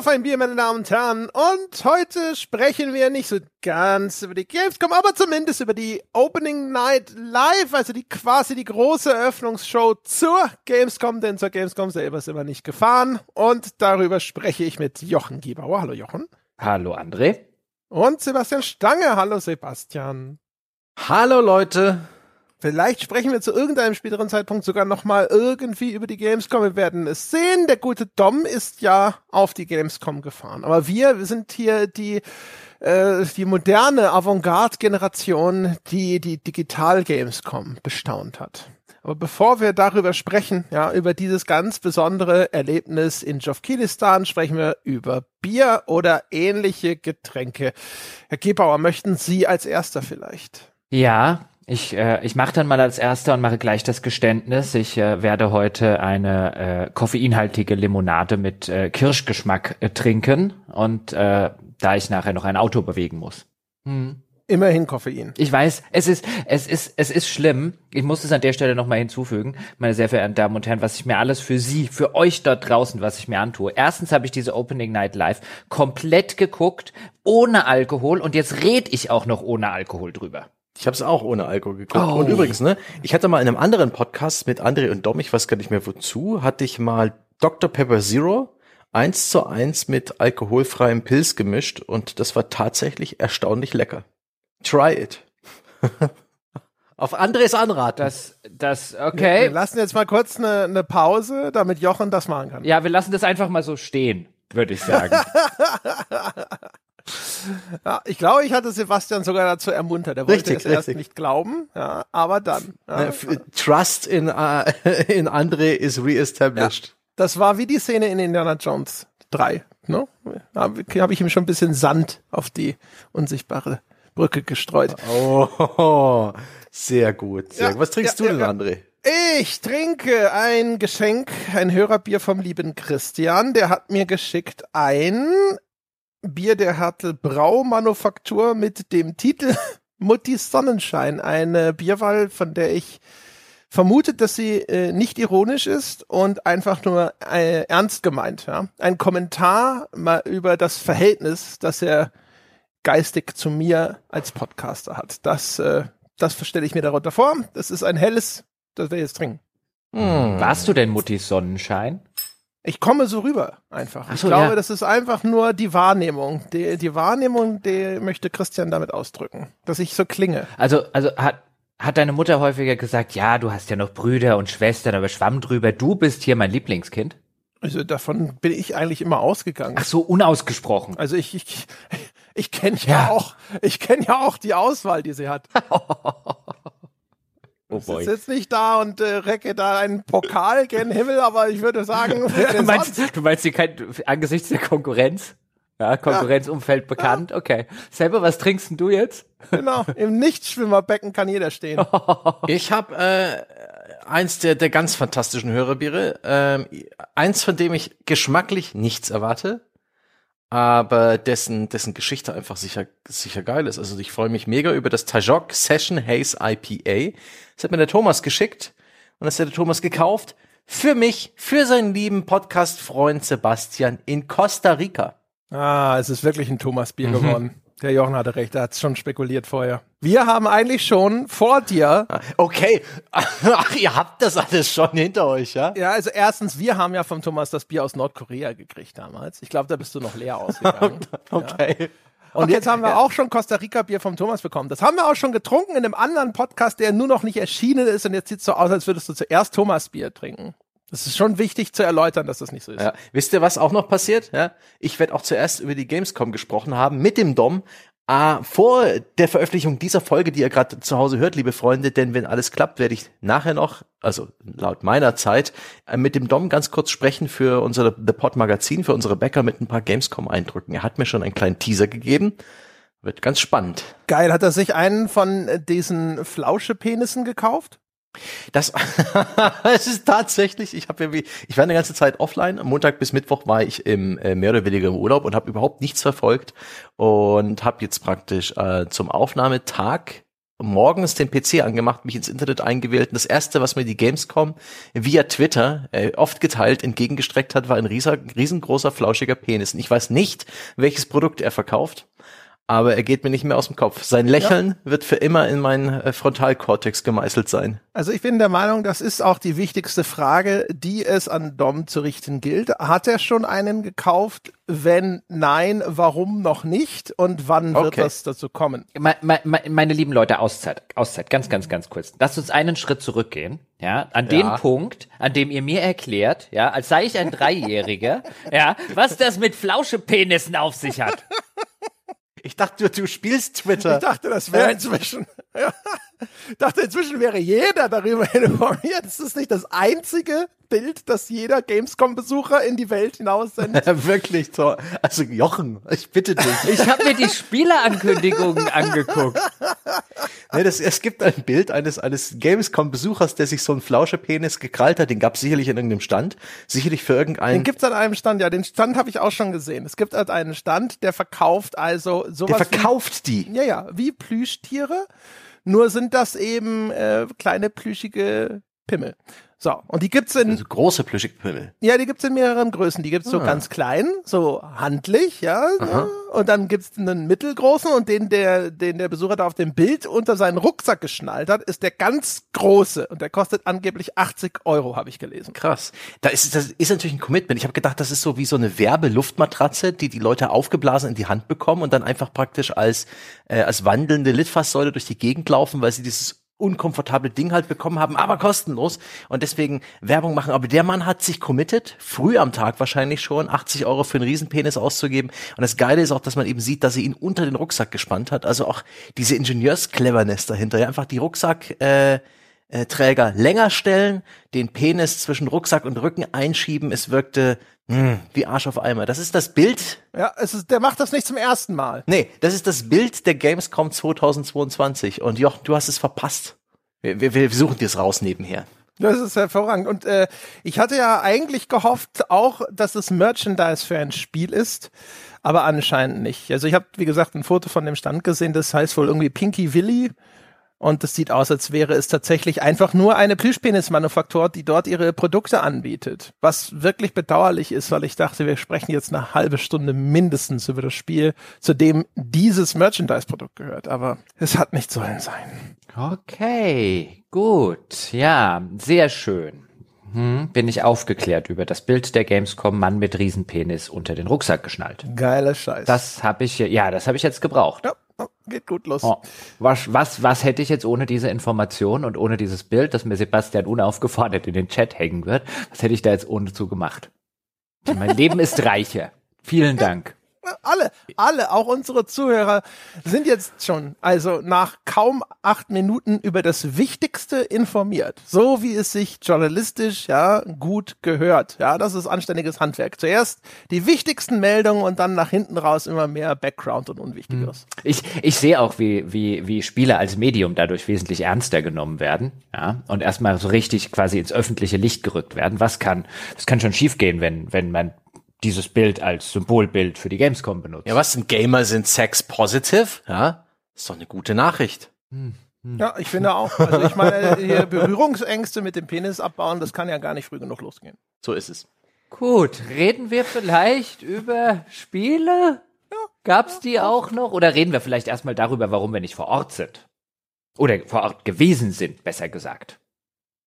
auf ein Bier, meine Damen und Herren. Und heute sprechen wir nicht so ganz über die Gamescom, aber zumindest über die Opening Night Live, also die quasi die große Eröffnungsshow zur Gamescom, denn zur Gamescom selber sind wir nicht gefahren. Und darüber spreche ich mit Jochen Giebauer. Hallo Jochen. Hallo André. Und Sebastian Stange. Hallo Sebastian. Hallo Leute. Vielleicht sprechen wir zu irgendeinem späteren Zeitpunkt sogar nochmal irgendwie über die Gamescom. Wir werden es sehen. Der gute Dom ist ja auf die Gamescom gefahren. Aber wir, wir sind hier die, äh, die moderne Avantgarde-Generation, die die Digital Gamescom bestaunt hat. Aber bevor wir darüber sprechen, ja, über dieses ganz besondere Erlebnis in Jovkilistan, sprechen wir über Bier oder ähnliche Getränke. Herr Gebauer, möchten Sie als erster vielleicht? Ja, ich, äh, ich mache dann mal als erster und mache gleich das Geständnis. Ich äh, werde heute eine äh, koffeinhaltige Limonade mit äh, Kirschgeschmack äh, trinken und äh, da ich nachher noch ein Auto bewegen muss. Hm. Immerhin Koffein. Ich weiß, es ist, es ist, es ist schlimm. Ich muss es an der Stelle nochmal hinzufügen, meine sehr verehrten Damen und Herren, was ich mir alles für Sie, für euch dort draußen, was ich mir antue. Erstens habe ich diese Opening Night Live komplett geguckt, ohne Alkohol und jetzt red ich auch noch ohne Alkohol drüber. Ich habe es auch ohne Alkohol geguckt. Oh. Und übrigens, ne, ich hatte mal in einem anderen Podcast mit André und Dom, ich weiß gar nicht mehr wozu, hatte ich mal Dr. Pepper Zero eins zu eins mit alkoholfreiem Pilz gemischt und das war tatsächlich erstaunlich lecker. Try it. Auf Andres Anrat. Das, das, okay. Wir, wir lassen jetzt mal kurz eine, eine Pause, damit Jochen das machen kann. Ja, wir lassen das einfach mal so stehen, würde ich sagen. Ja, ich glaube, ich hatte Sebastian sogar dazu ermuntert. Er wollte richtig, es richtig. erst nicht glauben, ja, aber dann. Ja. Trust in, uh, in André is reestablished. Ja, das war wie die Szene in Indiana Jones 3. Ne? Da habe ich ihm schon ein bisschen Sand auf die unsichtbare Brücke gestreut. Oh, sehr gut. Sehr gut. Was trinkst du denn, André? Ich trinke ein Geschenk, ein Hörerbier vom lieben Christian. Der hat mir geschickt ein Bier der Hertel Braumanufaktur mit dem Titel Mutti Sonnenschein. Eine Bierwahl, von der ich vermute, dass sie äh, nicht ironisch ist und einfach nur äh, ernst gemeint. Ja? Ein Kommentar mal über das Verhältnis, das er geistig zu mir als Podcaster hat. Das, äh, das stelle ich mir darunter vor. Das ist ein helles, das wir jetzt trinken. Hm. Warst du denn Mutti Sonnenschein? Ich komme so rüber einfach. So, ich glaube, ja. das ist einfach nur die Wahrnehmung. Die, die Wahrnehmung, die möchte Christian damit ausdrücken, dass ich so klinge. Also, also hat, hat deine Mutter häufiger gesagt, ja, du hast ja noch Brüder und Schwestern, aber schwamm drüber, du bist hier mein Lieblingskind? Also davon bin ich eigentlich immer ausgegangen. Ach so, unausgesprochen. Also ich, ich, ich kenne ja, ja auch, ich kenne ja auch die Auswahl, die sie hat. Oh boy. Ich sitze jetzt nicht da und äh, recke da einen Pokal gen Himmel, aber ich würde sagen, du meinst, du meinst sie kein, angesichts der Konkurrenz? Ja, Konkurrenzumfeld ja. bekannt. Ja. Okay. Selber, was trinkst denn du jetzt? Genau, im Nichtschwimmerbecken kann jeder stehen. ich habe äh, eins der, der ganz fantastischen Hörerbiere. Ähm, eins, von dem ich geschmacklich nichts erwarte aber dessen, dessen Geschichte einfach sicher, sicher geil ist. Also ich freue mich mega über das Tajok Session Haze IPA. Das hat mir der Thomas geschickt und das hat der Thomas gekauft. Für mich, für seinen lieben Podcast-Freund Sebastian in Costa Rica. Ah, es ist wirklich ein Thomas-Bier mhm. geworden. Der Jochen hatte recht, er hat schon spekuliert vorher. Wir haben eigentlich schon vor dir. Okay. Ach, ihr habt das alles schon hinter euch, ja? Ja, also erstens, wir haben ja vom Thomas das Bier aus Nordkorea gekriegt damals. Ich glaube, da bist du noch leer ausgegangen. okay. Ja. Und okay. jetzt haben wir auch schon Costa Rica Bier vom Thomas bekommen. Das haben wir auch schon getrunken in einem anderen Podcast, der nur noch nicht erschienen ist. Und jetzt sieht es so aus, als würdest du zuerst Thomas Bier trinken. Das ist schon wichtig zu erläutern, dass das nicht so ist. Ja. Wisst ihr, was auch noch passiert? Ja, ich werde auch zuerst über die Gamescom gesprochen haben mit dem Dom. Ah, vor der Veröffentlichung dieser Folge, die ihr gerade zu Hause hört, liebe Freunde, denn wenn alles klappt, werde ich nachher noch, also laut meiner Zeit, äh, mit dem Dom ganz kurz sprechen für unser The Pod Magazin, für unsere Bäcker mit ein paar Gamescom-Eindrücken. Er hat mir schon einen kleinen Teaser gegeben. Wird ganz spannend. Geil, hat er sich einen von diesen Flauschepenissen gekauft? Das es ist tatsächlich, ich habe ich war eine ganze Zeit offline, Montag bis Mittwoch war ich im äh, mehr oder weniger im Urlaub und habe überhaupt nichts verfolgt und habe jetzt praktisch äh, zum Aufnahmetag morgens den PC angemacht, mich ins Internet eingewählt und das erste, was mir die Gamescom via Twitter äh, oft geteilt entgegengestreckt hat, war ein riesengroßer flauschiger Penis. Und ich weiß nicht, welches Produkt er verkauft aber er geht mir nicht mehr aus dem Kopf. Sein Lächeln ja. wird für immer in meinen äh, Frontalkortex gemeißelt sein. Also ich bin der Meinung, das ist auch die wichtigste Frage, die es an Dom zu richten gilt. Hat er schon einen gekauft? Wenn nein, warum noch nicht? Und wann wird okay. das dazu kommen? Me me meine lieben Leute, Auszeit, Auszeit, ganz, ganz, ganz kurz. Lasst uns einen Schritt zurückgehen. Ja, an ja. den Punkt, an dem ihr mir erklärt, ja, als sei ich ein Dreijähriger, ja, was das mit Flauschepenissen auf sich hat. Ich dachte, du, spielst Twitter. Ich dachte, das wäre inzwischen. Ja. Ich dachte, inzwischen wäre jeder darüber informiert. Das ist nicht das einzige Bild, das jeder Gamescom-Besucher in die Welt hinaus sendet. Wirklich toll. Also Jochen, ich bitte dich. Ich habe mir die Spielerankündigungen angeguckt. Nee, das, es gibt ein Bild eines, eines Gamescom-Besuchers, der sich so einen Flauscherpenis gekrallt hat. Den gab es sicherlich in irgendeinem Stand. Sicherlich für irgendeinen. Den gibt's an einem Stand, ja. Den Stand habe ich auch schon gesehen. Es gibt halt einen Stand, der verkauft also sowas. Der verkauft wie, die? Ja, ja, wie Plüschtiere. Nur sind das eben äh, kleine plüschige Pimmel. So, und die gibt's in. Also große Plüschigpimmel. Ja, die gibt's in mehreren Größen. Die gibt's ah. so ganz klein, so handlich, ja. Aha. Und dann gibt's einen mittelgroßen und den, der, den der Besucher da auf dem Bild unter seinen Rucksack geschnallt hat, ist der ganz große. Und der kostet angeblich 80 Euro, habe ich gelesen. Krass. Da ist, das ist natürlich ein Commitment. Ich habe gedacht, das ist so wie so eine Werbeluftmatratze, die die Leute aufgeblasen in die Hand bekommen und dann einfach praktisch als, äh, als wandelnde Litfaßsäule durch die Gegend laufen, weil sie dieses unkomfortable Ding halt bekommen haben, aber kostenlos und deswegen Werbung machen. Aber der Mann hat sich committed, früh am Tag wahrscheinlich schon, 80 Euro für einen Riesenpenis auszugeben. Und das Geile ist auch, dass man eben sieht, dass er ihn unter den Rucksack gespannt hat. Also auch diese Ingenieurs-Cleverness dahinter. Ja, einfach die Rucksack, äh, äh, Träger länger stellen, den Penis zwischen Rucksack und Rücken einschieben. Es wirkte mh, hm, wie Arsch auf Eimer. Das ist das Bild. Ja, es ist, der macht das nicht zum ersten Mal. Nee, das ist das Bild der Gamescom 2022. Und Jochen, du hast es verpasst. Wir, wir, wir suchen dir es raus nebenher. Das ist hervorragend. Und äh, ich hatte ja eigentlich gehofft auch, dass es Merchandise für ein Spiel ist, aber anscheinend nicht. Also ich habe, wie gesagt, ein Foto von dem Stand gesehen, das heißt wohl irgendwie Pinky Willy. Und es sieht aus, als wäre es tatsächlich einfach nur eine Plüschpenis-Manufaktur, die dort ihre Produkte anbietet. Was wirklich bedauerlich ist, weil ich dachte, wir sprechen jetzt eine halbe Stunde mindestens über das Spiel, zu dem dieses Merchandise-Produkt gehört. Aber es hat nicht sollen sein. Okay, gut. Ja, sehr schön. Hm, bin ich aufgeklärt über das Bild der Gamescom Mann mit Riesenpenis unter den Rucksack geschnallt. Geiler Scheiß. Das habe ich ja, das habe ich jetzt gebraucht. Ja. Geht gut los. Oh, was, was, was hätte ich jetzt ohne diese Information und ohne dieses Bild, das mir Sebastian unaufgefordert in den Chat hängen wird, was hätte ich da jetzt ohne zu gemacht? Mein Leben ist reicher. Vielen Dank alle, alle, auch unsere Zuhörer sind jetzt schon, also nach kaum acht Minuten über das Wichtigste informiert. So wie es sich journalistisch, ja, gut gehört. Ja, das ist anständiges Handwerk. Zuerst die wichtigsten Meldungen und dann nach hinten raus immer mehr Background und Unwichtigeres. Hm. Ich, ich sehe auch, wie, wie, wie Spiele als Medium dadurch wesentlich ernster genommen werden, ja, und erstmal so richtig quasi ins öffentliche Licht gerückt werden. Was kann, das kann schon schiefgehen, wenn, wenn man dieses Bild als Symbolbild für die Gamescom benutzt. Ja, was sind Gamer sind sex positive? Ja, ist doch eine gute Nachricht. Hm, hm. Ja, ich finde auch. Also ich meine, hier Berührungsängste mit dem Penis abbauen, das kann ja gar nicht früh genug losgehen. So ist es. Gut, reden wir vielleicht über Spiele? Ja. Gab's die auch noch? Oder reden wir vielleicht erstmal darüber, warum wir nicht vor Ort sind? Oder vor Ort gewesen sind, besser gesagt.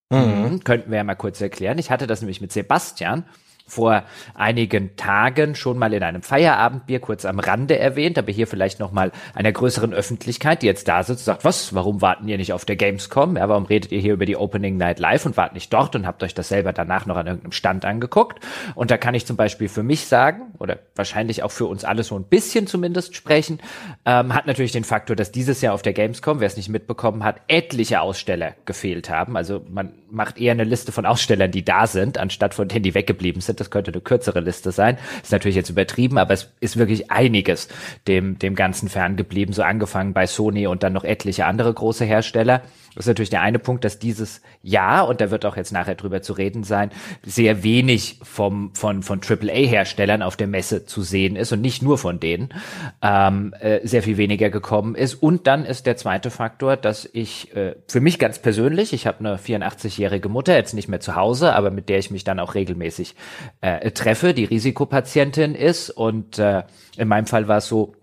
Mhm. Könnten wir ja mal kurz erklären. Ich hatte das nämlich mit Sebastian vor einigen Tagen schon mal in einem Feierabendbier kurz am Rande erwähnt, aber hier vielleicht noch mal einer größeren Öffentlichkeit, die jetzt da sitzt, sagt, was, warum warten ihr nicht auf der Gamescom? Ja, warum redet ihr hier über die Opening Night Live und wart nicht dort und habt euch das selber danach noch an irgendeinem Stand angeguckt? Und da kann ich zum Beispiel für mich sagen, oder wahrscheinlich auch für uns alle so ein bisschen zumindest sprechen, ähm, hat natürlich den Faktor, dass dieses Jahr auf der Gamescom, wer es nicht mitbekommen hat, etliche Aussteller gefehlt haben. Also man macht eher eine Liste von Ausstellern, die da sind, anstatt von denen, die weggeblieben sind sind. Das könnte eine kürzere Liste sein. Ist natürlich jetzt übertrieben, aber es ist wirklich einiges dem, dem Ganzen ferngeblieben. So angefangen bei Sony und dann noch etliche andere große Hersteller. Das ist natürlich der eine Punkt, dass dieses Jahr, und da wird auch jetzt nachher drüber zu reden sein, sehr wenig vom, von, von AAA-Herstellern auf der Messe zu sehen ist und nicht nur von denen, ähm, äh, sehr viel weniger gekommen ist. Und dann ist der zweite Faktor, dass ich äh, für mich ganz persönlich, ich habe eine 84-jährige Mutter, jetzt nicht mehr zu Hause, aber mit der ich mich dann auch regelmäßig äh, treffe, die Risikopatientin ist. Und äh, in meinem Fall war es so,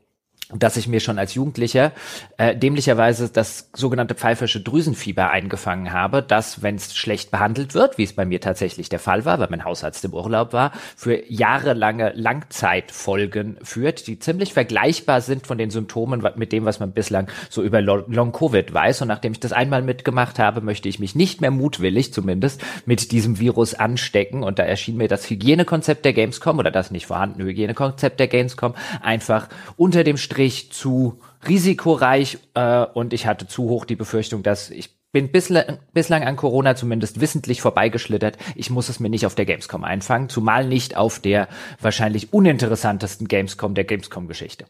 dass ich mir schon als Jugendlicher äh, dämlicherweise das sogenannte pfeifersche Drüsenfieber eingefangen habe, das, wenn es schlecht behandelt wird, wie es bei mir tatsächlich der Fall war, weil mein Hausarzt im Urlaub war, für jahrelange Langzeitfolgen führt, die ziemlich vergleichbar sind von den Symptomen mit dem, was man bislang so über Long-Covid weiß. Und nachdem ich das einmal mitgemacht habe, möchte ich mich nicht mehr mutwillig zumindest mit diesem Virus anstecken. Und da erschien mir das Hygienekonzept der Gamescom oder das nicht vorhandene Hygienekonzept der Gamescom einfach unter dem Strich Strich zu risikoreich äh, und ich hatte zu hoch die Befürchtung, dass ich bin bislang, bislang an Corona zumindest wissentlich vorbeigeschlittert. Ich muss es mir nicht auf der Gamescom einfangen, zumal nicht auf der wahrscheinlich uninteressantesten Gamescom der Gamescom-Geschichte.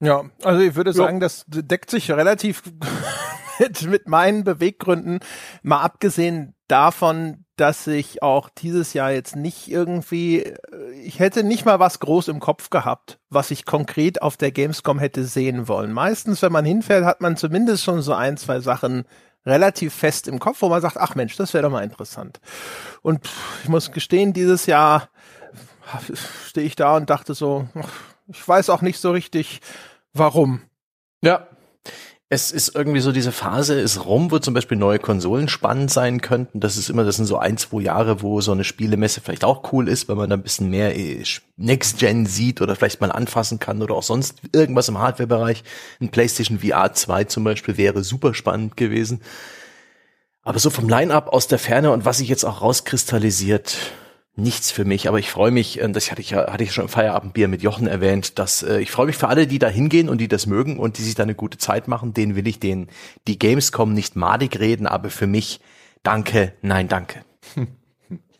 Ja, also ich würde sagen, das deckt sich relativ mit, mit meinen Beweggründen. Mal abgesehen davon, dass ich auch dieses Jahr jetzt nicht irgendwie, äh, ich hätte nicht mal was groß im Kopf gehabt, was ich konkret auf der Gamescom hätte sehen wollen. Meistens, wenn man hinfährt, hat man zumindest schon so ein, zwei Sachen relativ fest im Kopf, wo man sagt, ach Mensch, das wäre doch mal interessant. Und ich muss gestehen, dieses Jahr stehe ich da und dachte so, ich weiß auch nicht so richtig, warum. Ja, es ist irgendwie so, diese Phase ist rum, wo zum Beispiel neue Konsolen spannend sein könnten. Das ist immer, das sind so ein, zwei Jahre, wo so eine Spielemesse vielleicht auch cool ist, weil man da ein bisschen mehr äh, Next Gen sieht oder vielleicht mal anfassen kann oder auch sonst irgendwas im Hardware-Bereich. Ein PlayStation VR 2 zum Beispiel wäre super spannend gewesen. Aber so vom Line-Up aus der Ferne und was sich jetzt auch rauskristallisiert, nichts für mich, aber ich freue mich, äh, das hatte ich ja, hatte ich schon im Feierabendbier mit Jochen erwähnt, dass äh, ich freue mich für alle, die da hingehen und die das mögen und die sich da eine gute Zeit machen, denen will ich den die Gamescom nicht madig reden, aber für mich danke, nein, danke.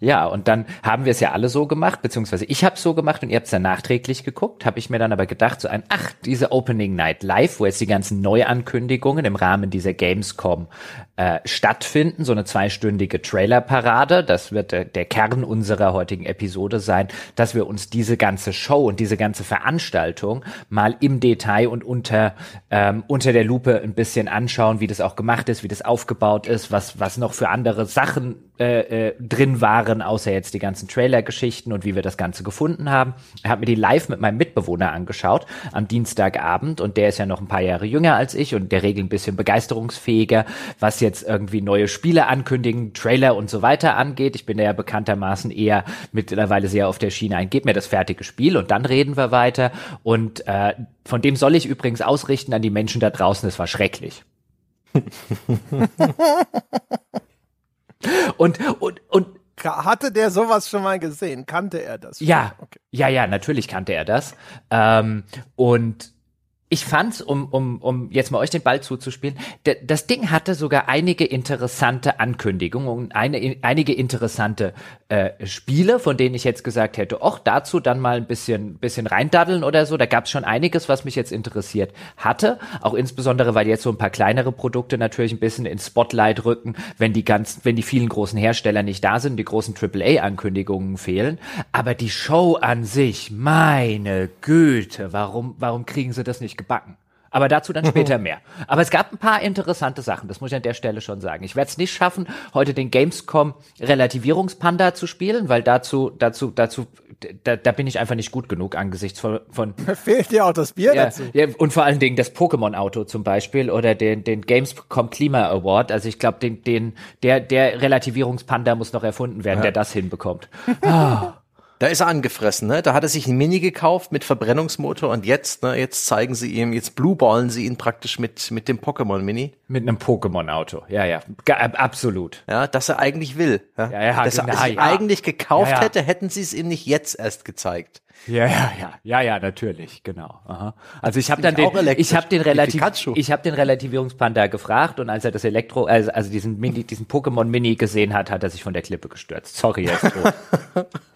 Ja, und dann haben wir es ja alle so gemacht, beziehungsweise ich habe es so gemacht und ihr habt es dann nachträglich geguckt, habe ich mir dann aber gedacht, so ein, ach, diese Opening Night Live, wo jetzt die ganzen Neuankündigungen im Rahmen dieser Gamescom äh, stattfinden, so eine zweistündige Trailerparade, das wird der, der Kern unserer heutigen Episode sein, dass wir uns diese ganze Show und diese ganze Veranstaltung mal im Detail und unter, ähm, unter der Lupe ein bisschen anschauen, wie das auch gemacht ist, wie das aufgebaut ist, was, was noch für andere Sachen äh, äh, drin waren, außer jetzt die ganzen Trailer-Geschichten und wie wir das Ganze gefunden haben. Er hat mir die live mit meinem Mitbewohner angeschaut am Dienstagabend und der ist ja noch ein paar Jahre jünger als ich und der Regel ein bisschen begeisterungsfähiger, was jetzt irgendwie neue Spiele ankündigen, Trailer und so weiter angeht. Ich bin ja bekanntermaßen eher mittlerweile sehr auf der Schiene ein, gib mir das fertige Spiel und dann reden wir weiter. Und äh, von dem soll ich übrigens ausrichten an die Menschen da draußen, es war schrecklich. Und, und, und hatte der sowas schon mal gesehen? Kannte er das? Schon? Ja, okay. ja, ja, natürlich kannte er das. Ähm, und ich fand's, um, um, um jetzt mal euch den Ball zuzuspielen, das Ding hatte sogar einige interessante Ankündigungen und eine, einige interessante äh, Spiele, von denen ich jetzt gesagt hätte, auch dazu dann mal ein bisschen, bisschen reindaddeln oder so. Da gab's schon einiges, was mich jetzt interessiert hatte. Auch insbesondere, weil jetzt so ein paar kleinere Produkte natürlich ein bisschen ins Spotlight rücken, wenn die ganzen, wenn die vielen großen Hersteller nicht da sind, die großen AAA-Ankündigungen fehlen. Aber die Show an sich, meine Güte, warum, warum kriegen sie das nicht gebacken. Aber dazu dann später mehr. Aber es gab ein paar interessante Sachen, das muss ich an der Stelle schon sagen. Ich werde es nicht schaffen, heute den Gamescom Relativierungspanda zu spielen, weil dazu, dazu, dazu, da, da bin ich einfach nicht gut genug angesichts von. von Fehlt dir auch das Bier ja, dazu. Ja, und vor allen Dingen das Pokémon-Auto zum Beispiel oder den, den Gamescom Klima Award. Also ich glaube, den, den, der, der Relativierungspanda muss noch erfunden werden, ja. der das hinbekommt. Ah. Da ist er angefressen, ne? Da hat er sich ein Mini gekauft mit Verbrennungsmotor und jetzt, ne, jetzt zeigen sie ihm, jetzt blueballen sie ihn praktisch mit, mit dem Pokémon Mini. Mit einem Pokémon-Auto, ja, ja, G absolut. Ja, dass er eigentlich will. Ja, ja, ja Dass er es ja. eigentlich gekauft ja. hätte, hätten sie es ihm nicht jetzt erst gezeigt. Ja, ja, ja, ja, ja, natürlich, genau. Aha. Also ich habe dann den, ich habe den relativ, ich habe den Relativierungspanda gefragt und als er das Elektro, also, also diesen Mini, diesen Pokémon Mini gesehen hat, hat er sich von der Klippe gestürzt. Sorry, er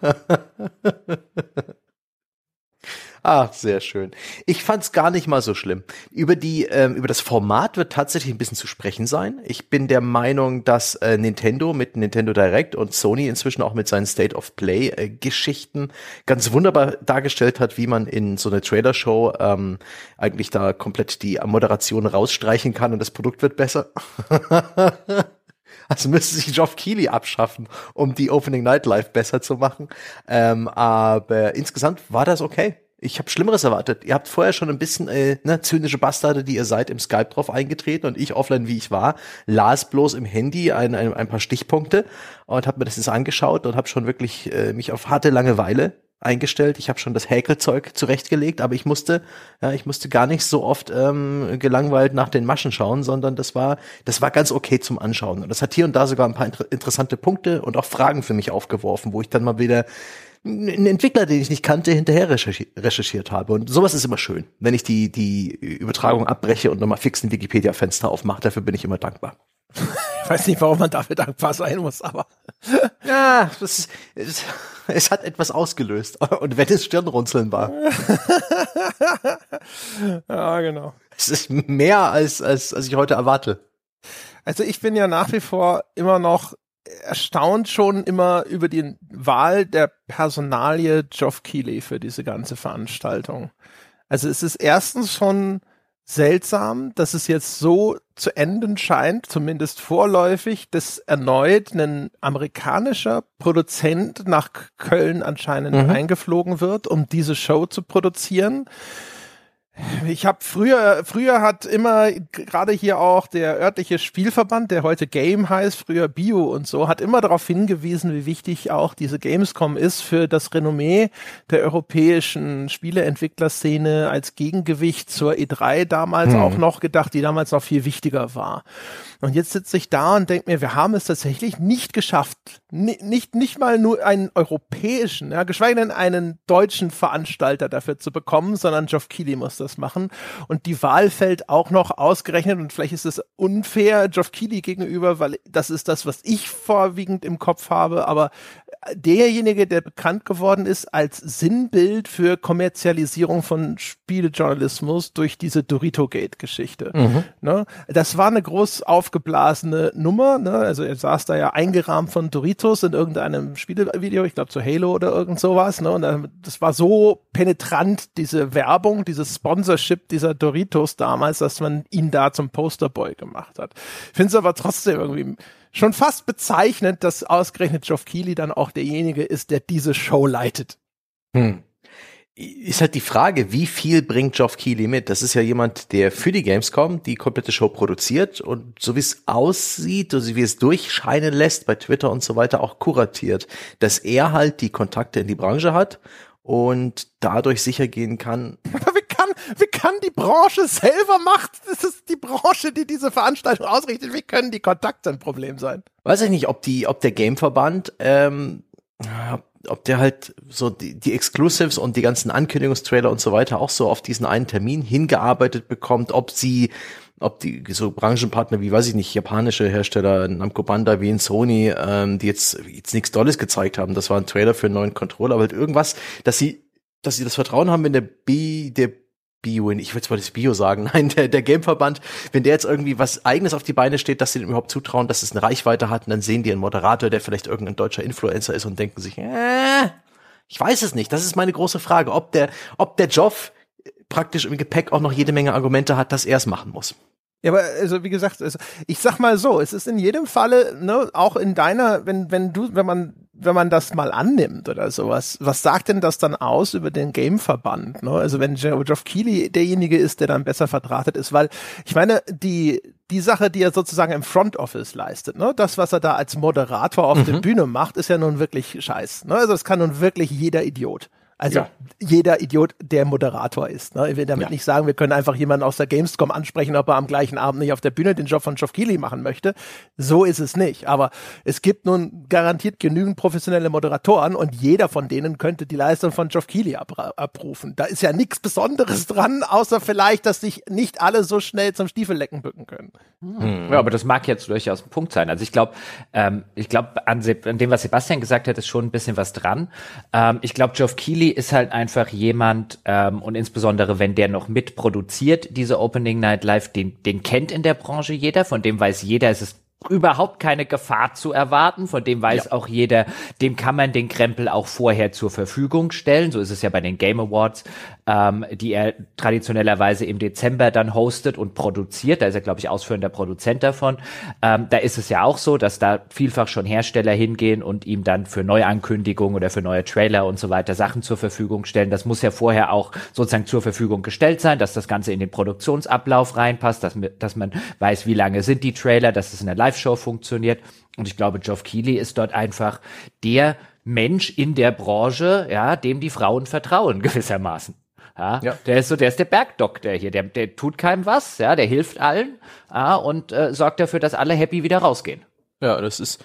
Ah, sehr schön. Ich fand's gar nicht mal so schlimm. Über die, ähm, über das Format wird tatsächlich ein bisschen zu sprechen sein. Ich bin der Meinung, dass äh, Nintendo mit Nintendo Direct und Sony inzwischen auch mit seinen State of Play äh, Geschichten ganz wunderbar dargestellt hat, wie man in so eine Trailer-Show ähm, eigentlich da komplett die Moderation rausstreichen kann und das Produkt wird besser. Also müsste sich Geoff Keighley abschaffen, um die Opening Night Live besser zu machen. Ähm, aber insgesamt war das okay. Ich habe Schlimmeres erwartet. Ihr habt vorher schon ein bisschen äh, ne, zynische Bastarde, die ihr seid, im Skype drauf eingetreten und ich offline, wie ich war, las bloß im Handy ein, ein, ein paar Stichpunkte und habe mir das jetzt angeschaut und habe schon wirklich äh, mich auf harte Langeweile eingestellt. Ich habe schon das Häkelzeug zurechtgelegt, aber ich musste, ja, ich musste gar nicht so oft ähm, gelangweilt nach den Maschen schauen, sondern das war, das war ganz okay zum Anschauen. Und das hat hier und da sogar ein paar inter interessante Punkte und auch Fragen für mich aufgeworfen, wo ich dann mal wieder einen Entwickler, den ich nicht kannte, hinterher recherchi recherchiert habe. Und sowas ist immer schön, wenn ich die, die Übertragung abbreche und nochmal fix ein Wikipedia-Fenster aufmache. Dafür bin ich immer dankbar. Ich weiß nicht, warum man dafür dankbar sein muss, aber Ja, ist, es, es hat etwas ausgelöst. Und wenn es Stirnrunzeln war. ja, genau. Es ist mehr als, als, als ich heute erwarte. Also ich bin ja nach wie vor immer noch erstaunt schon immer über die Wahl der Personalie Geoff Keighley für diese ganze Veranstaltung. Also es ist erstens schon seltsam, dass es jetzt so zu enden scheint, zumindest vorläufig, dass erneut ein amerikanischer Produzent nach Köln anscheinend Mhm. eingeflogen wird, um diese Show zu produzieren. Ich habe früher, früher hat immer gerade hier auch der örtliche Spielverband, der heute Game heißt, früher Bio und so, hat immer darauf hingewiesen, wie wichtig auch diese Gamescom ist für das Renommee der europäischen Spieleentwicklerszene als Gegengewicht zur E3 damals Hm. auch noch gedacht, die damals noch viel wichtiger war. Und jetzt sitze ich da und denke mir, wir haben es tatsächlich nicht geschafft, Ni- nicht, nicht mal nur einen europäischen, ja, geschweige denn einen deutschen Veranstalter dafür zu bekommen, sondern Geoff Keighley muss das machen. Und die Wahl fällt auch noch ausgerechnet, und vielleicht ist es unfair Geoff Keighley gegenüber, weil das ist das, was ich vorwiegend im Kopf habe, aber derjenige, der bekannt geworden ist als Sinnbild für Kommerzialisierung von Spielejournalismus durch diese Dorito-Gate-Geschichte. Ne? Das war eine groß aufgeblasene Nummer. Ne? Also er saß da ja eingerahmt von Doritos in irgendeinem Spielevideo, ich glaube zu Halo oder irgend sowas. Ne? Und das war so penetrant, diese Werbung, dieses Sponsorship dieser Doritos damals, dass man ihn da zum Posterboy gemacht hat. Ich finde es aber trotzdem irgendwie schon fast bezeichnend, dass ausgerechnet Geoff Keighley dann auch derjenige ist, der diese Show leitet. Hm. Ist halt die Frage, wie viel bringt Geoff Keighley mit? Das ist ja jemand, der für die Gamescom die komplette Show produziert und so wie es aussieht, so wie es durchscheinen lässt bei Twitter und so weiter auch kuratiert, dass er halt die Kontakte in die Branche hat und dadurch sicher gehen kann, kann, die Branche selber macht? Das ist die Branche, die diese Veranstaltung ausrichtet. Wie können die Kontakte ein Problem sein? weiß ich nicht, ob die, ob der Gameverband, ähm, ob der halt so die, die Exclusives und die ganzen Ankündigungstrailer und so weiter auch so auf diesen einen Termin hingearbeitet bekommt, ob sie, ob die so Branchenpartner wie, weiß ich nicht, japanische Hersteller, Namco Bandai wie in Sony, ähm, die jetzt, jetzt nichts Dolles gezeigt haben. Das war ein Trailer für einen neuen Controller, aber halt irgendwas, dass sie, dass sie das Vertrauen haben, wenn der B, der Bio, ich würde zwar das Bio sagen, nein, der, der Gameverband, wenn der jetzt irgendwie was eigenes auf die Beine steht, dass sie dem überhaupt zutrauen, dass es eine Reichweite hat, und dann sehen die einen Moderator, der vielleicht irgendein deutscher Influencer ist und denken sich, äh, ich weiß es nicht. Das ist meine große Frage, ob der, ob der Joff praktisch im Gepäck auch noch jede Menge Argumente hat, dass er es machen muss. Ja, aber also wie gesagt, also, ich sag mal so, es ist in jedem Falle, ne, auch in deiner, wenn wenn du, wenn man wenn man das mal annimmt oder sowas, was sagt denn das dann aus über den Gameverband? Ne? Also wenn Geoff Keighley derjenige ist, der dann besser verdrahtet ist, weil ich meine, die die Sache, die er sozusagen im Front Office leistet, ne, das, was er da als Moderator auf der Bühne macht, ist ja nun wirklich scheiß. Ne? Also das kann nun wirklich jeder Idiot. Also Ja. jeder Idiot, der Moderator ist. Ne? Ich will damit Ja. nicht sagen, wir können einfach jemanden aus der Gamescom ansprechen, ob er am gleichen Abend nicht auf der Bühne den Job von Geoff Keighley machen möchte. So ist es nicht. Aber es gibt nun garantiert genügend professionelle Moderatoren und jeder von denen könnte die Leistung von Geoff Keighley abra- abrufen. Da ist ja nichts Besonderes dran, außer vielleicht, dass sich nicht alle so schnell zum Stiefellecken bücken können. Ja, aber das mag jetzt durchaus ein Punkt sein. Also ich glaube, ähm, ich glaube an, an dem, was Sebastian gesagt hat, ist schon ein bisschen was dran. Ähm, ich glaube, Geoff Keighley ist halt einfach jemand ähm, und insbesondere wenn der noch mitproduziert diese Opening Night Live, den, den kennt in der Branche jeder, von dem weiß jeder, es ist überhaupt keine Gefahr zu erwarten, von dem weiß auch jeder, dem kann man den Krempel auch vorher zur Verfügung stellen. So ist es ja bei den Game Awards, ähm, die er traditionellerweise im Dezember dann hostet und produziert. Da ist er, glaube ich, ausführender Produzent davon. Ähm, da ist es ja auch so, dass da vielfach schon Hersteller hingehen und ihm dann für Neuankündigungen oder für neue Trailer und so weiter Sachen zur Verfügung stellen. Das muss ja vorher auch sozusagen zur Verfügung gestellt sein, dass das Ganze in den Produktionsablauf reinpasst, dass, dass man weiß, wie lange sind die Trailer, dass es in der Live-Show funktioniert. Und ich glaube, Geoff Keighley ist dort einfach der Mensch in der Branche, ja, dem die Frauen vertrauen, gewissermaßen. Ja, Ja. der ist so, der ist der Bergdoktor hier, der, der tut keinem was, ja, der hilft allen, ja, und äh, sorgt dafür, dass alle happy wieder rausgehen. Ja, das ist,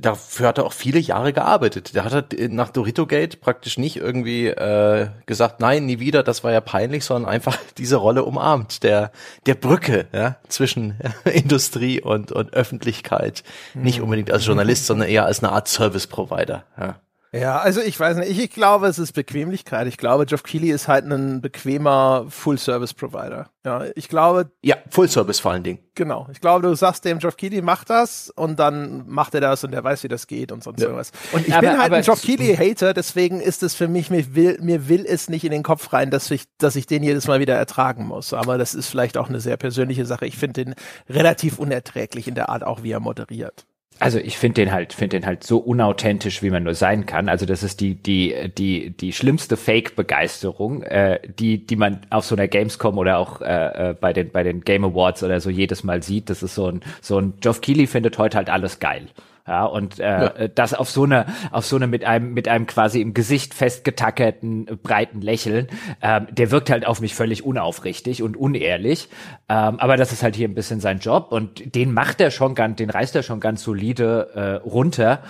dafür hat er auch viele Jahre gearbeitet. Der hat halt nach Dorito Gate praktisch nicht irgendwie äh, gesagt, nein, nie wieder, das war ja peinlich, sondern einfach diese Rolle umarmt, der, der Brücke ja, zwischen Industrie und, und Öffentlichkeit. Nicht unbedingt als Journalist, sondern eher als eine Art Service Provider. Ja. Ja, also ich weiß nicht, ich, ich glaube, es ist Bequemlichkeit. Ich glaube, Geoff Keighley ist halt ein bequemer Full-Service-Provider. Ja, ich glaube, ja, Full Service vor allen Dingen. Genau. Ich glaube, du sagst dem Geoff Keighley, mach das und dann macht er das und er weiß, wie das geht und sonst irgendwas. Und ich Aber- bin halt ein Geoff Keighley-Hater, deswegen ist es für mich, mir will, mir will es nicht in den Kopf rein, dass ich, dass ich den jedes Mal wieder ertragen muss. Aber das ist vielleicht auch eine sehr persönliche Sache. Ich finde den relativ unerträglich in der Art auch, wie er moderiert. Also ich finde den halt, finde den halt so unauthentisch, wie man nur sein kann. Also das ist die die die die schlimmste Fake-Begeisterung, äh, die die man auf so einer Gamescom oder auch äh, äh, bei den bei den Game Awards oder so jedes Mal sieht. Das ist so ein so ein Geoff Keighley findet heute halt alles geil. Ja, und äh, das auf so eine, auf so eine mit einem, mit einem quasi im Gesicht festgetackerten, äh, breiten Lächeln, ähm, der wirkt halt auf mich völlig unaufrichtig und unehrlich. Ähm, aber das ist halt hier ein bisschen sein Job und den macht er schon ganz, den reißt er schon ganz solide äh, runter.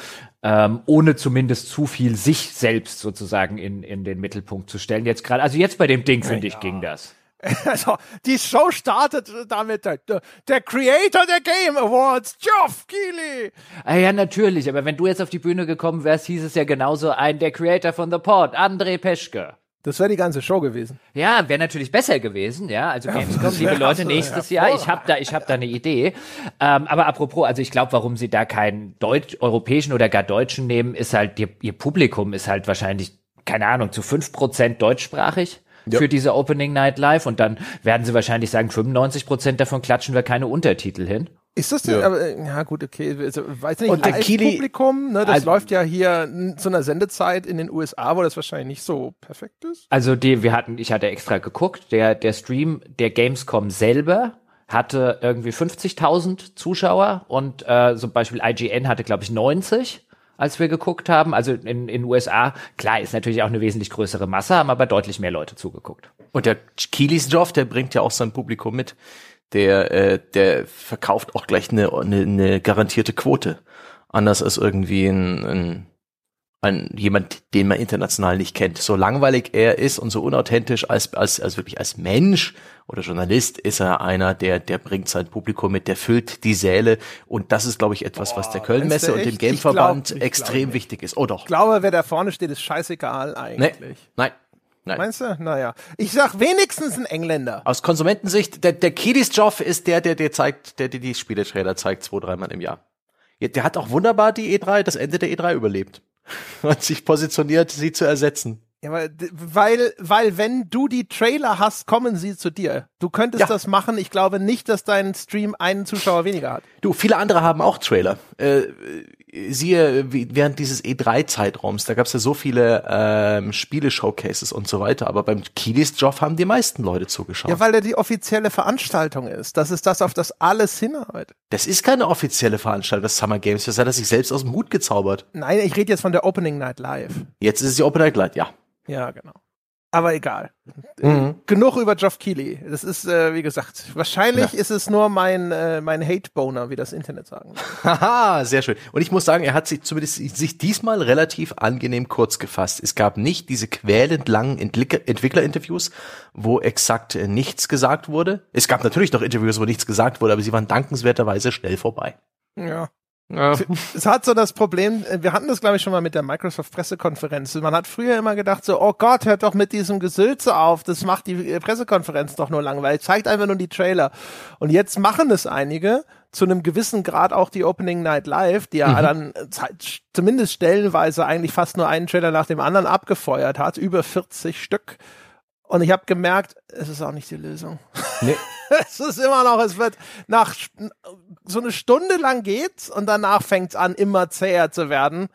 Ähm, ohne zumindest zu viel sich selbst sozusagen in, in den Mittelpunkt zu stellen. Jetzt gerade, also jetzt bei dem Ding, finde ich, ging das. Also, die Show startet damit, der, Creator der Game Awards, Geoff Keighley. Ah ja, natürlich, aber wenn du jetzt auf die Bühne gekommen wärst, hieß es ja genauso ein, der Creator von The Pod, André Peschke. Das wäre die ganze Show gewesen. Ja, wäre natürlich besser gewesen, ja. Also Gamescom, das liebe Leute, nächstes Jahr. Ich habe da, ich habe da eine Idee. Ähm, aber apropos, also ich glaube, warum sie da keinen deutsch, europäischen oder gar deutschen nehmen, ist halt ihr, ihr Publikum ist halt wahrscheinlich keine Ahnung zu fünf Prozent deutschsprachig. Ja. Für diese Opening Night Live und dann werden sie wahrscheinlich sagen, 95 Prozent davon klatschen wir keine Untertitel hin. Ist das denn, Ja. aber, äh, ja gut, okay, also, weiß nicht, Und der Keighley- Live-Publikum, ne, das Also- läuft ja hier zu einer Sendezeit in den USA, wo das wahrscheinlich nicht so perfekt ist. Also die, wir hatten, ich hatte extra geguckt, der, der Stream der Gamescom selber hatte irgendwie 50.000 Zuschauer und äh, zum Beispiel IGN hatte, glaube ich, 90 als wir geguckt haben. Also in in USA, klar, ist natürlich auch eine wesentlich größere Masse, haben aber deutlich mehr Leute zugeguckt. Und der Kielis Joff, der bringt ja auch sein Publikum mit. Der, äh, der verkauft auch gleich eine, eine, eine garantierte Quote. Anders als irgendwie ein, ein, ein jemand, den man international nicht kennt. So langweilig er ist und so unauthentisch als, als, als wirklich als Mensch oder Journalist ist er einer, der, der bringt sein Publikum mit, der füllt die Säle. Und das ist, glaube ich, etwas, was der Kölnmesse und dem Gameverband extrem wichtig ist. Oh doch. Ich glaube, wer da vorne steht, ist scheißegal Nee, eigentlich. nein, nein. Meinst du? Naja. Ich sag wenigstens ein Engländer. Aus Konsumentensicht, der, der Kidis Job ist der, der dir zeigt, der dir die Spieletrailer zeigt, zwei, dreimal im Jahr. Ja, der hat auch wunderbar die E3, das Ende der E3 überlebt. Und sich positioniert, sie zu ersetzen. Ja, weil, weil, weil wenn du die Trailer hast, kommen sie zu dir. Du könntest Ja. das machen. Ich glaube nicht, dass dein Stream einen Zuschauer weniger hat. Du, viele andere haben auch Trailer. Äh, siehe, während dieses E3-Zeitraums, da gab's ja so viele ähm, Spiele-Showcases und so weiter, aber beim Kidis Job haben die meisten Leute zugeschaut. Ja, weil er die offizielle Veranstaltung ist. Das ist das, auf das alles hinarbeitet. das ist keine offizielle Veranstaltung, das Summer Games, das hat er sich selbst aus dem Hut gezaubert. Nein, ich rede jetzt von der Opening Night Live. Jetzt ist es die Open Night Light, ja. Ja, genau. Aber egal. Mhm. Genug über Geoff Keighley. Das ist, äh, wie gesagt, wahrscheinlich ja. ist es nur mein, äh, mein Hate-Boner, wie das Internet sagen. Haha, sehr schön. Und ich muss sagen, er hat sich zumindest sich diesmal relativ angenehm kurz gefasst. Es gab nicht diese quälend langen Entwickler-Interviews, wo exakt äh, nichts gesagt wurde. Es gab natürlich noch Interviews, wo nichts gesagt wurde, aber sie waren dankenswerterweise schnell vorbei. Ja. Ja. Es hat so das Problem, äh, wir hatten das glaube ich schon mal mit der Microsoft Pressekonferenz. Man hat früher immer gedacht so, oh Gott, hört doch mit diesem Gesülze auf, das macht die äh, Pressekonferenz doch nur langweilig, zeigt einfach nur die Trailer. Und jetzt machen es einige, zu einem gewissen Grad auch die Opening Night Live, die ja mhm. dann äh, zumindest stellenweise eigentlich fast nur einen Trailer nach dem anderen abgefeuert hat, über 40 Stück. Und ich habe gemerkt, es ist auch nicht die Lösung. Nee. es ist immer noch, es wird nach so eine Stunde lang geht's und danach fängt's an, immer zäher zu werden.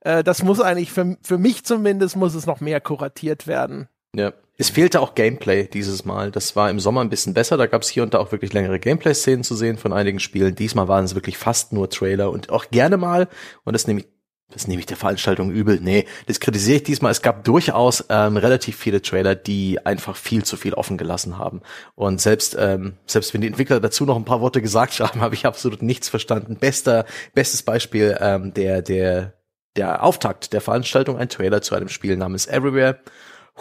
Äh, das muss eigentlich für, für mich zumindest muss es noch mehr kuratiert werden. Ja. Es fehlte auch Gameplay dieses Mal. Das war im Sommer ein bisschen besser. Da gab es hier und da auch wirklich längere Gameplay-Szenen zu sehen von einigen Spielen. Diesmal waren es wirklich fast nur Trailer und auch gerne mal, und das nehme ich das nehme ich der Veranstaltung übel. Nee, das kritisiere ich diesmal. Es gab durchaus ähm, relativ viele Trailer, die einfach viel zu viel offen gelassen haben. Und selbst, ähm, selbst wenn die Entwickler dazu noch ein paar Worte gesagt haben, habe ich absolut nichts verstanden. Bester, bestes Beispiel, ähm, der, der, der Auftakt der Veranstaltung, ein Trailer zu einem Spiel namens Everywhere.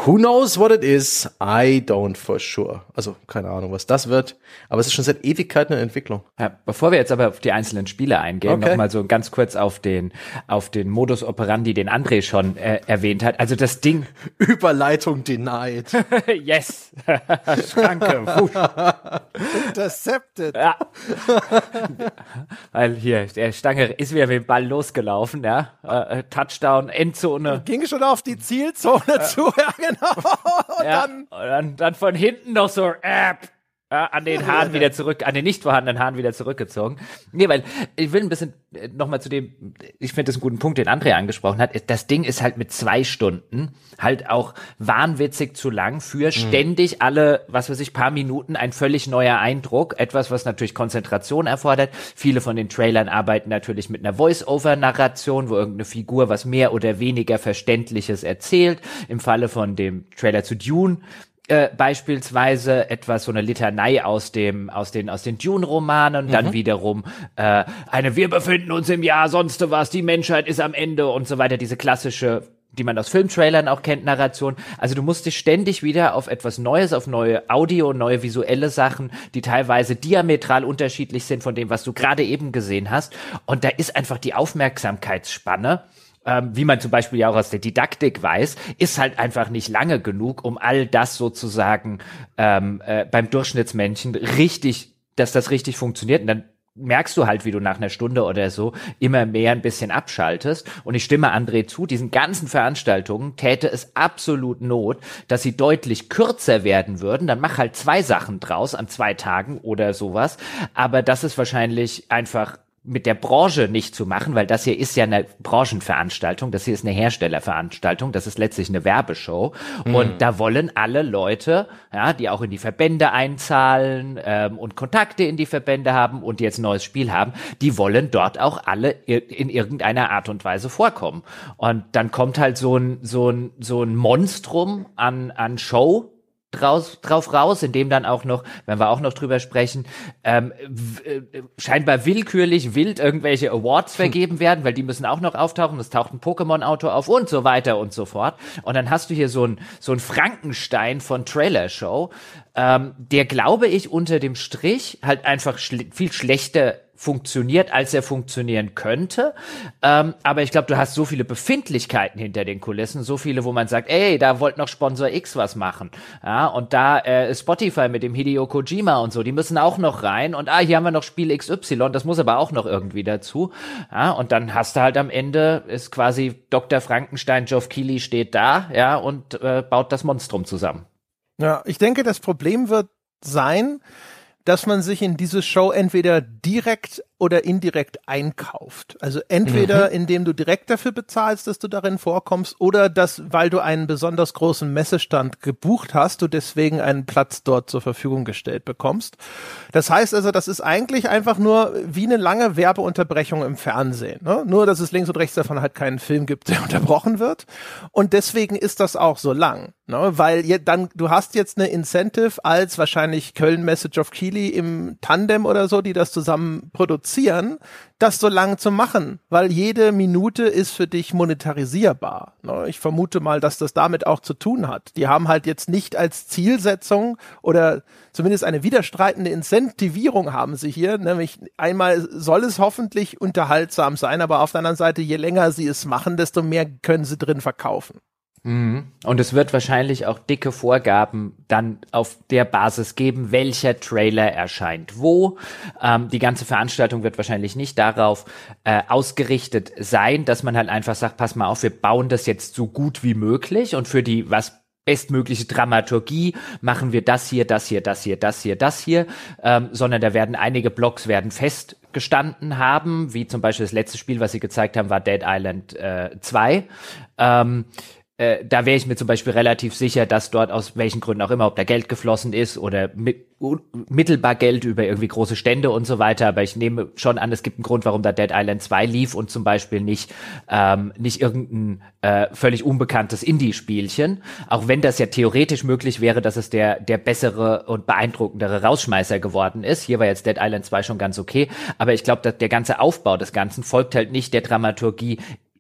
Who knows what it is? I don't for sure. Also keine Ahnung, was das wird. Aber es ist schon seit Ewigkeiten eine Entwicklung. Ja, bevor wir jetzt aber auf die einzelnen Spiele eingehen, okay. nochmal so ganz kurz auf den auf den Modus operandi, den André schon äh, erwähnt hat. Also das Ding. Überleitung denied. yes. Schranke. Intercepted. Ja. Weil hier der Stange ist wieder mit dem Ball losgelaufen. Ja. Äh, Touchdown, Endzone. Ging schon auf die Zielzone äh. zu. Genau. Und ja, dann, und dann, dann von hinten noch so, äh, an den Haaren wieder zurück, an den nicht vorhandenen Haaren wieder zurückgezogen. Nee, weil ich will ein bisschen äh, nochmal zu dem, ich finde das einen guten Punkt, den André angesprochen hat. Das Ding ist halt mit zwei Stunden halt auch wahnwitzig zu lang für mhm. ständig alle, was weiß ich, paar Minuten ein völlig neuer Eindruck. Etwas, was natürlich Konzentration erfordert. Viele von den Trailern arbeiten natürlich mit einer Voice-Over-Narration, wo irgendeine Figur was mehr oder weniger Verständliches erzählt. Im Falle von dem Trailer zu Dune äh, beispielsweise etwas so eine Litanei aus dem aus den aus den Dune Romanen mhm. dann wiederum äh, eine wir befinden uns im Jahr sonst was die Menschheit ist am Ende und so weiter diese klassische die man aus Filmtrailern auch kennt, Narration. Also du musst dich ständig wieder auf etwas Neues, auf neue Audio, neue visuelle Sachen, die teilweise diametral unterschiedlich sind von dem, was du gerade eben gesehen hast. Und da ist einfach die Aufmerksamkeitsspanne ähm, wie man zum Beispiel ja auch aus der Didaktik weiß, ist halt einfach nicht lange genug, um all das sozusagen ähm, äh, beim Durchschnittsmännchen richtig, dass das richtig funktioniert. Und dann merkst du halt, wie du nach einer Stunde oder so immer mehr ein bisschen abschaltest. Und ich stimme André zu, diesen ganzen Veranstaltungen täte es absolut Not, dass sie deutlich kürzer werden würden. Dann mach halt zwei Sachen draus an zwei Tagen oder sowas. Aber das ist wahrscheinlich einfach mit der Branche nicht zu machen, weil das hier ist ja eine Branchenveranstaltung, das hier ist eine Herstellerveranstaltung, das ist letztlich eine Werbeshow mhm. und da wollen alle Leute, ja, die auch in die Verbände einzahlen ähm, und Kontakte in die Verbände haben und jetzt ein neues Spiel haben, die wollen dort auch alle in irgendeiner Art und Weise vorkommen und dann kommt halt so ein so ein so ein Monstrum an an Show draus, drauf raus, in dem dann auch noch, wenn wir auch noch drüber sprechen, ähm, äh, scheinbar willkürlich wild irgendwelche Awards hm. vergeben werden, weil die müssen auch noch auftauchen, es taucht ein Pokémon-Auto auf und so weiter und so fort. Und dann hast du hier so ein, so ein Frankenstein von Trailer-Show, ähm, der, glaube ich, unter dem Strich halt einfach schl viel schlechter funktioniert, als er funktionieren könnte. Ähm, aber ich glaube, du hast so viele Befindlichkeiten hinter den Kulissen, so viele, wo man sagt, ey, da wollte noch Sponsor X was machen. Ja, und da äh, Spotify mit dem Hideo Kojima und so, die müssen auch noch rein. Und ah, hier haben wir noch Spiel XY, das muss aber auch noch irgendwie dazu. Ja, und dann hast du halt am Ende, ist quasi Dr. Frankenstein, Geoff Keighley steht da, ja, und äh, baut das Monstrum zusammen. Ja, ich denke, das Problem wird sein, dass man sich in diese Show entweder direkt oder indirekt einkauft. Also entweder mhm. indem du direkt dafür bezahlst, dass du darin vorkommst, oder dass, weil du einen besonders großen Messestand gebucht hast, du deswegen einen Platz dort zur Verfügung gestellt bekommst. Das heißt also, das ist eigentlich einfach nur wie eine lange Werbeunterbrechung im Fernsehen. Ne? Nur, dass es links und rechts davon halt keinen Film gibt, der unterbrochen wird. Und deswegen ist das auch so lang. Ne? Weil je, dann, du hast jetzt eine Incentive als wahrscheinlich Köln Message of Keely im Tandem oder so, die das zusammen produzieren, das so lang zu machen, weil jede Minute ist für dich monetarisierbar. Ne? Ich vermute mal, dass das damit auch zu tun hat. Die haben halt jetzt nicht als Zielsetzung oder zumindest eine widerstreitende Incentivierung haben sie hier, nämlich einmal soll es hoffentlich unterhaltsam sein, aber auf der anderen Seite, je länger sie es machen, desto mehr können sie drin verkaufen. Mhm. Und es wird wahrscheinlich auch dicke Vorgaben dann auf der Basis geben, welcher Trailer erscheint wo. Ähm, die ganze Veranstaltung wird wahrscheinlich nicht darauf äh, ausgerichtet sein, dass man halt einfach sagt, pass mal auf, wir bauen das jetzt so gut wie möglich und für die was bestmögliche Dramaturgie machen wir das hier, das hier, das hier, das hier, das hier, ähm, sondern da werden einige Blocks werden festgestanden haben, wie zum Beispiel das letzte Spiel, was sie gezeigt haben, war Dead Island äh, 2. Ähm, äh, da wäre ich mir zum Beispiel relativ sicher, dass dort aus welchen Gründen auch immer, ob da Geld geflossen ist oder mit, mittelbar Geld über irgendwie große Stände und so weiter. Aber ich nehme schon an, es gibt einen Grund, warum da Dead Island 2 lief und zum Beispiel nicht, ähm, nicht irgendein äh, völlig unbekanntes Indie-Spielchen. Auch wenn das ja theoretisch möglich wäre, dass es der, der bessere und beeindruckendere Rausschmeißer geworden ist. Hier war jetzt Dead Island 2 schon ganz okay. Aber ich glaube, der ganze Aufbau des Ganzen folgt halt nicht der Dramaturgie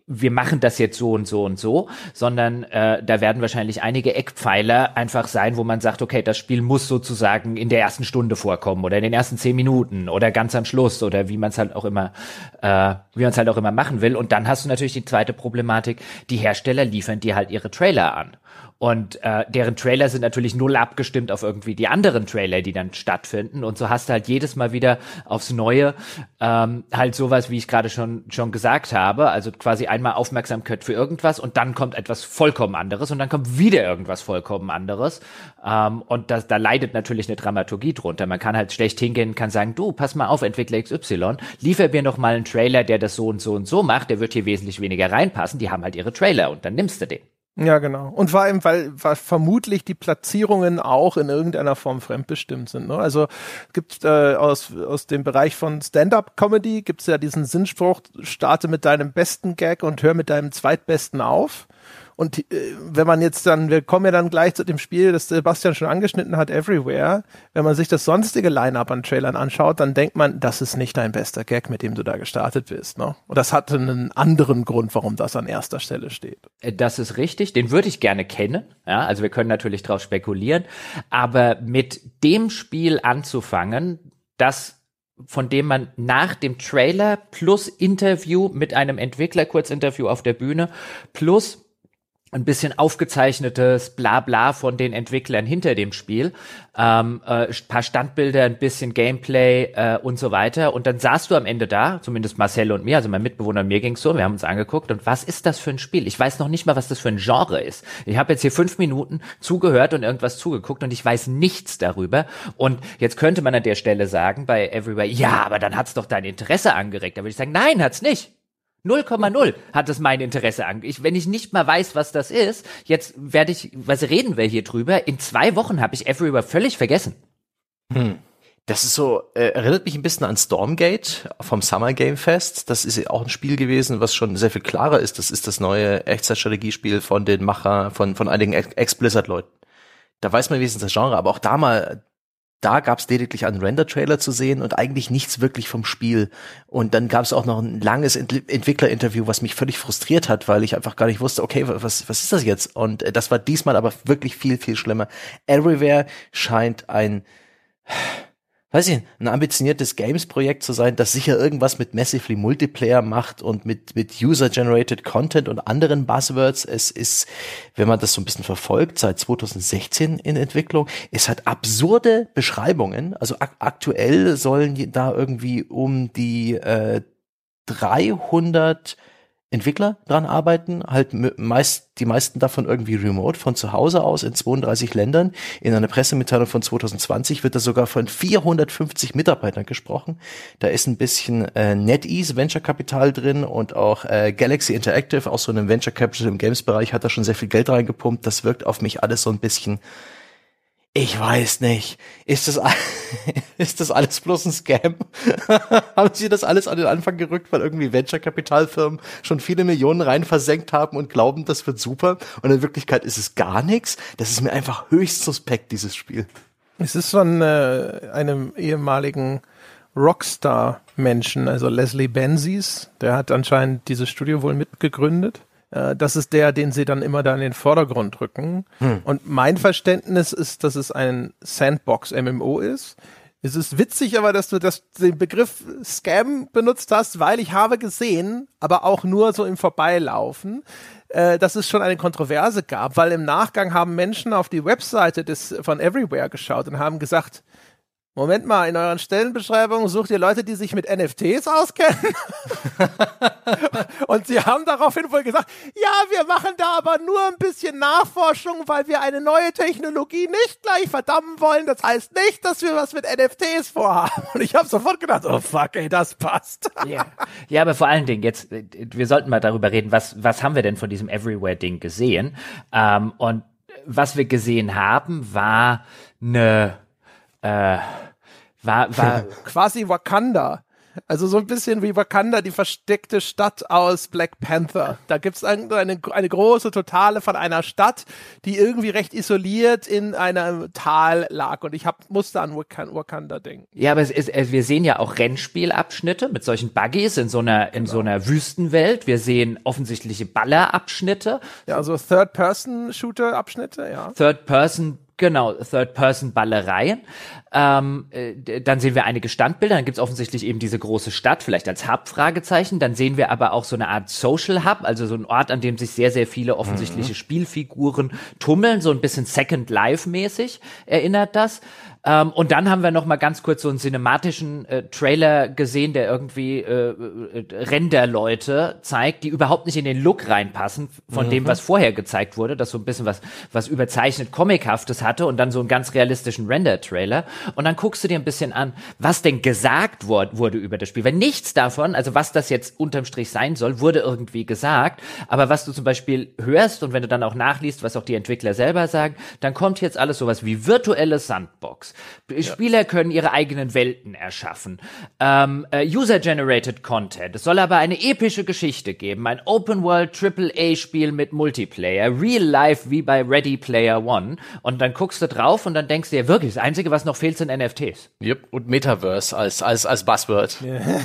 wir machen das jetzt so und so und so, sondern äh, da werden wahrscheinlich einige Eckpfeiler einfach sein, wo man sagt, okay, das Spiel muss sozusagen in der ersten Stunde vorkommen oder in den ersten zehn Minuten oder ganz am Schluss oder wie man es halt auch immer, äh, wie man es halt auch immer machen will. Und dann hast du natürlich die zweite Problematik, die Hersteller liefern dir halt ihre Trailer an. Und äh, deren Trailer sind natürlich null abgestimmt auf irgendwie die anderen Trailer, die dann stattfinden. Und so hast du halt jedes Mal wieder aufs Neue ähm, halt sowas, wie ich gerade schon schon gesagt habe. Also quasi einmal Aufmerksamkeit für irgendwas und dann kommt etwas vollkommen anderes und dann kommt wieder irgendwas vollkommen anderes. Ähm, und das, da leidet natürlich eine Dramaturgie drunter. Man kann halt schlecht hingehen, kann sagen, du, pass mal auf, Entwickler XY, liefer mir noch mal einen Trailer, der das so und so und so macht. Der wird hier wesentlich weniger reinpassen. Die haben halt ihre Trailer und dann nimmst du den. Ja, genau. Und vor allem, weil, weil vermutlich die Platzierungen auch in irgendeiner Form fremdbestimmt sind. Ne? Also gibt äh, aus, aus dem Bereich von Stand-up-Comedy gibt's ja diesen Sinnspruch, starte mit deinem besten Gag und hör mit deinem zweitbesten auf. Und äh, wenn man jetzt dann, wir kommen ja dann gleich zu dem Spiel, das Sebastian schon angeschnitten hat, Everywhere, wenn man sich das sonstige Line-Up an Trailern anschaut, dann denkt man, das ist nicht dein bester Gag, mit dem du da gestartet bist. Ne? Und das hatte einen anderen Grund, warum das an erster Stelle steht. Äh, das ist richtig, den würde ich gerne kennen. Ja, also wir können natürlich drauf spekulieren, aber mit dem Spiel anzufangen, das von dem man nach dem Trailer plus Interview mit einem Entwickler, Kurzinterview auf der Bühne, plus ein bisschen aufgezeichnetes Blabla von den Entwicklern hinter dem Spiel, ähm, äh, paar Standbilder, ein bisschen Gameplay äh, und so weiter. Und dann saßt du am Ende da, zumindest Marcel und mir, also mein Mitbewohner und mir ging's so, wir haben uns angeguckt und was ist das für ein Spiel? Ich weiß noch nicht mal, was das für ein Genre ist. Ich habe jetzt hier fünf Minuten zugehört und irgendwas zugeguckt und ich weiß nichts darüber. Und jetzt könnte man an der Stelle sagen bei Everywhere, ja, aber dann hat's doch dein Interesse angeregt. Da würde ich sagen, nein, hat's nicht. 0,0 hat es mein Interesse an. Ich, wenn ich nicht mal weiß, was das ist, jetzt werde ich, was reden wir hier drüber? In zwei Wochen habe ich Everywhere völlig vergessen. Hm. Das ist so, äh, erinnert mich ein bisschen an Stormgate vom Summer Game Fest. Das ist auch ein Spiel gewesen, was schon sehr viel klarer ist. Das ist das neue Echtzeitstrategiespiel von den Macher, von, von einigen Ex-Blizzard-Leuten. Da weiß man wenigstens das Genre, aber auch da mal, da gab es lediglich einen Render-Trailer zu sehen und eigentlich nichts wirklich vom Spiel. Und dann gab es auch noch ein langes Ent Entwickler-Interview, was mich völlig frustriert hat, weil ich einfach gar nicht wusste, okay, was, was ist das jetzt? Und äh, das war diesmal aber wirklich viel, viel schlimmer. Everywhere scheint ein weiß ich, ein ambitioniertes Games-Projekt zu sein, das sicher irgendwas mit Massively Multiplayer macht und mit, mit User-Generated Content und anderen Buzzwords. Es ist, wenn man das so ein bisschen verfolgt, seit 2016 in Entwicklung. Es hat absurde Beschreibungen. Also ak aktuell sollen da irgendwie um die äh, 300 Entwickler dran arbeiten, halt meist, die meisten davon irgendwie remote, von zu Hause aus in 32 Ländern. In einer Pressemitteilung von 2020 wird da sogar von 450 Mitarbeitern gesprochen. Da ist ein bisschen äh, NetEase Venture Capital drin und auch äh, Galaxy Interactive, auch so einem Venture Capital im Games-Bereich, hat da schon sehr viel Geld reingepumpt. Das wirkt auf mich alles so ein bisschen ich weiß nicht. Ist das, ist das alles bloß ein Scam? haben Sie das alles an den Anfang gerückt, weil irgendwie Venture-Kapitalfirmen schon viele Millionen rein versenkt haben und glauben, das wird super? Und in Wirklichkeit ist es gar nichts. Das ist mir einfach höchst suspekt, dieses Spiel. Es ist von äh, einem ehemaligen Rockstar-Menschen, also Leslie Benzies. Der hat anscheinend dieses Studio wohl mitgegründet. Äh, das ist der, den sie dann immer da in den Vordergrund rücken. Hm. Und mein Verständnis ist, dass es ein Sandbox-MMO ist. Es ist witzig aber, dass du das, den Begriff Scam benutzt hast, weil ich habe gesehen, aber auch nur so im Vorbeilaufen, äh, dass es schon eine Kontroverse gab, weil im Nachgang haben Menschen auf die Webseite des, von Everywhere geschaut und haben gesagt, Moment mal, in euren Stellenbeschreibungen sucht ihr Leute, die sich mit NFTs auskennen? und sie haben daraufhin wohl gesagt, ja, wir machen da aber nur ein bisschen Nachforschung, weil wir eine neue Technologie nicht gleich verdammen wollen. Das heißt nicht, dass wir was mit NFTs vorhaben. Und ich habe sofort gedacht, oh fuck, ey, das passt. ja. ja, aber vor allen Dingen jetzt, wir sollten mal darüber reden, was, was haben wir denn von diesem Everywhere-Ding gesehen? Ähm, und was wir gesehen haben, war eine äh, war, war quasi Wakanda. Also so ein bisschen wie Wakanda, die versteckte Stadt aus Black Panther. Da gibt's eine, eine, eine große Totale von einer Stadt, die irgendwie recht isoliert in einem Tal lag. Und ich hab, musste an Wakanda denken. Ja, aber es ist, wir sehen ja auch Rennspielabschnitte mit solchen Buggies in so einer, in genau. so einer Wüstenwelt. Wir sehen offensichtliche Ballerabschnitte. Ja, also Third-Person-Shooter-Abschnitte, ja. Third-Person Genau, Third-Person-Ballereien. Ähm, äh, dann sehen wir einige Standbilder, dann gibt's offensichtlich eben diese große Stadt, vielleicht als Hub-Fragezeichen. Dann sehen wir aber auch so eine Art Social Hub, also so ein Ort, an dem sich sehr, sehr viele offensichtliche mhm. Spielfiguren tummeln, so ein bisschen Second Life-mäßig erinnert das. Ähm, und dann haben wir noch mal ganz kurz so einen cinematischen äh, Trailer gesehen, der irgendwie äh, äh, Renderleute zeigt, die überhaupt nicht in den Look reinpassen von mhm. dem, was vorher gezeigt wurde, das so ein bisschen was, was überzeichnet Comichaftes hatte und dann so einen ganz realistischen Render-Trailer. Und dann guckst du dir ein bisschen an, was denn gesagt wurde, wurde über das Spiel. Wenn nichts davon, also was das jetzt unterm Strich sein soll, wurde irgendwie gesagt. Aber was du zum Beispiel hörst und wenn du dann auch nachliest, was auch die Entwickler selber sagen, dann kommt jetzt alles sowas wie virtuelle Sandbox. Ja. Spieler können ihre eigenen Welten erschaffen. Ähm, äh, User-generated Content. Es soll aber eine epische Geschichte geben. Ein Open-World AAA-Spiel mit Multiplayer. Real Life wie bei Ready Player One. Und dann guckst du drauf und dann denkst du dir wirklich, das Einzige, was noch fehlt, sind NFTs. Yep. Und Metaverse als, als, als Buzzword.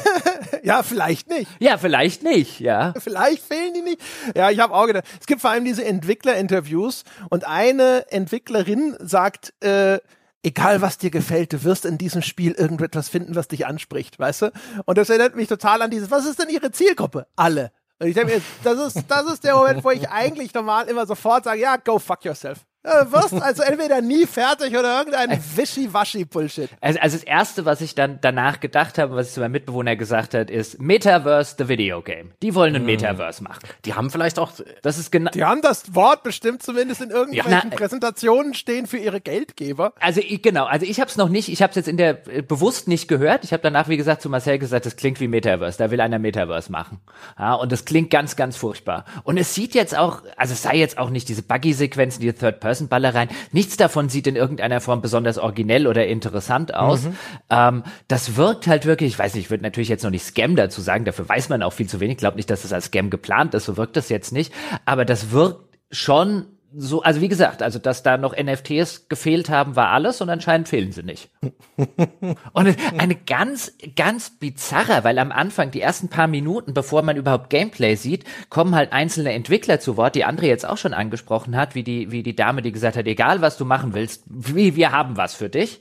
ja, vielleicht nicht. Ja, vielleicht nicht, ja. Vielleicht fehlen die nicht. Ja, ich habe auch gedacht, es gibt vor allem diese Entwickler-Interviews und eine Entwicklerin sagt, äh, egal was dir gefällt, du wirst in diesem Spiel irgendetwas finden, was dich anspricht, weißt du? Und das erinnert mich total an dieses, was ist denn ihre Zielgruppe? Alle. Und ich denke mir, das ist, das ist der Moment, wo ich eigentlich normal immer sofort sage, ja, go fuck yourself. Du wirst also entweder nie fertig oder irgendein Wischi-Waschi-Bullshit. Also, also das Erste, was ich dann danach gedacht habe, was ich zu meinem Mitbewohner gesagt hat, ist Metaverse the Video Game. Die wollen ein hm. Metaverse machen. Die haben vielleicht auch, das ist genau. Die haben das Wort bestimmt zumindest in irgendwelchen ja, na, Präsentationen stehen für ihre Geldgeber. Also ich, genau, also ich habe es noch nicht, ich habe es jetzt in der äh, bewusst nicht gehört. Ich habe danach, wie gesagt, zu Marcel gesagt, das klingt wie Metaverse. Da will einer Metaverse machen. Ja, und das klingt ganz, ganz furchtbar. Und es sieht jetzt auch, also es sei jetzt auch nicht diese Buggy-Sequenzen, die Third-Person Ballereien. Nichts davon sieht in irgendeiner Form besonders originell oder interessant aus. Mhm. Ähm, das wirkt halt wirklich, ich weiß nicht, ich würde natürlich jetzt noch nicht Scam dazu sagen, dafür weiß man auch viel zu wenig. Ich glaube nicht, dass das als Scam geplant ist, so wirkt das jetzt nicht. Aber das wirkt schon so, also wie gesagt, also dass da noch NFTs gefehlt haben, war alles und anscheinend fehlen sie nicht. und eine ganz, ganz bizarre, weil am Anfang, die ersten paar Minuten, bevor man überhaupt Gameplay sieht, kommen halt einzelne Entwickler zu Wort, die André jetzt auch schon angesprochen hat, wie die, wie die Dame, die gesagt hat, egal was du machen willst, wie, wir haben was für dich.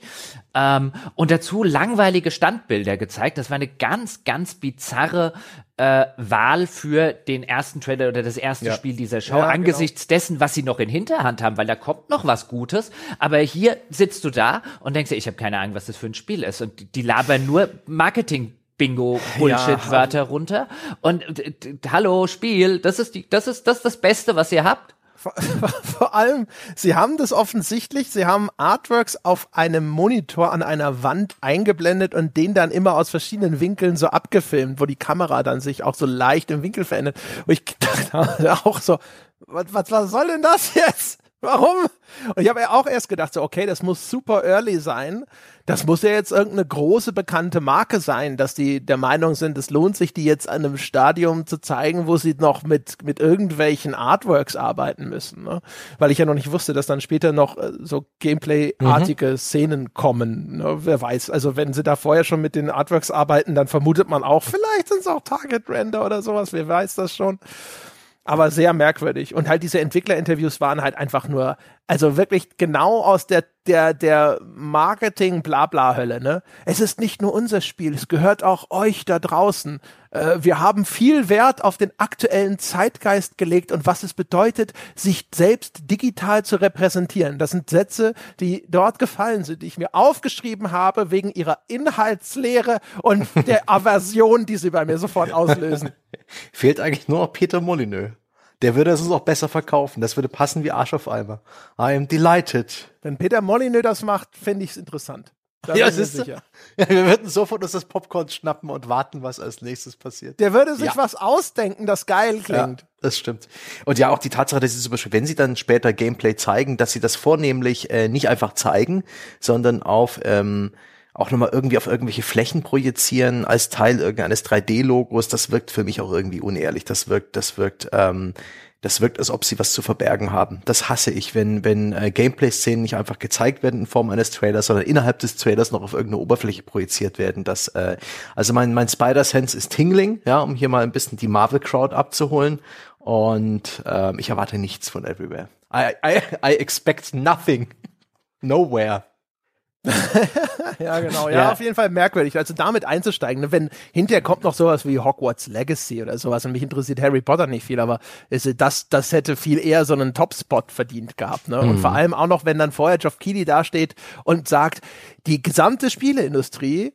Ähm, und dazu langweilige Standbilder gezeigt. Das war eine ganz, ganz bizarre äh, Wahl für den ersten Trailer oder das erste ja. Spiel dieser Show, ja, genau. angesichts genau. dessen, was sie noch in Hinterhand haben, weil da kommt noch was Gutes. Aber hier sitzt du da und denkst dir, ich habe keine Ahnung, was das für ein Spiel ist. Und die labern nur Marketing Bingo-Bullshit-Wörter ja. runter. Und hallo, Spiel, das ist die, das ist das, ist das Beste, was ihr habt. Vor, allem, sie haben das offensichtlich, sie haben Artworks auf einem Monitor an einer Wand eingeblendet und den dann immer aus verschiedenen Winkeln so abgefilmt, wo die Kamera dann sich auch so leicht im Winkel verändert. Und ich dachte auch so, was, was, was soll denn das jetzt? Warum? Und ich habe ja auch erst gedacht, so, okay, das muss super early sein. Das muss ja jetzt irgendeine große bekannte Marke sein, dass die der Meinung sind, es lohnt sich, die jetzt an einem Stadium zu zeigen, wo sie noch mit, mit irgendwelchen Artworks arbeiten müssen. Ne? Weil ich ja noch nicht wusste, dass dann später noch äh, so Gameplay-artige mhm. Szenen kommen. Ne? Wer weiß. Also wenn sie da vorher schon mit den Artworks arbeiten, dann vermutet man auch, vielleicht sind es auch Target-Render oder sowas. Wer weiß das schon aber sehr merkwürdig. Und halt diese Entwicklerinterviews waren halt einfach nur, also wirklich genau aus der, der, der Marketing-Blabla-Hölle, ne? Es ist nicht nur unser Spiel, es gehört auch euch da draußen. Äh, wir haben viel Wert auf den aktuellen Zeitgeist gelegt und was es bedeutet, sich selbst digital zu repräsentieren. Das sind Sätze, die dort gefallen sind, die ich mir aufgeschrieben habe wegen ihrer Inhaltslehre und der Aversion, die sie bei mir sofort auslösen. Fehlt eigentlich nur noch Peter Molyneux. Der würde es uns auch besser verkaufen. Das würde passen wie Arsch auf Eimer. I am delighted. Wenn Peter Molyneux das macht, fände ich es interessant. Da ja, ist sicher. Ja, wir würden sofort uns das Popcorn schnappen und warten, was als nächstes passiert. Der würde sich ja. was ausdenken, das geil klingt. Ja, das stimmt. Und ja, auch die Tatsache, dass sie zum Beispiel, wenn sie dann später Gameplay zeigen, dass sie das vornehmlich äh, nicht einfach zeigen, sondern auf ähm, auch nochmal irgendwie auf irgendwelche Flächen projizieren als Teil irgendeines 3D-Logos, das wirkt für mich auch irgendwie unehrlich. Das wirkt, das wirkt, ähm, das wirkt, als ob sie was zu verbergen haben. Das hasse ich, wenn, wenn äh, Gameplay-Szenen nicht einfach gezeigt werden in Form eines Trailers, sondern innerhalb des Trailers noch auf irgendeine Oberfläche projiziert werden. Das, äh, also mein, mein Spider-Sense ist Tingling, ja, um hier mal ein bisschen die Marvel-Crowd abzuholen. Und ähm, ich erwarte nichts von Everywhere. I, I, I expect nothing. Nowhere. Ja, genau. Ja, ja, auf jeden Fall merkwürdig. Also damit einzusteigen, ne? wenn hinterher kommt noch sowas wie Hogwarts Legacy oder sowas und mich interessiert Harry Potter nicht viel, aber das, das hätte viel eher so einen Top-Spot verdient gehabt. Ne? Mhm. Und vor allem auch noch, wenn dann vorher Geoff Keighley dasteht und sagt, die gesamte Spieleindustrie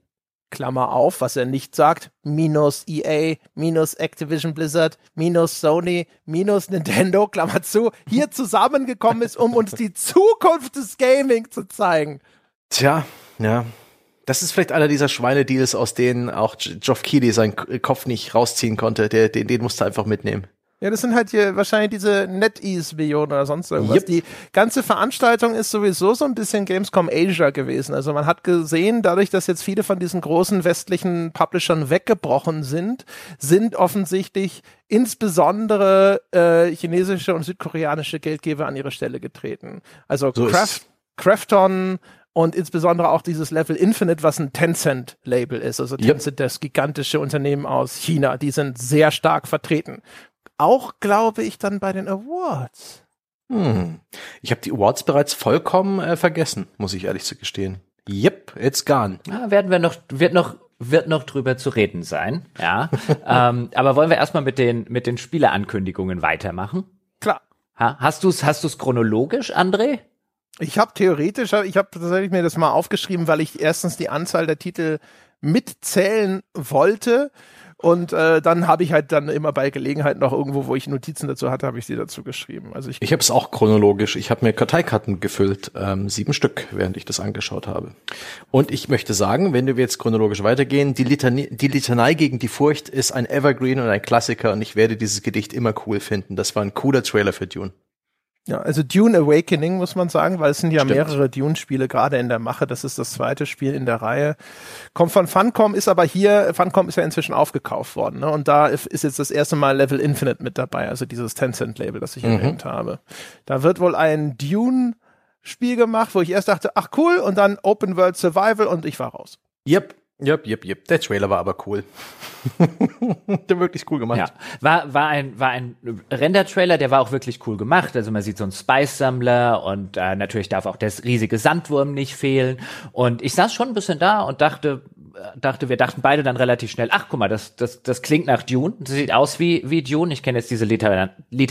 Klammer auf, was er nicht sagt, minus EA, minus Activision Blizzard, minus Sony, minus Nintendo, Klammer zu, hier zusammengekommen ist, um uns die Zukunft des Gaming zu zeigen. Tja, ja. Das ist vielleicht einer dieser Schweinedeals, aus denen auch Geoff Keighley seinen Kopf nicht rausziehen konnte. Der, den, den musste er einfach mitnehmen. Ja, das sind halt hier wahrscheinlich diese NetEase-Millionen oder sonst irgendwas. Yep. Die ganze Veranstaltung ist sowieso so ein bisschen Gamescom Asia gewesen. Also man hat gesehen, dadurch, dass jetzt viele von diesen großen westlichen Publishern weggebrochen sind, sind offensichtlich insbesondere äh, chinesische und südkoreanische Geldgeber an ihre Stelle getreten. Also so Craft, Crafton, und insbesondere auch dieses Level Infinite, was ein Tencent-Label ist. Also Tencent, yep. das gigantische Unternehmen aus China, die sind sehr stark vertreten. Auch glaube ich dann bei den Awards. Hm. Ich habe die Awards bereits vollkommen äh, vergessen, muss ich ehrlich zu gestehen. Yep, it's gone. Ja, werden wir noch, wird noch wird noch drüber zu reden sein, ja. ähm, aber wollen wir erstmal mit den mit den Spieleankündigungen weitermachen? Klar. Ha, hast du's hast du's chronologisch, André? Ich habe theoretisch, ich habe tatsächlich mir das mal aufgeschrieben, weil ich erstens die Anzahl der Titel mitzählen wollte. Und äh, dann habe ich halt dann immer bei Gelegenheit noch irgendwo, wo ich Notizen dazu hatte, habe ich sie dazu geschrieben. Also ich, ich habe es auch chronologisch. Ich habe mir Karteikarten gefüllt, ähm, sieben Stück, während ich das angeschaut habe. Und ich möchte sagen, wenn wir jetzt chronologisch weitergehen, die, Litanie, die Litanei gegen die Furcht ist ein Evergreen und ein Klassiker und ich werde dieses Gedicht immer cool finden. Das war ein cooler Trailer für Dune. Ja, also Dune Awakening muss man sagen, weil es sind ja Stimmt. mehrere Dune-Spiele gerade in der Mache. Das ist das zweite Spiel in der Reihe. Kommt von Funcom, ist aber hier, Funcom ist ja inzwischen aufgekauft worden. Ne? Und da ist jetzt das erste Mal Level Infinite mit dabei, also dieses Tencent-Label, das ich mhm. erwähnt habe. Da wird wohl ein Dune-Spiel gemacht, wo ich erst dachte, ach cool, und dann Open World Survival und ich war raus. Yep, Yep, yep, yep. Der Trailer war aber cool. der wirklich cool gemacht. Ja, war, war ein, war ein Render-Trailer, der war auch wirklich cool gemacht. Also man sieht so einen Spice-Sammler und äh, natürlich darf auch das riesige Sandwurm nicht fehlen. Und ich saß schon ein bisschen da und dachte, dachte, wir dachten beide dann relativ schnell, ach guck mal, das, das, das klingt nach Dune. Das sieht aus wie, wie Dune. Ich kenne jetzt diese Liter,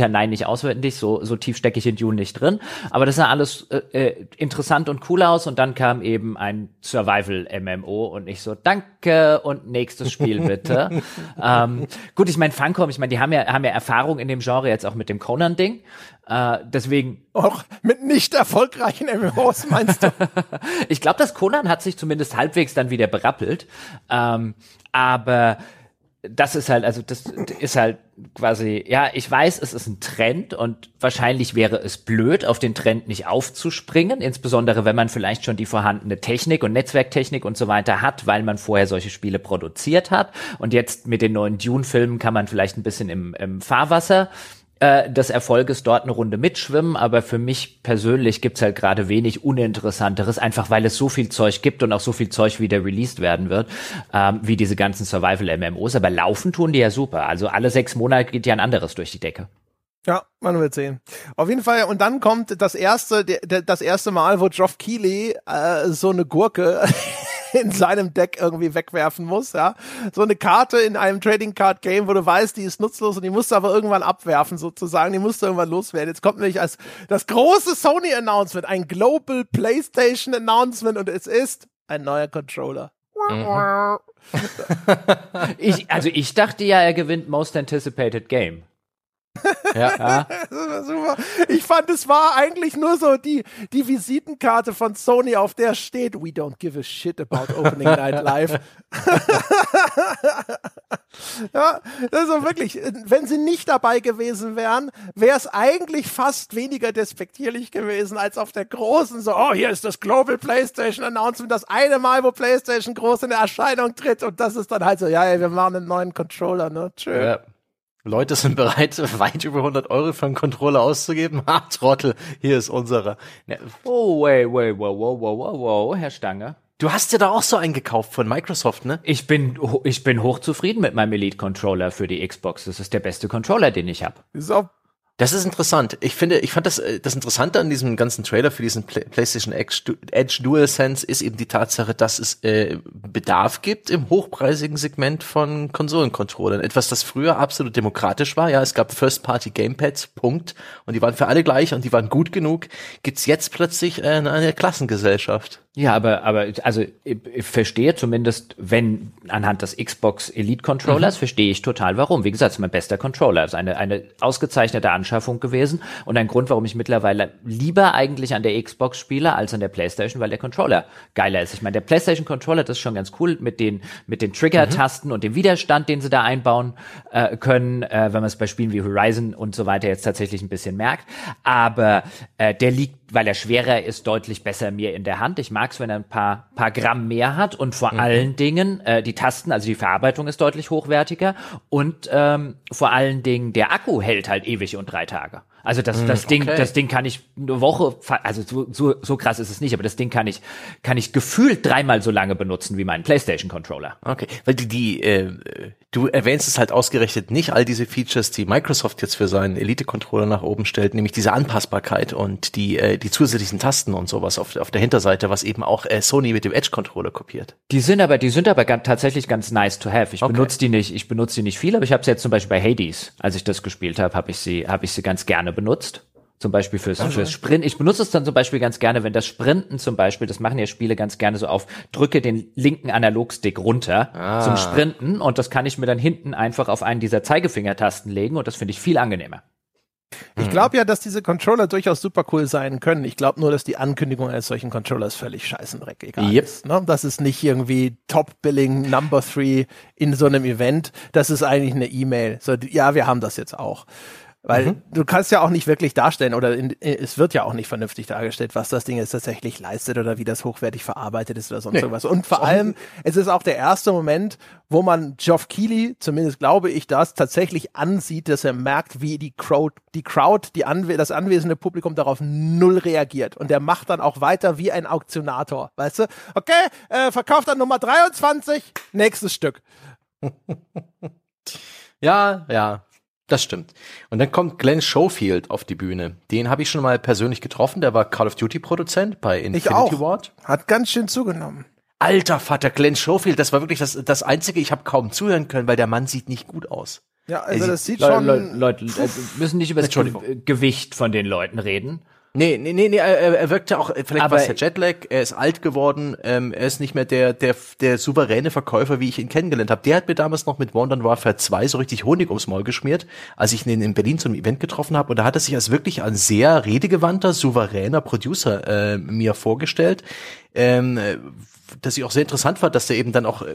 Nein nicht auswendig, so, so tief stecke ich in Dune nicht drin. Aber das sah alles äh, äh, interessant und cool aus und dann kam eben ein Survival-MMO und ich so, danke und nächstes Spiel bitte. ähm, gut, ich meine, Funcom, ich meine, die haben ja, haben ja Erfahrung in dem Genre jetzt auch mit dem Conan-Ding. Äh, deswegen. Auch mit nicht erfolgreichen MMOs, meinst du? ich glaube, das Conan hat sich zumindest halbwegs dann wieder berappelt. Ähm, aber das ist halt, also das ist halt quasi, ja, ich weiß, es ist ein Trend und wahrscheinlich wäre es blöd, auf den Trend nicht aufzuspringen, insbesondere wenn man vielleicht schon die vorhandene Technik und Netzwerktechnik und so weiter hat, weil man vorher solche Spiele produziert hat. Und jetzt mit den neuen Dune-Filmen kann man vielleicht ein bisschen im, im Fahrwasser äh, des Erfolges dort eine Runde mitschwimmen, aber für mich persönlich gibt's halt gerade wenig Uninteressanteres, einfach weil es so viel Zeug gibt und auch so viel Zeug wieder released werden wird, ähm, wie diese ganzen Survival-MMOs. Aber laufen tun die ja super. Also alle sechs Monate geht ja ein anderes durch die Decke. Ja, man wird sehen. Auf jeden Fall, und dann kommt das erste, der, das erste Mal, wo Geoff Keighley äh, so eine Gurke in seinem Deck irgendwie wegwerfen muss, ja. So eine Karte in einem Trading Card Game, wo du weißt, die ist nutzlos und die musst du aber irgendwann abwerfen, sozusagen. Die musst du irgendwann loswerden. Jetzt kommt nämlich als das große Sony Announcement, ein Global PlayStation Announcement und es ist ein neuer Controller. Mhm. ich, also ich dachte ja, er gewinnt Most Anticipated Game. Ja. ja. Super. Ich fand, es war eigentlich nur so die, die Visitenkarte von Sony, auf der steht, we don't give a shit about Opening Night Live. ja, also wirklich, wenn sie nicht dabei gewesen wären, wäre es eigentlich fast weniger despektierlich gewesen, als auf der großen, so, oh, hier ist das Global PlayStation Announcement, das eine Mal, wo PlayStation groß in Erscheinung tritt und das ist dann halt so, ja, ey, wir machen einen neuen Controller, ne? Tschö. Ja. Leute sind bereit, weit über 100 Euro für einen Controller auszugeben. Ha, Trottel, hier ist unserer. Ne. Oh, wait, wait, wow, wow, wow, wow, wow, Herr Stange. Du hast ja da auch so einen gekauft von Microsoft, ne? Ich bin, ich bin hochzufrieden mit meinem Elite Controller für die Xbox. Das ist der beste Controller, den ich habe. Ist auch das ist interessant. Ich finde, ich fand das, äh, das Interessante an diesem ganzen Trailer für diesen Play PlayStation Edge DualSense ist eben die Tatsache, dass es äh, Bedarf gibt im hochpreisigen Segment von Konsolencontrollern. Etwas, das früher absolut demokratisch war. Ja, es gab First-Party Gamepads, Punkt. Und die waren für alle gleich und die waren gut genug. Gibt's jetzt plötzlich äh, eine Klassengesellschaft. Ja, aber, aber also ich, ich verstehe zumindest, wenn anhand des Xbox Elite Controllers, mhm. verstehe ich total warum. Wie gesagt, es ist mein bester Controller. Es ist eine, eine ausgezeichnete Anschaffung gewesen und ein Grund, warum ich mittlerweile lieber eigentlich an der Xbox spiele als an der Playstation, weil der Controller geiler ist. Ich meine, der Playstation Controller, das ist schon ganz cool mit den, mit den Trigger-Tasten mhm. und dem Widerstand, den sie da einbauen äh, können, äh, wenn man es bei Spielen wie Horizon und so weiter jetzt tatsächlich ein bisschen merkt. Aber äh, der liegt weil er schwerer ist, deutlich besser mir in der Hand. Ich mag es, wenn er ein paar, paar Gramm mehr hat und vor mhm. allen Dingen äh, die Tasten, also die Verarbeitung ist deutlich hochwertiger und ähm, vor allen Dingen der Akku hält halt ewig und drei Tage. Also das, das hm, Ding, okay. das Ding kann ich eine Woche, also so, so, so krass ist es nicht, aber das Ding kann ich, kann ich gefühlt dreimal so lange benutzen wie meinen PlayStation Controller. Okay, weil die, die äh, du erwähnst es halt ausgerechnet nicht all diese Features, die Microsoft jetzt für seinen Elite-Controller nach oben stellt, nämlich diese Anpassbarkeit und die, äh, die zusätzlichen Tasten und sowas auf, auf der Hinterseite, was eben auch äh, Sony mit dem Edge-Controller kopiert. Die sind aber, die sind aber ganz, tatsächlich ganz nice to have. Ich okay. benutze die nicht, ich benutze die nicht viel, aber ich habe sie jetzt zum Beispiel bei Hades, als ich das gespielt habe, habe ich sie, habe ich sie ganz gerne gerne benutzt. Zum Beispiel fürs, also. fürs Sprint. Ich benutze es dann zum Beispiel ganz gerne, wenn das Sprinten zum Beispiel, das machen ja Spiele ganz gerne so auf, drücke den linken Analogstick runter ah. zum Sprinten und das kann ich mir dann hinten einfach auf einen dieser Zeigefingertasten legen und das finde ich viel angenehmer. Ich mhm. glaube ja, dass diese Controller durchaus super cool sein können. Ich glaube nur, dass die Ankündigung eines solchen Controllers völlig scheißendreckig yep. ist. Ne? Das ist nicht irgendwie Top-Billing Number Three in so einem Event. Das ist eigentlich eine E-Mail. So, ja, wir haben das jetzt auch. Weil mhm. du kannst ja auch nicht wirklich darstellen oder in, es wird ja auch nicht vernünftig dargestellt, was das Ding jetzt tatsächlich leistet oder wie das hochwertig verarbeitet ist oder sonst nee. irgendwas. Und vor allem, es ist auch der erste Moment, wo man Geoff Keighley, zumindest glaube ich das, tatsächlich ansieht, dass er merkt, wie die Crowd, die Crowd, die Anwe das anwesende Publikum darauf null reagiert. Und der macht dann auch weiter wie ein Auktionator. Weißt du? Okay, äh, verkauft dann Nummer 23, nächstes Stück. ja, ja. Das stimmt. Und dann kommt Glenn Schofield auf die Bühne. Den habe ich schon mal persönlich getroffen. Der war Call of Duty Produzent bei Infinity ich auch. Ward. Hat ganz schön zugenommen. alter Vater, Glenn Schofield, das war wirklich das, das Einzige, ich habe kaum zuhören können, weil der Mann sieht nicht gut aus. Ja, also das sieht Leute, schon. Leute, Leute müssen nicht über das Gewicht von den Leuten reden. Nee, nee, nee, nee er, er wirkte auch, vielleicht Aber- war es der Jetlag, er ist alt geworden, ähm, er ist nicht mehr der, der, der souveräne Verkäufer, wie ich ihn kennengelernt habe. Der hat mir damals noch mit Modern Warfare 2 so richtig Honig ums Maul geschmiert, als ich ihn in Berlin zum Event getroffen habe. Und da hat er sich als wirklich ein sehr redegewandter, souveräner Producer äh, mir vorgestellt, ähm, äh, dass ich auch sehr interessant fand, dass der eben dann auch äh,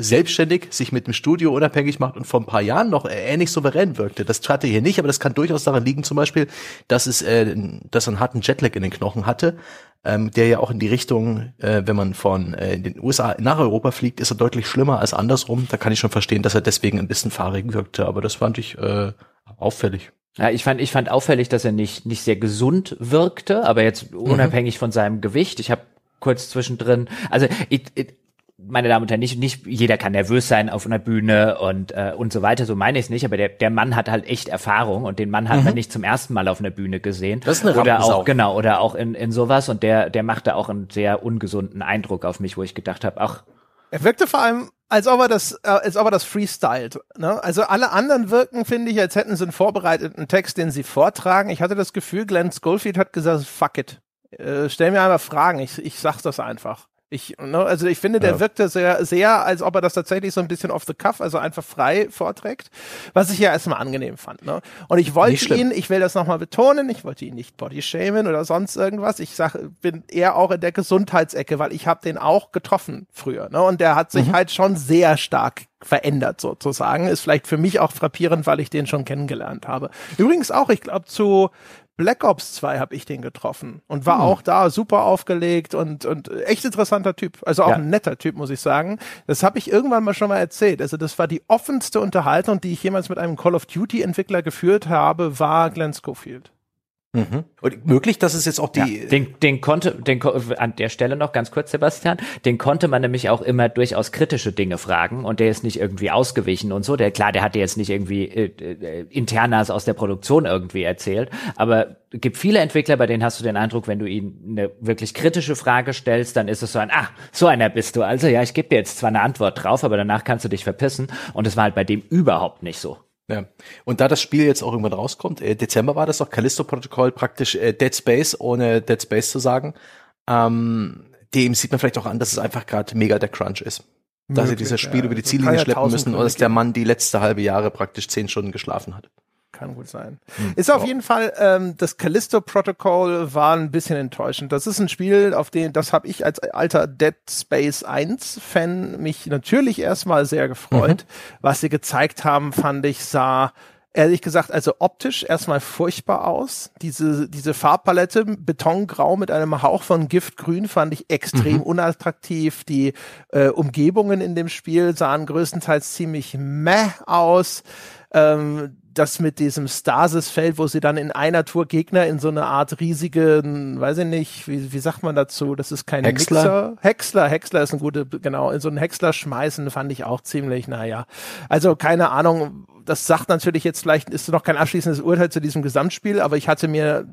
selbstständig sich mit dem Studio unabhängig macht und vor ein paar Jahren noch äh, ähnlich souverän wirkte. Das tat er hier nicht, aber das kann durchaus daran liegen, zum Beispiel, dass es, äh, dass er einen harten Jetlag in den Knochen hatte, ähm, der ja auch in die Richtung, äh, wenn man von äh, den USA nach Europa fliegt, ist er deutlich schlimmer als andersrum. Da kann ich schon verstehen, dass er deswegen ein bisschen fahrig wirkte, aber das fand ich äh, auffällig. Ja, ich fand, ich fand auffällig, dass er nicht, nicht sehr gesund wirkte, aber jetzt unabhängig von seinem Gewicht. Ich habe kurz zwischendrin, also ich, ich, meine Damen und Herren, nicht, nicht jeder kann nervös sein auf einer Bühne und, äh, und so weiter, so meine ich es nicht, aber der, der Mann hat halt echt Erfahrung und den Mann hat man nicht zum ersten Mal auf einer Bühne gesehen. Das ist eine oder Rampensau. auch, genau, oder auch in, in sowas und der, der machte auch einen sehr ungesunden Eindruck auf mich, wo ich gedacht habe, ach, Er wirkte vor allem, als ob er das, äh, als ob er das freestylt. Ne? Also alle anderen wirken, finde ich, als hätten sie einen vorbereiteten Text, den sie vortragen. Ich hatte das Gefühl, Glenn Schofield hat gesagt, fuck it. Äh, stell mir einfach Fragen, ich, ich sag's das einfach. Ich, ne, also ich finde, der Ja. wirkte sehr, sehr, als ob er das tatsächlich so ein bisschen off the cuff, also einfach frei vorträgt, was ich ja erstmal angenehm fand. Ne? Und ich wollte ihn, ich will das nochmal betonen, ich wollte ihn nicht body shamen oder sonst irgendwas. Ich sag, bin eher auch in der Gesundheitsecke, weil ich habe den auch getroffen früher. Ne? Und der hat sich halt schon sehr stark verändert sozusagen. Ist vielleicht für mich auch frappierend, weil ich den schon kennengelernt habe. Übrigens auch, ich glaube, zu Black Ops 2 habe ich den getroffen und war auch da super aufgelegt und, und echt interessanter Typ. Also auch Ja. ein netter Typ, muss ich sagen. Das habe ich irgendwann mal schon mal erzählt. Also das war die offenste Unterhaltung, die ich jemals mit einem Call of Duty Entwickler geführt habe, war Glenn Schofield. Mhm. Und möglich, dass es jetzt auch die, Ja, den, den konnte, den an der Stelle noch ganz kurz, Sebastian, den konnte man nämlich auch immer durchaus kritische Dinge fragen und der ist nicht irgendwie ausgewichen und so. Der klar, der hatte jetzt nicht irgendwie äh, äh, Internas aus der Produktion irgendwie erzählt, aber gibt viele Entwickler, bei denen hast du den Eindruck, wenn du ihnen eine wirklich kritische Frage stellst, dann ist es so ein, ah, so einer bist du. Also ja, ich gebe dir jetzt zwar eine Antwort drauf, aber danach kannst du dich verpissen und es war halt bei dem überhaupt nicht so. Ja. Und da das Spiel jetzt auch irgendwann rauskommt, äh, Dezember war das doch, Callisto Protocol praktisch äh, Dead Space, ohne Dead Space zu sagen, ähm, dem sieht man vielleicht auch an, dass es einfach gerade mega der Crunch ist. Dass sie dieses ja. Spiel über die Also Ziellinie ja schleppen müssen oder dass der. Mann die letzte halbe Jahre praktisch zehn Stunden geschlafen hat. Kann gut sein. Ist auf jeden Fall, ähm, das Callisto Protocol war ein bisschen enttäuschend. Das ist ein Spiel, auf den, das habe ich als alter Dead Space 1 Fan mich natürlich erstmal sehr gefreut. Was sie gezeigt haben, fand ich, sah ehrlich gesagt, also optisch erstmal furchtbar aus. Diese, diese Farbpalette, Betongrau mit einem Hauch von Giftgrün fand ich extrem unattraktiv. Die äh, Umgebungen in dem Spiel sahen größtenteils ziemlich meh aus. Ähm, das mit diesem Stasis-Feld, wo sie dann in einer Tour Gegner in so eine Art riesigen, weiß ich nicht, wie, wie sagt man dazu? Das ist kein Häcksler? Mixer. Häcksler, Häcksler ist ein guter, genau, in so einen Häcksler schmeißen fand ich auch ziemlich, naja. Also keine Ahnung, das sagt natürlich jetzt vielleicht, ist noch kein abschließendes Urteil zu diesem Gesamtspiel, aber ich hatte mir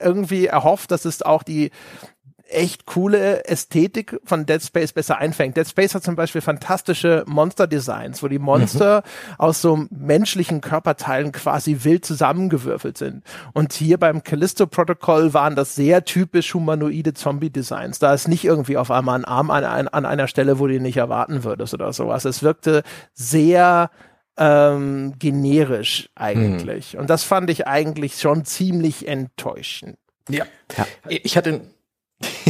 irgendwie erhofft, dass es auch die echt coole Ästhetik von Dead Space besser einfängt. Dead Space hat zum Beispiel fantastische Monster-Designs, wo die Monster aus so menschlichen Körperteilen quasi wild zusammengewürfelt sind. Und hier beim Callisto-Protokoll waren das sehr typisch humanoide Zombie-Designs. Da ist nicht irgendwie auf einmal ein Arm an, an, an einer Stelle, wo du ihn nicht erwarten würdest oder sowas. Es wirkte sehr ähm, generisch eigentlich. Und das fand ich eigentlich schon ziemlich enttäuschend. Ja. Ich hatte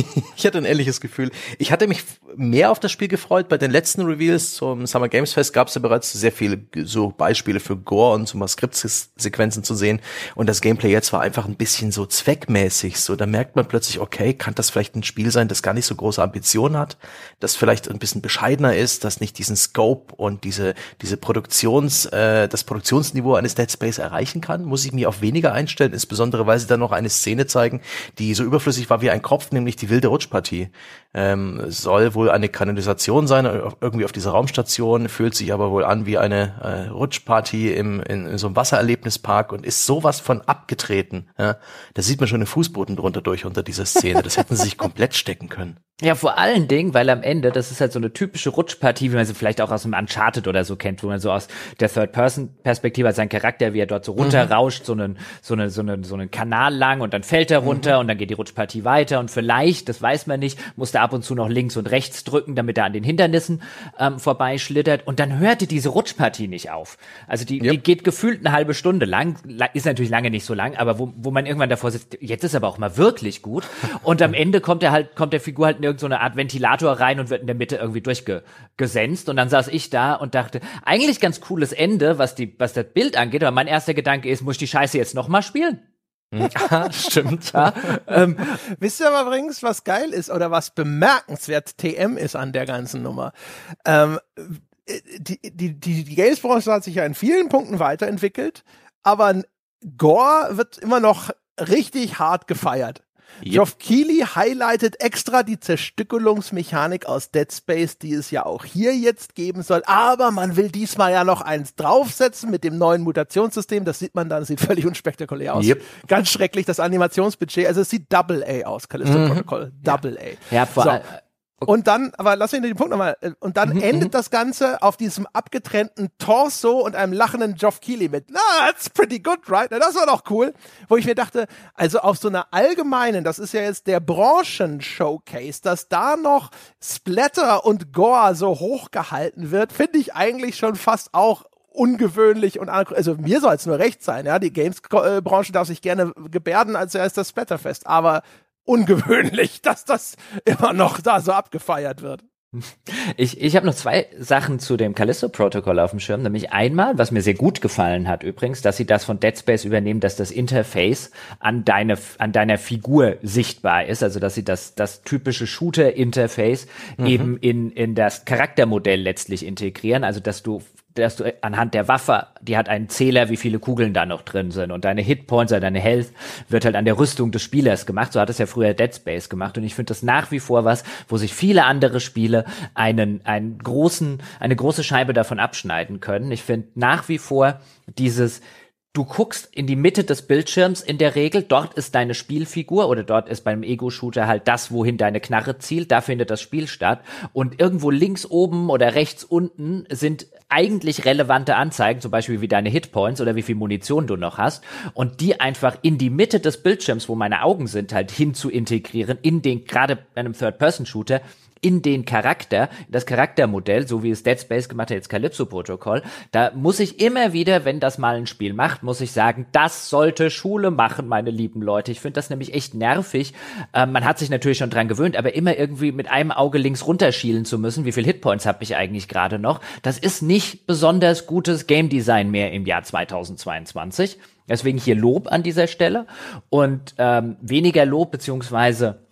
ich hatte ein ähnliches Gefühl. Ich hatte mich mehr auf das Spiel gefreut. Bei den letzten Reveals zum Summer Games Fest gab es ja bereits sehr viele so Beispiele für Gore und so mal Skriptsequenzen zu sehen. Und das Gameplay jetzt war einfach ein bisschen so zweckmäßig. So, da merkt man plötzlich, okay, kann das vielleicht ein Spiel sein, das gar nicht so große Ambitionen hat, das vielleicht ein bisschen bescheidener ist, das nicht diesen Scope und diese diese Produktions äh, das Produktionsniveau eines Dead Space erreichen kann. Muss ich mir auf weniger einstellen, insbesondere weil sie dann noch eine Szene zeigen, die so überflüssig war wie ein Kopf, nämlich die die wilde Rutschpartie. Ähm, soll wohl eine Kanalisation sein, irgendwie auf dieser Raumstation, fühlt sich aber wohl an wie eine äh, Rutschparty im, in, in, so einem Wassererlebnispark und ist sowas von abgetreten. Ja? Da sieht man schon den Fußboden drunter durch unter dieser Szene. Das hätten sie sich komplett stecken können. Ja, vor allen Dingen, weil am Ende, das ist halt so eine typische Rutschpartie, wie man sie vielleicht auch aus einem Uncharted oder so kennt, wo man so aus der Third-Person-Perspektive als sein Charakter, wie er dort so runterrauscht, mhm. so einen, so eine, so einen, so einen Kanal lang und dann fällt er runter mhm. und dann geht die Rutschpartie weiter und vielleicht, das weiß man nicht, muss er ab und zu noch links und rechts drücken, damit er an den Hindernissen ähm, vorbeischlittert und dann hörte diese Rutschpartie nicht auf. Also die, yep. die geht gefühlt eine halbe Stunde lang, ist natürlich lange nicht so lang, aber wo, wo man irgendwann davor sitzt, jetzt ist aber auch mal wirklich gut und am Ende kommt er halt, kommt der Figur halt irgendeine so Art Ventilator rein und wird in der Mitte irgendwie durchgesenzt. Und dann saß ich da und dachte, eigentlich ganz cooles Ende, was die, was das Bild angeht. Aber mein erster Gedanke ist, muss ich die Scheiße jetzt noch mal spielen? ja, stimmt. Ja, ähm, wisst ihr aber übrigens, was geil ist oder was bemerkenswert TM ist an der ganzen Nummer? Ähm, die, die, die, die Games-Branche hat sich ja in vielen Punkten weiterentwickelt, aber Gore wird immer noch richtig hart gefeiert. Yep. Geoff Keighley highlightet extra die Zerstückelungsmechanik aus Dead Space, die es ja auch hier jetzt geben soll. Aber man will diesmal ja noch eins draufsetzen mit dem neuen Mutationssystem. Das sieht man dann, sieht völlig unspektakulär aus. Yep. Ganz schrecklich, das Animationsbudget. Also es sieht Double A aus, Callisto mhm. Protocol. Double A. Ja, vor allem. Okay. Und dann, aber lass mich den Punkt nochmal, äh, und dann mhm, endet mhm. das Ganze auf diesem abgetrennten Torso und einem lachenden Geoff Keighley mit, na, that's pretty good, right? Na, das war doch cool. Wo ich mir dachte, also auf so einer allgemeinen, das ist ja jetzt der Branchen-Showcase, dass da noch Splatter und Gore so hochgehalten wird, finde ich eigentlich schon fast auch ungewöhnlich und also mir soll es nur recht sein, ja, die Games-Branche darf sich gerne gebärden, als wäre es das Splatterfest, aber ungewöhnlich, dass das immer noch da so abgefeiert wird. Ich, ich habe noch zwei Sachen zu dem Callisto-Protokoll auf dem Schirm. Nämlich einmal, was mir sehr gut gefallen hat übrigens, dass sie das von Dead Space übernehmen, dass das Interface an, deine, an deiner Figur sichtbar ist. Also dass sie das, das typische Shooter-Interface mhm. eben in, in das Charaktermodell letztlich integrieren. Also dass du dass du anhand der Waffe, die hat einen Zähler, wie viele Kugeln da noch drin sind. Und deine Hitpoints oder deine Health wird halt an der Rüstung des Spielers gemacht. So hat es ja früher Dead Space gemacht. Und ich finde das nach wie vor was, wo sich viele andere Spiele einen, einen großen, eine große Scheibe davon abschneiden können. Ich finde nach wie vor dieses, du guckst in die Mitte des Bildschirms in der Regel, dort ist deine Spielfigur oder dort ist beim Ego-Shooter halt das, wohin deine Knarre zielt, da findet das Spiel statt. Und irgendwo links oben oder rechts unten sind eigentlich relevante Anzeigen, zum Beispiel wie deine Hitpoints oder wie viel Munition du noch hast. Und die einfach in die Mitte des Bildschirms, wo meine Augen sind, halt hin zu integrieren, in den, gerade bei einem Third-Person-Shooter, in den Charakter, das Charaktermodell, so wie es Dead Space gemacht hat, jetzt Calypso-Protokoll, da muss ich immer wieder, wenn das mal ein Spiel macht, muss ich sagen, das sollte Schule machen, meine lieben Leute. Ich finde das nämlich echt nervig. Ähm, man hat sich natürlich schon dran gewöhnt, aber immer irgendwie mit einem Auge links runterschielen zu müssen, wie viel Hitpoints habe ich eigentlich gerade noch, das ist nicht besonders gutes Game Design mehr im Jahr 2022. Deswegen hier Lob an dieser Stelle und ähm, weniger Lob beziehungsweise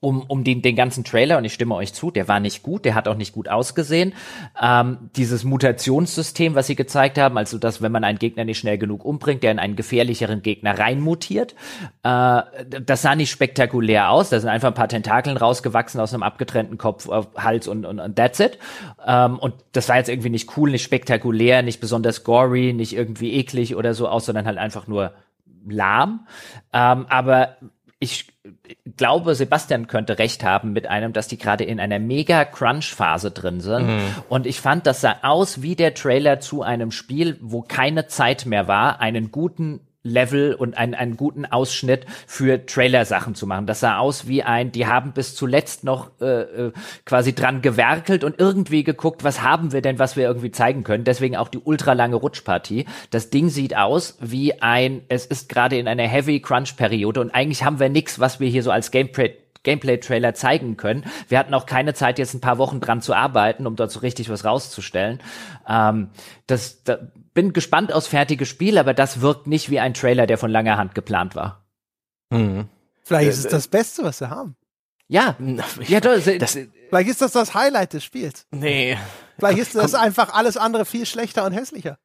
um, um den, den ganzen Trailer, und ich stimme euch zu, der war nicht gut, der hat auch nicht gut ausgesehen. Ähm, dieses Mutationssystem, was sie gezeigt haben, also dass, wenn man einen Gegner nicht schnell genug umbringt, der in einen gefährlicheren Gegner reinmutiert, äh, das sah nicht spektakulär aus. Da sind einfach ein paar Tentakeln rausgewachsen aus einem abgetrennten Kopf, äh, Hals und, und, und that's it. Ähm, und das war jetzt irgendwie nicht cool, nicht spektakulär, nicht besonders gory, nicht irgendwie eklig oder so aus, sondern halt einfach nur lahm. Ähm, aber ich glaube, Sebastian könnte recht haben mit einem, dass die gerade in einer mega Crunch-Phase drin sind. Mhm. Und ich fand, das sah aus wie der Trailer zu einem Spiel, wo keine Zeit mehr war, einen guten Level und einen, einen guten Ausschnitt für Trailer-Sachen zu machen. Das sah aus wie ein, die haben bis zuletzt noch äh, äh, quasi dran gewerkelt und irgendwie geguckt, was haben wir denn, was wir irgendwie zeigen können. Deswegen auch die ultralange Rutschpartie. Das Ding sieht aus wie ein, es ist gerade in einer Heavy Crunch-Periode und eigentlich haben wir nichts, was wir hier so als Gameplay Gameplay-Trailer zeigen können. Wir hatten auch keine Zeit, jetzt ein paar Wochen dran zu arbeiten, um dort so richtig was rauszustellen. Ähm, das, da bin gespannt aufs fertige Spiel, aber das wirkt nicht wie ein Trailer, der von langer Hand geplant war. Mhm. Vielleicht ist es das Beste, was wir haben. Ja, ja, das, das, vielleicht ist das das Highlight des Spiels. Nee. Vielleicht ist das einfach alles andere viel schlechter und hässlicher.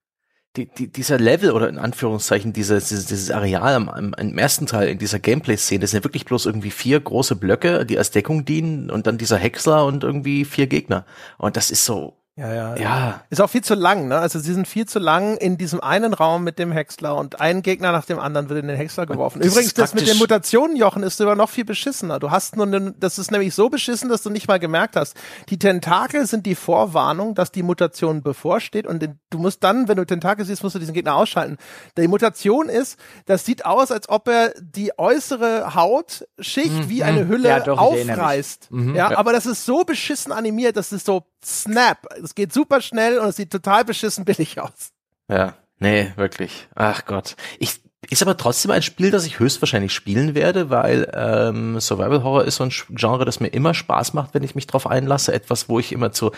die, die, dieser Level oder in Anführungszeichen dieses, dieses, dieses Areal am, am, im ersten Teil in dieser Gameplay-Szene, das sind ja wirklich bloß irgendwie vier große Blöcke, die als Deckung dienen und dann dieser Häcksler und irgendwie vier Gegner. Und das ist so, Ja, ja. ja, Ist auch viel zu lang, ne? Also sie sind viel zu lang in diesem einen Raum mit dem Häcksler und ein Gegner nach dem anderen wird in den Häcksler geworfen. das Übrigens, das mit den Mutationen, Jochen, ist sogar noch viel beschissener. Du hast nur, ne, das ist nämlich so beschissen, dass du nicht mal gemerkt hast. Die Tentakel sind die Vorwarnung, dass die Mutation bevorsteht und den, du musst dann, wenn du Tentakel siehst, musst du diesen Gegner ausschalten. Die Mutation ist, das sieht aus, als ob er die äußere Hautschicht wie eine Hülle Mhm. Ja, doch, ich erinnere mich. aufreißt. Ja, aber das ist so beschissen animiert, das ist so snap. Es geht super schnell und es sieht total beschissen billig aus. ja, nee, wirklich. Ach Gott. Ich, ist aber trotzdem ein Spiel, das ich höchstwahrscheinlich spielen werde, weil ähm, Survival Horror ist so ein Genre, das mir immer Spaß macht, wenn ich mich drauf einlasse. Etwas, wo ich immer so,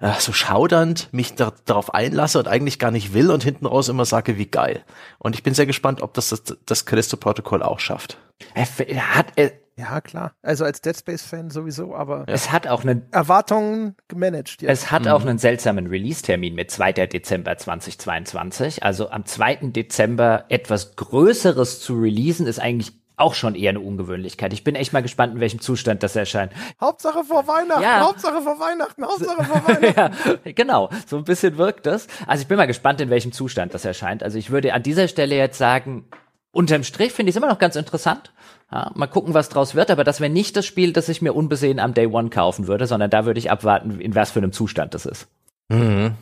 äh, so schaudernd mich da, darauf einlasse und eigentlich gar nicht will und hinten raus immer sage, wie geil. Und ich bin sehr gespannt, ob das das, das Callisto-Protokoll auch schafft. Er er hat, er, Ja, klar. Also als Dead Space-Fan sowieso, aber es hat auch einen Erwartungen gemanagt. Ja. Es hat auch einen seltsamen Release-Termin mit 2. Dezember 2022. Also am 2. Dezember etwas Größeres zu releasen, ist eigentlich auch schon eher eine Ungewöhnlichkeit. Ich bin echt mal gespannt, in welchem Zustand das erscheint. Hauptsache vor Weihnachten, Ja. Hauptsache vor Weihnachten, Hauptsache vor Weihnachten. ja, genau, so ein bisschen wirkt das. Also ich bin mal gespannt, in welchem Zustand das erscheint. Also ich würde an dieser Stelle jetzt sagen, unterm Strich finde ich es immer noch ganz interessant. Ja, mal gucken, was draus wird, aber das wäre nicht das Spiel, das ich mir unbesehen am Day One kaufen würde, sondern da würde ich abwarten, in was für einem Zustand das ist. Mhm.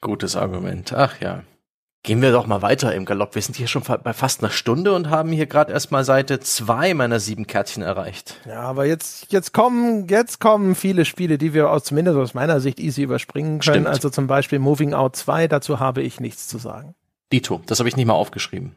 Gutes Argument. Ach ja. Gehen wir doch mal weiter im Galopp. Wir sind hier schon bei fast einer Stunde und haben hier gerade erst mal Seite zwei meiner sieben Kärtchen erreicht. Ja, aber jetzt, jetzt kommen, jetzt kommen viele Spiele, die wir aus, zumindest aus meiner Sicht easy überspringen können. Stimmt. Also zum Beispiel Moving Out 2, dazu habe ich nichts zu sagen. Dito, das habe ich nicht mal aufgeschrieben.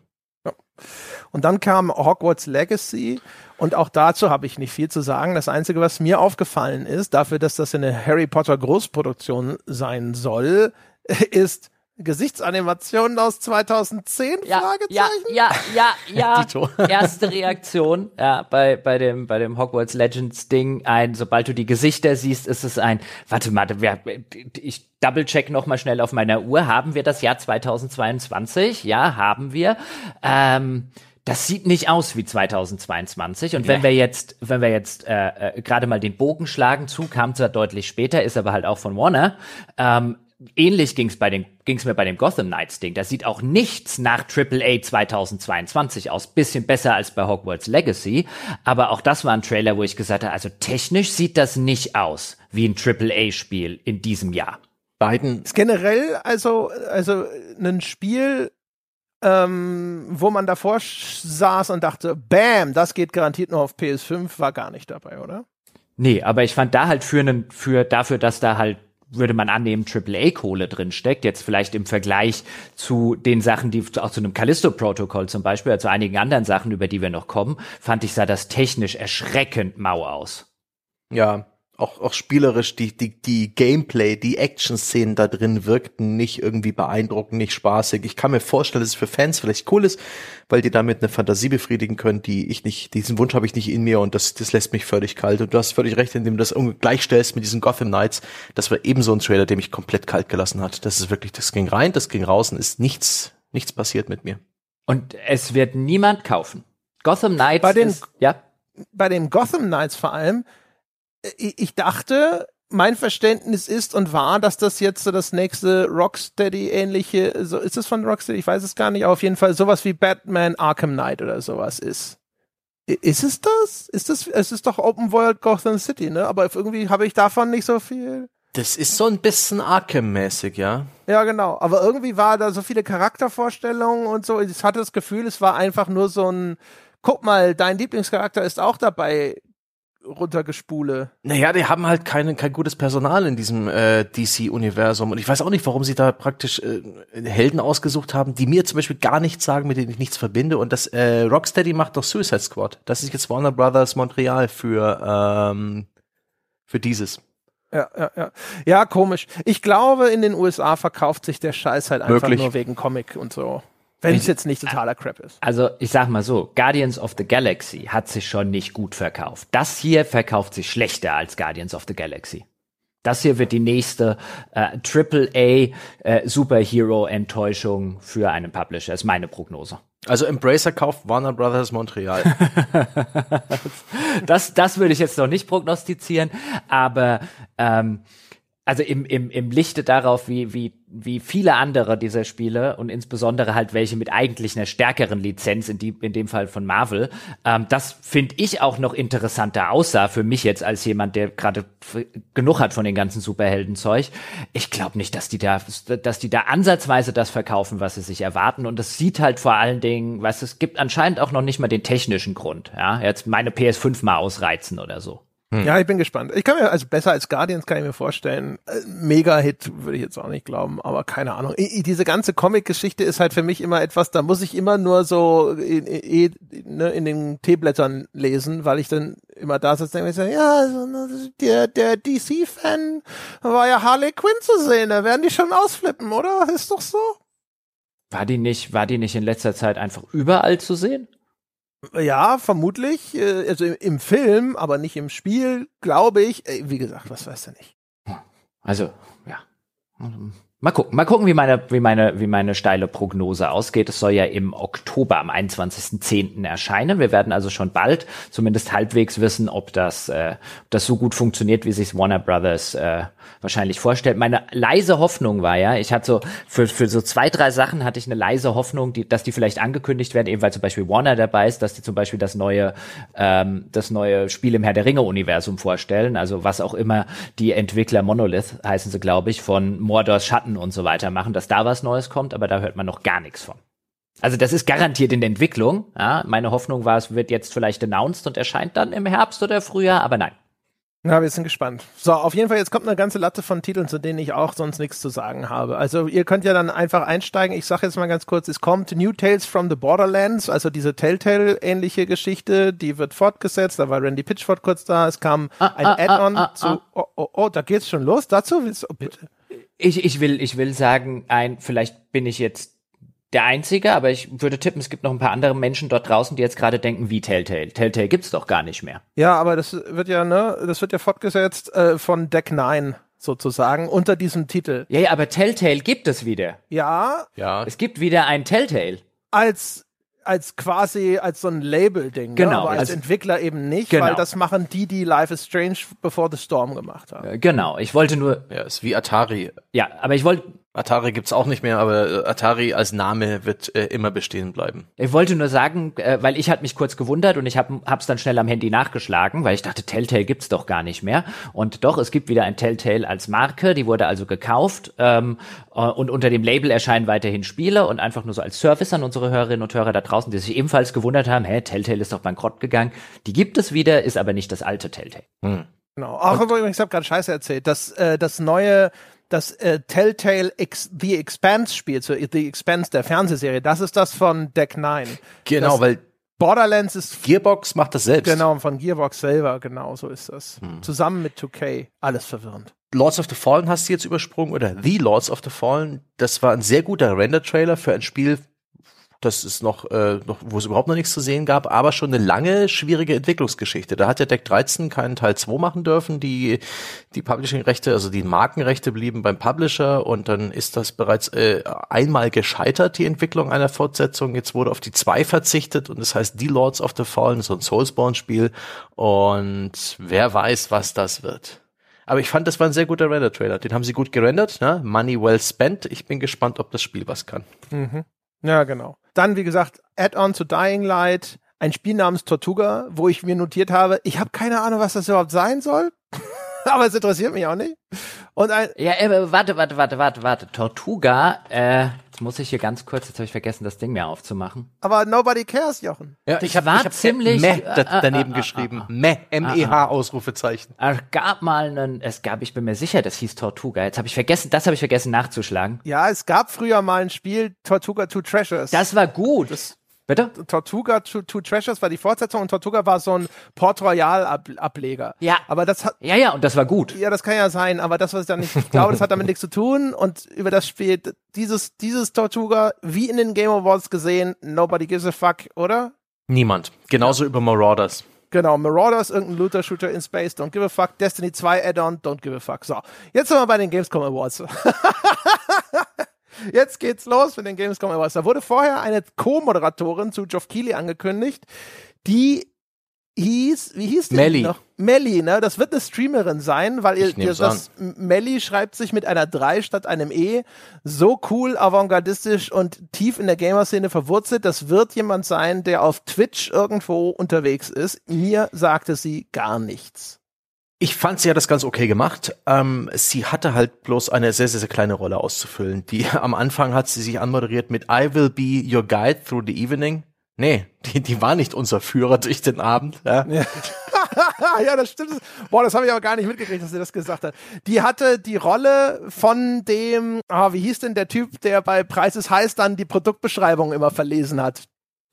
Und dann kam Hogwarts Legacy und auch dazu habe ich nicht viel zu sagen. Das Einzige, was mir aufgefallen ist, dafür, dass das eine Harry Potter Großproduktion sein soll, ist Gesichtsanimationen aus 2010? Ja, ja, Fragezeichen? ja, ja, ja. Dito. Erste Reaktion ja, bei, bei, dem, bei dem Hogwarts Legends Ding. Ein, sobald du die Gesichter siehst, ist es ein, warte mal, ich double-check noch mal schnell auf meiner Uhr. Haben wir das Jahr 2022? Ja, haben wir. Ähm, das sieht nicht aus wie 2022. Und wenn wir jetzt, wenn wir jetzt äh, äh, gerade mal den Bogen schlagen zu, kam zwar deutlich später, ist aber halt auch von Warner. Ähm, ähnlich ging's bei den, ging's mir bei dem Gotham Knights Ding. Das sieht auch nichts nach AAA 2022 aus. Bisschen besser als bei Hogwarts Legacy. Aber auch das war ein Trailer, wo ich gesagt habe, also technisch sieht das nicht aus wie ein AAA Spiel in diesem Jahr. Beiden, Ist generell also, also ein Spiel, ähm, wo man davor saß und dachte, bam, das geht garantiert nur auf PS5, war gar nicht dabei, oder? Nee, aber ich fand da halt für einen, für dafür, dass da halt würde man annehmen, AAA-Kohle drin steckt, jetzt vielleicht im Vergleich zu den Sachen, die auch zu einem Callisto-Protokoll zum Beispiel, also einigen anderen Sachen, über die wir noch kommen, fand ich, sah das technisch erschreckend mau aus. ja, auch, auch spielerisch, die, die, die Gameplay, die Action-Szenen da drin wirkten nicht irgendwie beeindruckend, nicht spaßig. Ich kann mir vorstellen, dass es für Fans vielleicht cool ist, weil die damit eine Fantasie befriedigen können, die ich nicht, diesen Wunsch habe ich nicht in mir und das, das lässt mich völlig kalt. Und du hast völlig recht, indem du das gleichstellst mit diesen Gotham Knights. Das war ebenso ein Trailer, der mich komplett kalt gelassen hat. Das ist wirklich, das ging rein, das ging raus und ist nichts, nichts passiert mit mir. Und es wird niemand kaufen. Gotham Knights Bei den- ist, ja, bei den Gotham Knights vor allem, ich, dachte, mein Verständnis ist und war, dass das jetzt so das nächste Rocksteady-ähnliche, so ist es von Rocksteady, ich weiß es gar nicht, aber auf jeden Fall sowas wie Batman Arkham Knight oder sowas ist. Ist es das? Ist das, es ist doch Open World Gotham City, ne? Aber irgendwie habe ich davon nicht so viel. Das ist so ein bisschen Arkham-mäßig, ja. Ja, genau. Aber irgendwie war da so viele Charaktervorstellungen und so. Ich hatte das Gefühl, es war einfach nur so ein, guck mal, dein Lieblingscharakter ist auch dabei, runtergespule. Naja, die haben halt keine, kein gutes Personal in diesem äh, DC-Universum. Und ich weiß auch nicht, warum sie da praktisch äh, Helden ausgesucht haben, die mir zum Beispiel gar nichts sagen, mit denen ich nichts verbinde. Und das äh, Rocksteady macht doch Suicide Squad. Das ist jetzt Warner Brothers Montreal für, ähm, für dieses. Ja, ja, ja. Ja, komisch. Ich glaube, in den USA verkauft sich der Scheiß halt einfach Möglich. nur wegen Comic und so. Wenn es jetzt nicht totaler Crap ist. Also ich sag mal so, Guardians of the Galaxy hat sich schon nicht gut verkauft. Das hier verkauft sich schlechter als Guardians of the Galaxy. Das hier wird die nächste äh, AAA äh, Superhero-Enttäuschung für einen Publisher, ist meine Prognose. Also Embracer kauft Warner Brothers Montreal. das, das würde ich jetzt noch nicht prognostizieren, aber ähm, also im, im, im Lichte darauf, wie, wie, wie viele andere dieser Spiele und insbesondere halt welche mit eigentlich einer stärkeren Lizenz, in, die, in dem Fall von Marvel, ähm, das finde ich auch noch interessanter aussah für mich jetzt als jemand, der gerade genug hat von den ganzen Superheldenzeug. Ich glaube nicht, dass die da, dass die da ansatzweise das verkaufen, was sie sich erwarten. Und das sieht halt vor allen Dingen, was es gibt anscheinend auch noch nicht mal den technischen Grund. Ja, jetzt meine PS5 mal ausreizen oder so. Hm. Ja, ich bin gespannt. Ich kann mir, also besser als Guardians kann ich mir vorstellen. Äh, Mega-Hit würde ich jetzt auch nicht glauben, aber keine Ahnung. I, diese ganze Comic-Geschichte ist halt für mich immer etwas, da muss ich immer nur so in, in, ne, in den Teeblättern lesen, weil ich dann immer da sitze und denke, ja, ne, der, der DC-Fan war ja Harley Quinn zu sehen, da werden die schon ausflippen, oder? Ist doch so. War die nicht, war die nicht in letzter Zeit einfach überall zu sehen? Ja, vermutlich. Äh, also im Film, aber nicht im Spiel, glaube ich. Wie gesagt, was weiß er nicht. Also, ja. Mal gucken, mal gucken, wie meine, wie meine, wie meine steile Prognose ausgeht. Es soll ja im Oktober am 21.10. erscheinen. Wir werden also schon bald zumindest halbwegs wissen, ob das, äh, ob das so gut funktioniert, wie sich Warner Brothers äh, wahrscheinlich vorstellt. Meine leise Hoffnung war ja, ich hatte so, für, für so zwei, drei Sachen hatte ich eine leise Hoffnung, die, dass die vielleicht angekündigt werden, eben weil zum Beispiel Warner dabei ist, dass die zum Beispiel das neue, ähm, das neue Spiel im Herr der Ringe-Universum vorstellen. Also was auch immer die Entwickler Monolith heißen sie, glaube ich, von Mordors Schatten und so weiter machen, dass da was Neues kommt, aber da hört man noch gar nichts von. Also das ist garantiert in der Entwicklung. Ja, meine Hoffnung war, es wird jetzt vielleicht announced und erscheint dann im Herbst oder Frühjahr, aber nein. Na, wir sind gespannt. So, auf jeden Fall, jetzt kommt eine ganze Latte von Titeln, zu denen ich auch sonst nichts zu sagen habe. Also ihr könnt ja dann einfach einsteigen. Ich sage jetzt mal ganz kurz, es kommt New Tales from the Borderlands, also diese Telltale-ähnliche Geschichte, die wird fortgesetzt. Da war Randy Pitchford kurz da. Es kam ah, ein ah, Add-on ah, ah, zu... Oh, oh, oh, da geht's schon los. Dazu willst du... Oh, bitte. Ich, ich, will, ich will sagen, ein, vielleicht bin ich jetzt der Einzige, aber ich würde tippen, es gibt noch ein paar andere Menschen dort draußen, die jetzt gerade denken, wie Telltale. Telltale gibt's doch gar nicht mehr. Ja, aber das wird ja, ne, das wird ja fortgesetzt äh, von Deck 9 sozusagen unter diesem Titel. Ja, ja, aber Telltale gibt es wieder. Ja. Ja. Es gibt wieder ein Telltale. Als als quasi als so ein Label-Ding, ne? genau, ne? aber als, als, Entwickler eben nicht, genau. weil das machen die, die Life is Strange Before the Storm gemacht haben. Äh, genau, ich wollte nur. Ja, ist wie Atari. Ja, aber ich wollte Atari gibt's auch nicht mehr, aber äh, Atari als Name wird äh, immer bestehen bleiben. Ich wollte nur sagen, äh, weil ich hatte mich kurz gewundert und ich habe hab's dann schnell am Handy nachgeschlagen, weil ich dachte, Telltale gibt's doch gar nicht mehr. Und doch, es gibt wieder ein Telltale als Marke, die wurde also gekauft ähm, äh, und unter dem Label erscheinen weiterhin Spiele und einfach nur so als Service an unsere Hörerinnen und Hörer da draußen, die sich ebenfalls gewundert haben, hä, Telltale ist doch bankrott gegangen. Die gibt es wieder, ist aber nicht das alte Telltale. Hm. Genau. Ach, ich habe gerade Scheiße erzählt. Das, äh, das neue das äh, Telltale Ex The Expanse Spiel, so The Expanse der Fernsehserie, das ist das von Deck 9. Genau, das weil Borderlands ist Gearbox macht das selbst. Genau, von Gearbox selber, genau so ist das. Hm. Zusammen mit 2K, alles verwirrend. Lords of the Fallen hast du jetzt übersprungen oder The Lords of the Fallen, das war ein sehr guter Render-Trailer für ein Spiel, das ist noch, äh, noch, wo es überhaupt noch nichts zu sehen gab, aber schon eine lange, schwierige Entwicklungsgeschichte. Da hat der Deck 13 keinen Teil 2 machen dürfen. Die, die Publishing-Rechte, also die Markenrechte blieben beim Publisher und dann ist das bereits äh, einmal gescheitert, die Entwicklung einer Fortsetzung. Jetzt wurde auf die 2 verzichtet und das heißt The Lords of the Fallen, so ein Soulsborne-Spiel. Und wer weiß, was das wird. Aber ich fand, das war ein sehr guter Render-Trailer. Den haben sie gut gerendert, ne? Money well spent. Ich bin gespannt, ob das Spiel was kann. Mhm. Ja, genau. Dann, wie gesagt, Add-on zu Dying Light, ein Spiel namens Tortuga, wo ich mir notiert habe, ich habe keine Ahnung, was das überhaupt sein soll. aber es interessiert mich auch nicht. Und ein ja, äh, warte, warte, warte, warte, warte. Tortuga, äh, jetzt muss ich hier ganz kurz, jetzt habe ich vergessen, das Ding mir aufzumachen. Aber nobody cares, Jochen. Ja, ich habe hab ziemlich meh äh, daneben äh, geschrieben. Äh, meh, M-E-H Ausrufezeichen. Es gab mal einen, es gab, ich bin mir sicher, das hieß Tortuga. Jetzt habe ich vergessen, das habe ich vergessen nachzuschlagen. Ja, es gab früher mal ein Spiel Tortuga Two Treasures. Das war gut. Das Bitte? Tortuga Two, Two Treasures war die Fortsetzung und Tortuga war so ein Port Royal Ableger. Ja. Aber das hat. Ja, ja, und das war gut. Ja, das kann ja sein, aber das, was ich da nicht ich glaube, das hat damit nichts zu tun und über das Spiel, dieses, dieses Tortuga, wie in den Game Awards gesehen, nobody gives a fuck, oder? Niemand. Genauso ja. über Marauders. Genau, Marauders, irgendein Looter-Shooter in Space, don't give a fuck. Destiny 2 Add-on, don't give a fuck. So, jetzt sind wir bei den Gamescom Awards. jetzt geht's los mit den Gamescom Awards. Da wurde vorher eine Co-Moderatorin zu Geoff Keighley angekündigt, die hieß, wie hieß die Melly. noch? Melly, ne? Das wird eine Streamerin sein, weil ihr, ihr das Melly schreibt sich mit einer 3 statt einem E. So cool, avantgardistisch und tief in der Gamer-Szene verwurzelt. Das wird jemand sein, der auf Twitch irgendwo unterwegs ist. Mir sagte sie gar nichts. Ich fand, sie hat das ganz okay gemacht. Ähm, sie hatte halt bloß eine sehr, sehr, sehr kleine Rolle auszufüllen. Die am Anfang hat sie sich anmoderiert mit I will be your guide through the evening. Nee, die, die war nicht unser Führer durch den Abend. Ja. ja, das stimmt. Boah, das habe ich aber gar nicht mitgekriegt, dass sie das gesagt hat. Die hatte die Rolle von dem, ah, wie hieß denn der Typ, der bei Preis ist heiß dann die Produktbeschreibung immer verlesen hat?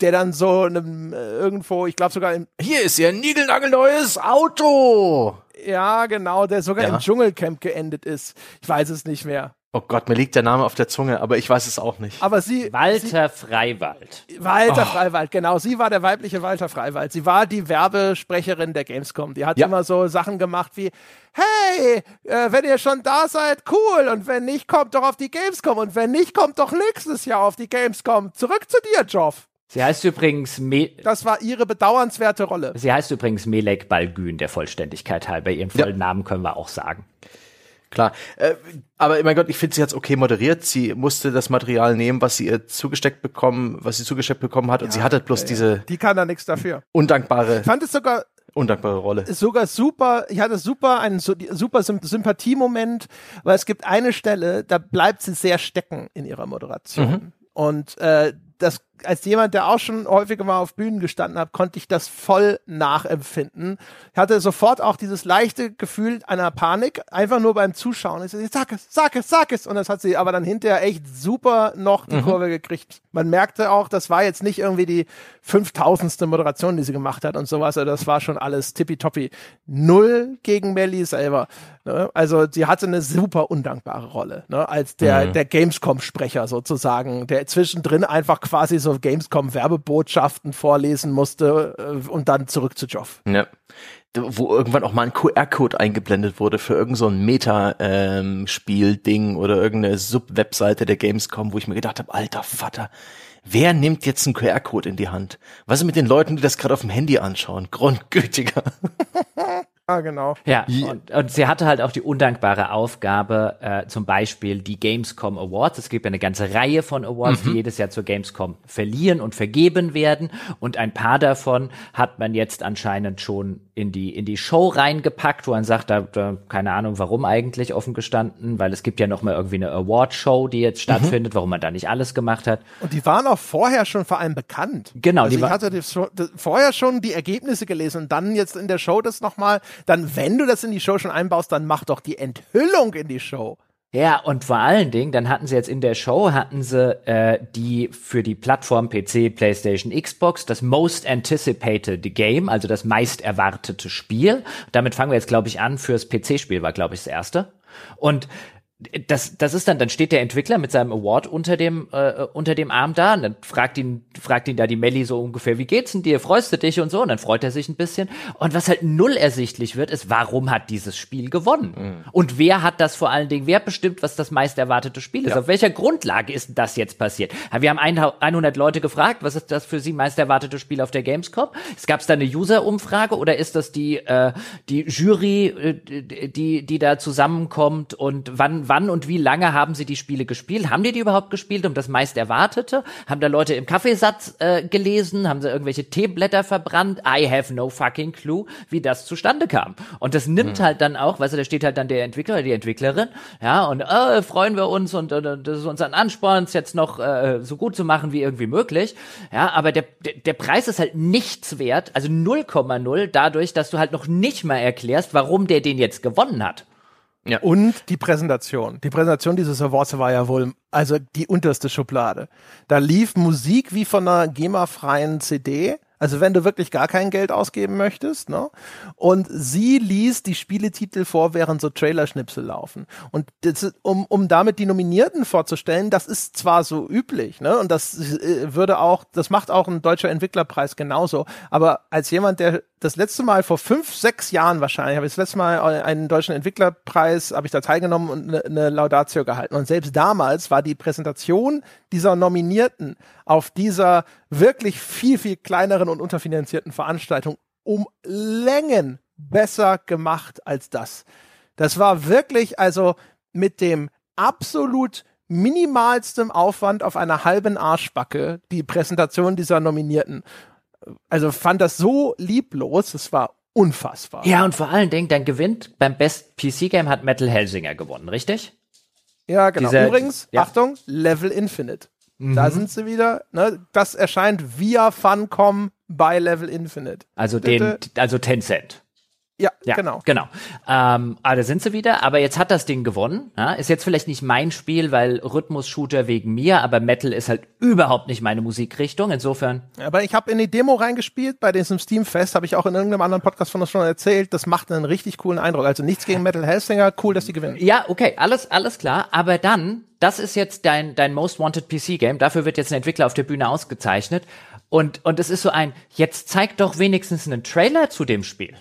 Der dann so einem, äh, irgendwo, ich glaube sogar im, Hier ist ihr niegelnagelneues Auto. Ja genau, der sogar Ja. im Dschungelcamp geendet ist. Ich weiß es nicht mehr. Oh Gott, mir liegt der Name auf der Zunge, aber ich weiß es auch nicht. Aber sie, Walter Freiwald. sie Walter Oh. Freiwald, genau, sie war der weibliche Walter Freiwald. Sie war die Werbesprecherin der Gamescom. Die hat Ja. immer so Sachen gemacht wie, hey, äh, wenn ihr schon da seid, cool. Und wenn nicht, kommt doch auf die Gamescom. Und wenn nicht, kommt doch nächstes Jahr auf die Gamescom. Zurück zu dir, Joff. Sie heißt übrigens Me Das war ihre bedauernswerte Rolle. Sie heißt übrigens Melek Balgün, der Vollständigkeit halber. Ihren vollen Namen können wir auch sagen. Klar. Äh, aber mein Gott, ich finde, sie hat's okay moderiert. Sie musste das Material nehmen, was sie ihr zugesteckt bekommen, was sie zugesteckt bekommen hat. und sie hatte bloß diese Die kann da nichts dafür. undankbare, Ich fand es sogar undankbare Rolle. sogar super, ich hatte super einen super Symp Sympathiemoment, weil es gibt eine Stelle, da bleibt sie sehr stecken in ihrer Moderation. Und äh, das als jemand, der auch schon häufiger mal auf Bühnen gestanden hat, konnte ich das voll nachempfinden. Ich hatte sofort auch dieses leichte Gefühl einer Panik, einfach nur beim Zuschauen. Ich so, sag es, sag es, sag es. Und das hat sie aber dann hinterher echt super noch die Kurve gekriegt. Man merkte auch, das war jetzt nicht irgendwie die 5000. Moderation, die sie gemacht hat und sowas. Also das war schon alles tippitoppi. Null gegen Melly selber. Ne? Also sie hatte eine super undankbare Rolle, ne? als der, der Gamescom-Sprecher sozusagen, der zwischendrin einfach quasi so Gamescom-Werbebotschaften vorlesen musste äh, und dann zurück zu Joff. Ja. Wo irgendwann auch mal ein QR-Code eingeblendet wurde für irgend so ein Meta-Spiel-Ding oder irgendeine Sub-Webseite der Gamescom, wo ich mir gedacht habe, alter Vater, wer nimmt jetzt einen QR-Code in die Hand? Was ist mit den Leuten, die das gerade auf dem Handy anschauen? Grundgültiger. Ah, genau. Ja, und, und sie hatte halt auch die undankbare Aufgabe, äh, zum Beispiel die Gamescom Awards. Es gibt ja eine ganze Reihe von Awards, die jedes Jahr zur Gamescom verliehen und vergeben werden. Und ein paar davon hat man jetzt anscheinend schon in die, in die Show reingepackt, wo man sagt, da, da keine Ahnung, warum eigentlich offen gestanden, weil es gibt ja noch mal irgendwie eine Award-Show, die jetzt stattfindet, warum man da nicht alles gemacht hat. Und die waren auch vorher schon vor allem bekannt. Genau, Also die ich hatte die, vorher schon die Ergebnisse gelesen und dann jetzt in der Show das nochmal. Dann, wenn du das in die Show schon einbaust, dann mach doch die Enthüllung in die Show. Ja, und vor allen Dingen, dann hatten sie jetzt in der Show, hatten sie äh, die für die Plattform PC, PlayStation, Xbox, das Most Anticipated Game, also das meist erwartete Spiel. Damit fangen wir jetzt, glaube ich, an. Fürs PC-Spiel war, glaube ich, das erste. Und das, das ist dann, dann steht der Entwickler mit seinem Award unter dem, äh, unter dem Arm da und dann fragt ihn, fragt ihn da die Melli so ungefähr, wie geht's denn dir? Freust du dich und so? Und dann freut er sich ein bisschen. Und was halt null ersichtlich wird, ist, warum hat dieses Spiel gewonnen? Und wer hat das vor allen Dingen, wer bestimmt, was das meist erwartete Spiel ist? Auf welcher Grundlage ist das jetzt passiert? Ja, Wir haben 100 Leute gefragt, was ist das für sie meist erwartete Spiel auf der Gamescom? Es gab da eine User-Umfrage oder ist das die, äh, die Jury, äh, die, die da zusammenkommt und wann, wann und wie lange haben sie die Spiele gespielt? Haben die die überhaupt gespielt um das meist Erwartete? Haben da Leute im Kaffeesatz äh, gelesen? Haben sie irgendwelche Teeblätter verbrannt? I have no fucking clue, wie das zustande kam. Und das nimmt halt dann auch, weißt du, da steht halt dann der Entwickler oder die Entwicklerin, ja, und äh, freuen wir uns und äh, das ist uns ein Ansporn, es jetzt noch äh, so gut zu machen wie irgendwie möglich. Ja, aber der, der, der Preis ist halt nichts wert, also 0,0 dadurch, dass du halt noch nicht mal erklärst, warum der den jetzt gewonnen hat. Und die Präsentation. Die Präsentation dieses Awards war ja wohl, also die unterste Schublade. Da lief Musik wie von einer GEMA-freien CD. Also wenn du wirklich gar kein Geld ausgeben möchtest, ne? Und sie liest die Spieletitel vor, während so Trailerschnipsel laufen. Und das, um, um damit die Nominierten vorzustellen, das ist zwar so üblich, ne? Und das äh, würde auch, das macht auch ein deutscher Entwicklerpreis genauso. Aber als jemand, der das letzte Mal vor fünf, sechs Jahren wahrscheinlich, habe ich das letzte Mal einen deutschen Entwicklerpreis, habe ich da teilgenommen und eine, eine Laudatio gehalten. Und selbst damals war die Präsentation dieser Nominierten auf dieser wirklich viel, viel kleineren und unterfinanzierten Veranstaltung um Längen besser gemacht als das. Das war wirklich, also mit dem absolut minimalstem Aufwand auf einer halben Arschbacke die Präsentation dieser Nominierten also fand das so lieblos, es war unfassbar. Ja, und vor allen Dingen, dein gewinnt beim Best PC Game hat Metal Hellsinger gewonnen, richtig? Ja, genau. Diese, Übrigens, ja. Achtung, Level Infinite. Mhm. Da sind sie wieder. Ne? Das erscheint via Funcom bei Level Infinite. Also den, also Tencent. Ja, ja, genau. Genau. Ähm, ah, da sind sie wieder, aber jetzt hat das Ding gewonnen. Ja? Ist jetzt vielleicht nicht mein Spiel, weil Rhythmus-Shooter wegen mir, aber Metal ist halt überhaupt nicht meine Musikrichtung. Insofern. Aber ich habe in die Demo reingespielt, bei diesem Steam-Fest, habe ich auch in irgendeinem anderen Podcast von uns schon erzählt. Das macht einen richtig coolen Eindruck. Also nichts gegen Metal Hellsinger, cool, dass die gewinnen. Ja, okay, alles, alles klar. Aber dann, das ist jetzt dein, dein Most Wanted PC-Game. Dafür wird jetzt ein Entwickler auf der Bühne ausgezeichnet. Und, und es ist so ein, jetzt zeig doch wenigstens einen Trailer zu dem Spiel.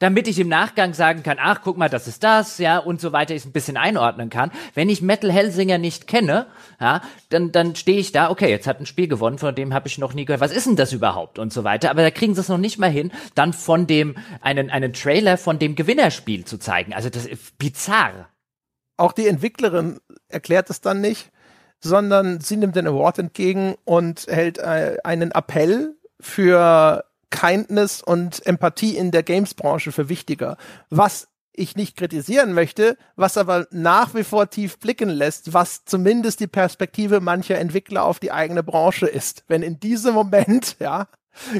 Damit ich im Nachgang sagen kann, ach, guck mal, das ist das, ja, und so weiter, ich es ein bisschen einordnen kann. Wenn ich Metal Hellsinger nicht kenne, ja, dann, dann stehe ich da, okay, jetzt hat ein Spiel gewonnen, von dem habe ich noch nie gehört, was ist denn das überhaupt und so weiter. Aber da kriegen sie es noch nicht mal hin, dann von dem, einen, einen Trailer von dem Gewinnerspiel zu zeigen. Also das ist bizarr. Auch die Entwicklerin erklärt es dann nicht, sondern sie nimmt den Award entgegen und hält äh, einen Appell für Kindness und Empathie in der Games-Branche für wichtiger. Was ich nicht kritisieren möchte, was aber nach wie vor tief blicken lässt, was zumindest die Perspektive mancher Entwickler auf die eigene Branche ist. Wenn in diesem Moment, ja,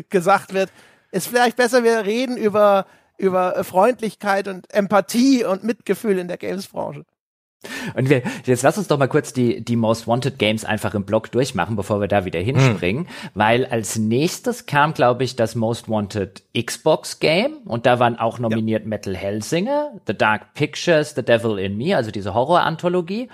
gesagt wird, ist vielleicht besser, wir reden über, über Freundlichkeit und Empathie und Mitgefühl in der Games-Branche. Und wir, jetzt lass uns doch mal kurz die, die Most Wanted Games einfach im Blog durchmachen, bevor wir da wieder hinspringen. Hm. Weil als nächstes kam, glaube ich, das Most Wanted Xbox Game. Und da waren auch nominiert ja. Metal Hellsinger, The Dark Pictures, The Devil in Me, also diese Horror-Anthologie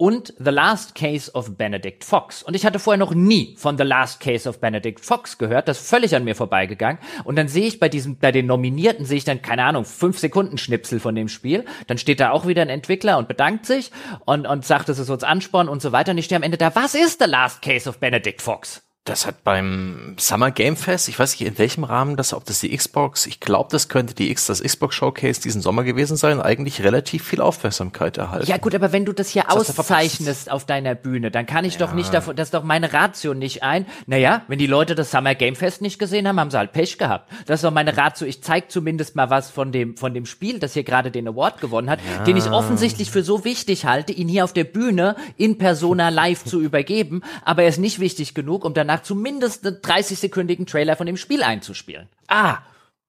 und The Last Case of Benedict Fox. Und ich hatte vorher noch nie von The Last Case of Benedict Fox gehört, das ist völlig an mir vorbeigegangen. Und dann sehe ich bei diesem, bei den Nominierten sehe ich dann, keine Ahnung, fünf Sekunden Schnipsel von dem Spiel. Dann steht da auch wieder ein Entwickler und bedankt sich und, und sagt, das ist uns Ansporn und so weiter. Und ich stehe am Ende da, was ist The Last Case of Benedict Fox? Das hat beim Summer Game Fest, ich weiß nicht in welchem Rahmen das, ob das die Xbox, ich glaube, das könnte die X, das Xbox Showcase diesen Sommer gewesen sein, eigentlich relativ viel Aufmerksamkeit erhalten. Ja gut, aber wenn du das hier das auszeichnest auf deiner Bühne, dann kann ich ja. doch nicht davon, das ist doch meine Ratio nicht ein. Naja, wenn die Leute das Summer Game Fest nicht gesehen haben, haben sie halt Pech gehabt. Das ist doch meine Ratio. Ich zeig zumindest mal was von dem, von dem Spiel, das hier gerade den Award gewonnen hat, ja. den ich offensichtlich für so wichtig halte, ihn hier auf der Bühne in Persona live zu übergeben, aber er ist nicht wichtig genug, um danach zumindest einen 30-sekündigen Trailer von dem Spiel einzuspielen. Ah!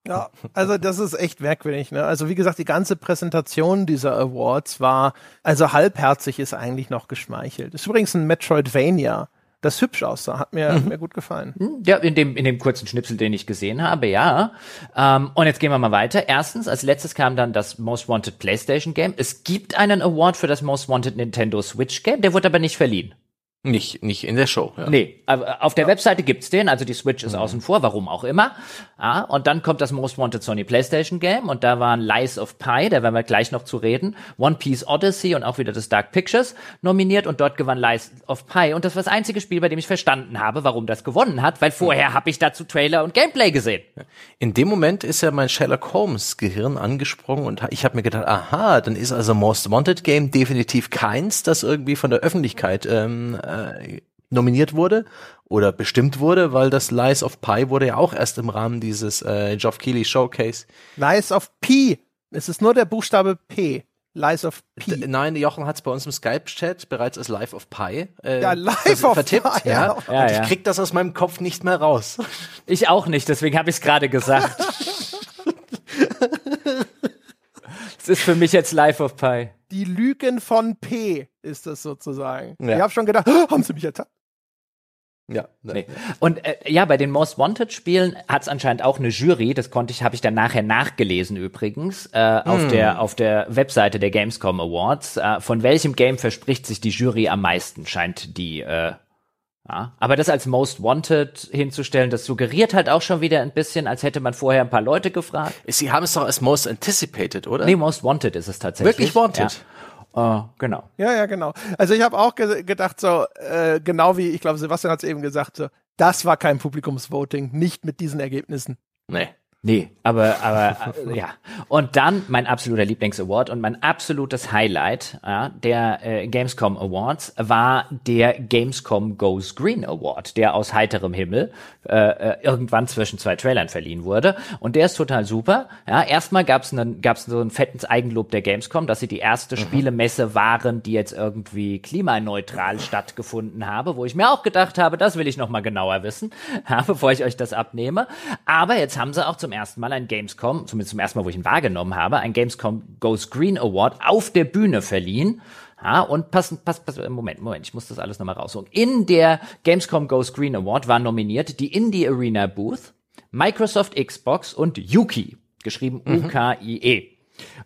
Ja, also das ist echt merkwürdig. Ne? Also wie gesagt, die ganze Präsentation dieser Awards war, also halbherzig ist eigentlich noch geschmeichelt. Ist übrigens ein Metroidvania, das hübsch aussah, hat mir, mhm. mir gut gefallen. Hm, ja, in dem, in dem kurzen Schnipsel, den ich gesehen habe, ja. Ähm, und jetzt gehen wir mal weiter. Erstens, als letztes kam dann das Most Wanted PlayStation Game. Es gibt einen Award für das Most Wanted Nintendo Switch Game, der wurde aber nicht verliehen. Nicht, nicht in der Show. Ja. Nee, auf der ja. Webseite gibt's den, also die Switch ist mhm. außen vor, warum auch immer. Ja, und dann kommt das Most Wanted Sony PlayStation Game und da waren Lies of Pi, da werden wir gleich noch zu reden, One Piece Odyssey und auch wieder das Dark Pictures nominiert und dort gewann Lies of Pi und das war das einzige Spiel, bei dem ich verstanden habe, warum das gewonnen hat, weil vorher mhm. habe ich dazu Trailer und Gameplay gesehen. In dem Moment ist ja mein Sherlock Holmes Gehirn angesprungen und ich habe mir gedacht, aha, dann ist also Most Wanted Game definitiv keins, das irgendwie von der Öffentlichkeit ähm, äh, nominiert wurde oder bestimmt wurde, weil das Lies of Pi wurde ja auch erst im Rahmen dieses äh, Geoff Keighley Showcase. Lies of P. Es ist nur der Buchstabe P. Lies of P. D nein, Jochen hat es bei uns im Skype-Chat bereits als Life of Pi äh, ja, Life of vertippt, Pi, ja. ja. Und ich krieg das aus meinem Kopf nicht mehr raus. Ich auch nicht, deswegen habe ich es gerade gesagt. Es ist für mich jetzt Life of Pi. Die Lügen von P ist das sozusagen. Ja. Ich habe schon gedacht, oh, haben sie mich ertappt? Ja, ne. nee. Und äh, ja, bei den Most Wanted Spielen hat es anscheinend auch eine Jury. Das konnte ich, habe ich dann nachher nachgelesen übrigens äh, hm. auf der auf der Webseite der Gamescom Awards. Äh, von welchem Game verspricht sich die Jury am meisten? Scheint die äh, Ja, aber das als Most Wanted hinzustellen, das suggeriert halt auch schon wieder ein bisschen, als hätte man vorher ein paar Leute gefragt. Sie haben es doch als Most Anticipated, oder? Nee, Most Wanted ist es tatsächlich. Wirklich Wanted? Ja. Uh, genau. Ja, ja, genau. Also ich habe auch ge gedacht, so, äh, genau wie, ich glaube, Sebastian hat es eben gesagt, so, das war kein Publikumsvoting, nicht mit diesen Ergebnissen. Nee. Nee, aber, aber äh, ja. Und dann mein absoluter Lieblingsaward und mein absolutes Highlight ja, der äh, Gamescom Awards war der Gamescom Goes Green Award, der aus heiterem Himmel äh, äh irgendwann zwischen zwei Trailern verliehen wurde. Und der ist total super. Ja, erstmal gab es gab's so ein fettes Eigenlob der Gamescom, dass sie die erste mhm. Spielemesse waren, die jetzt irgendwie klimaneutral stattgefunden habe, wo ich mir auch gedacht habe, das will ich noch mal genauer wissen, ja, bevor ich euch das abnehme. Aber jetzt haben sie auch zum zum ersten Mal ein Gamescom, zumindest zum ersten Mal, wo ich ihn wahrgenommen habe, ein Gamescom Goes Green Award auf der Bühne verliehen. Ja, und pass, pass, pass, Moment, Moment, ich muss das alles nochmal rausholen. In der Gamescom Goes Green Award waren nominiert die Indie Arena Booth, Microsoft Xbox und Yuki, geschrieben mhm. U-K-I-E.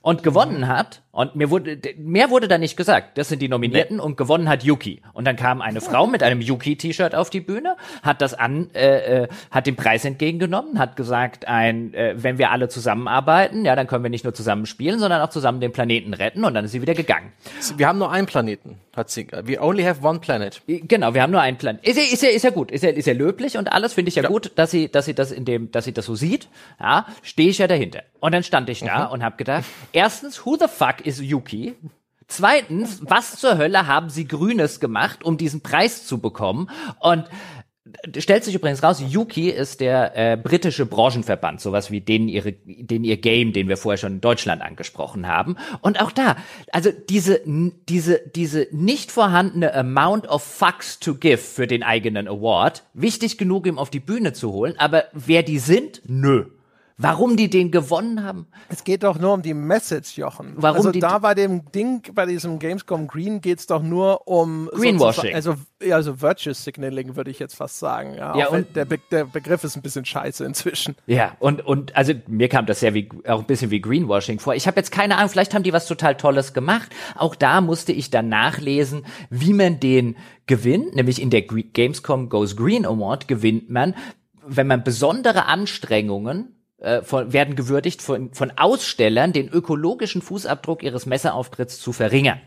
Und gewonnen hat und mir wurde, mehr wurde da nicht gesagt. Das sind die Nominierten nee. und gewonnen hat Yuki. Und dann kam eine Frau mit einem Yuki-T-Shirt auf die Bühne, hat das an, äh, äh, hat den Preis entgegengenommen, hat gesagt, ein, äh, wenn wir alle zusammenarbeiten, ja, dann können wir nicht nur zusammen spielen, sondern auch zusammen den Planeten retten. Und dann ist sie wieder gegangen. Wir haben nur einen Planeten, hat sie. We only have one planet. Genau, wir haben nur einen Planeten. Ist ja, ist ja, ist ja gut, ist ja, ist ja löblich und alles finde ich ja, ja, gut, dass sie, dass sie das in dem, dass sie das so sieht. Ja, stehe ich ja dahinter. Und dann stand ich da mhm. und habe gedacht, erstens, who the fuck ist Yuki. Zweitens, was zur Hölle haben sie Grünes gemacht, um diesen Preis zu bekommen? Und stellt sich übrigens raus, Yuki ist der äh, britische Branchenverband, sowas wie den ihre, den ihr Game, den wir vorher schon in Deutschland angesprochen haben. Und auch da, also diese, diese, diese nicht vorhandene Amount of Fucks to give für den eigenen Award, wichtig genug, ihm auf die Bühne zu holen, aber wer die sind, nö. Warum die den gewonnen haben? Es geht doch nur um die Message, Jochen. Warum also da bei dem Ding, bei diesem Gamescom Green geht's doch nur um Greenwashing. Also, ja, also Virtuous Signaling würde ich jetzt fast sagen. Ja, ja und der, Be der Begriff ist ein bisschen scheiße inzwischen. Ja, und, und also mir kam das ja wie, auch ein bisschen wie Greenwashing vor. Ich habe jetzt keine Ahnung, vielleicht haben die was total Tolles gemacht. Auch da musste ich dann nachlesen, wie man den gewinnt, nämlich in der Gamescom Goes Green Award gewinnt man, wenn man besondere Anstrengungen äh, von, werden gewürdigt von, von Ausstellern, den ökologischen Fußabdruck ihres Messeauftritts zu verringern.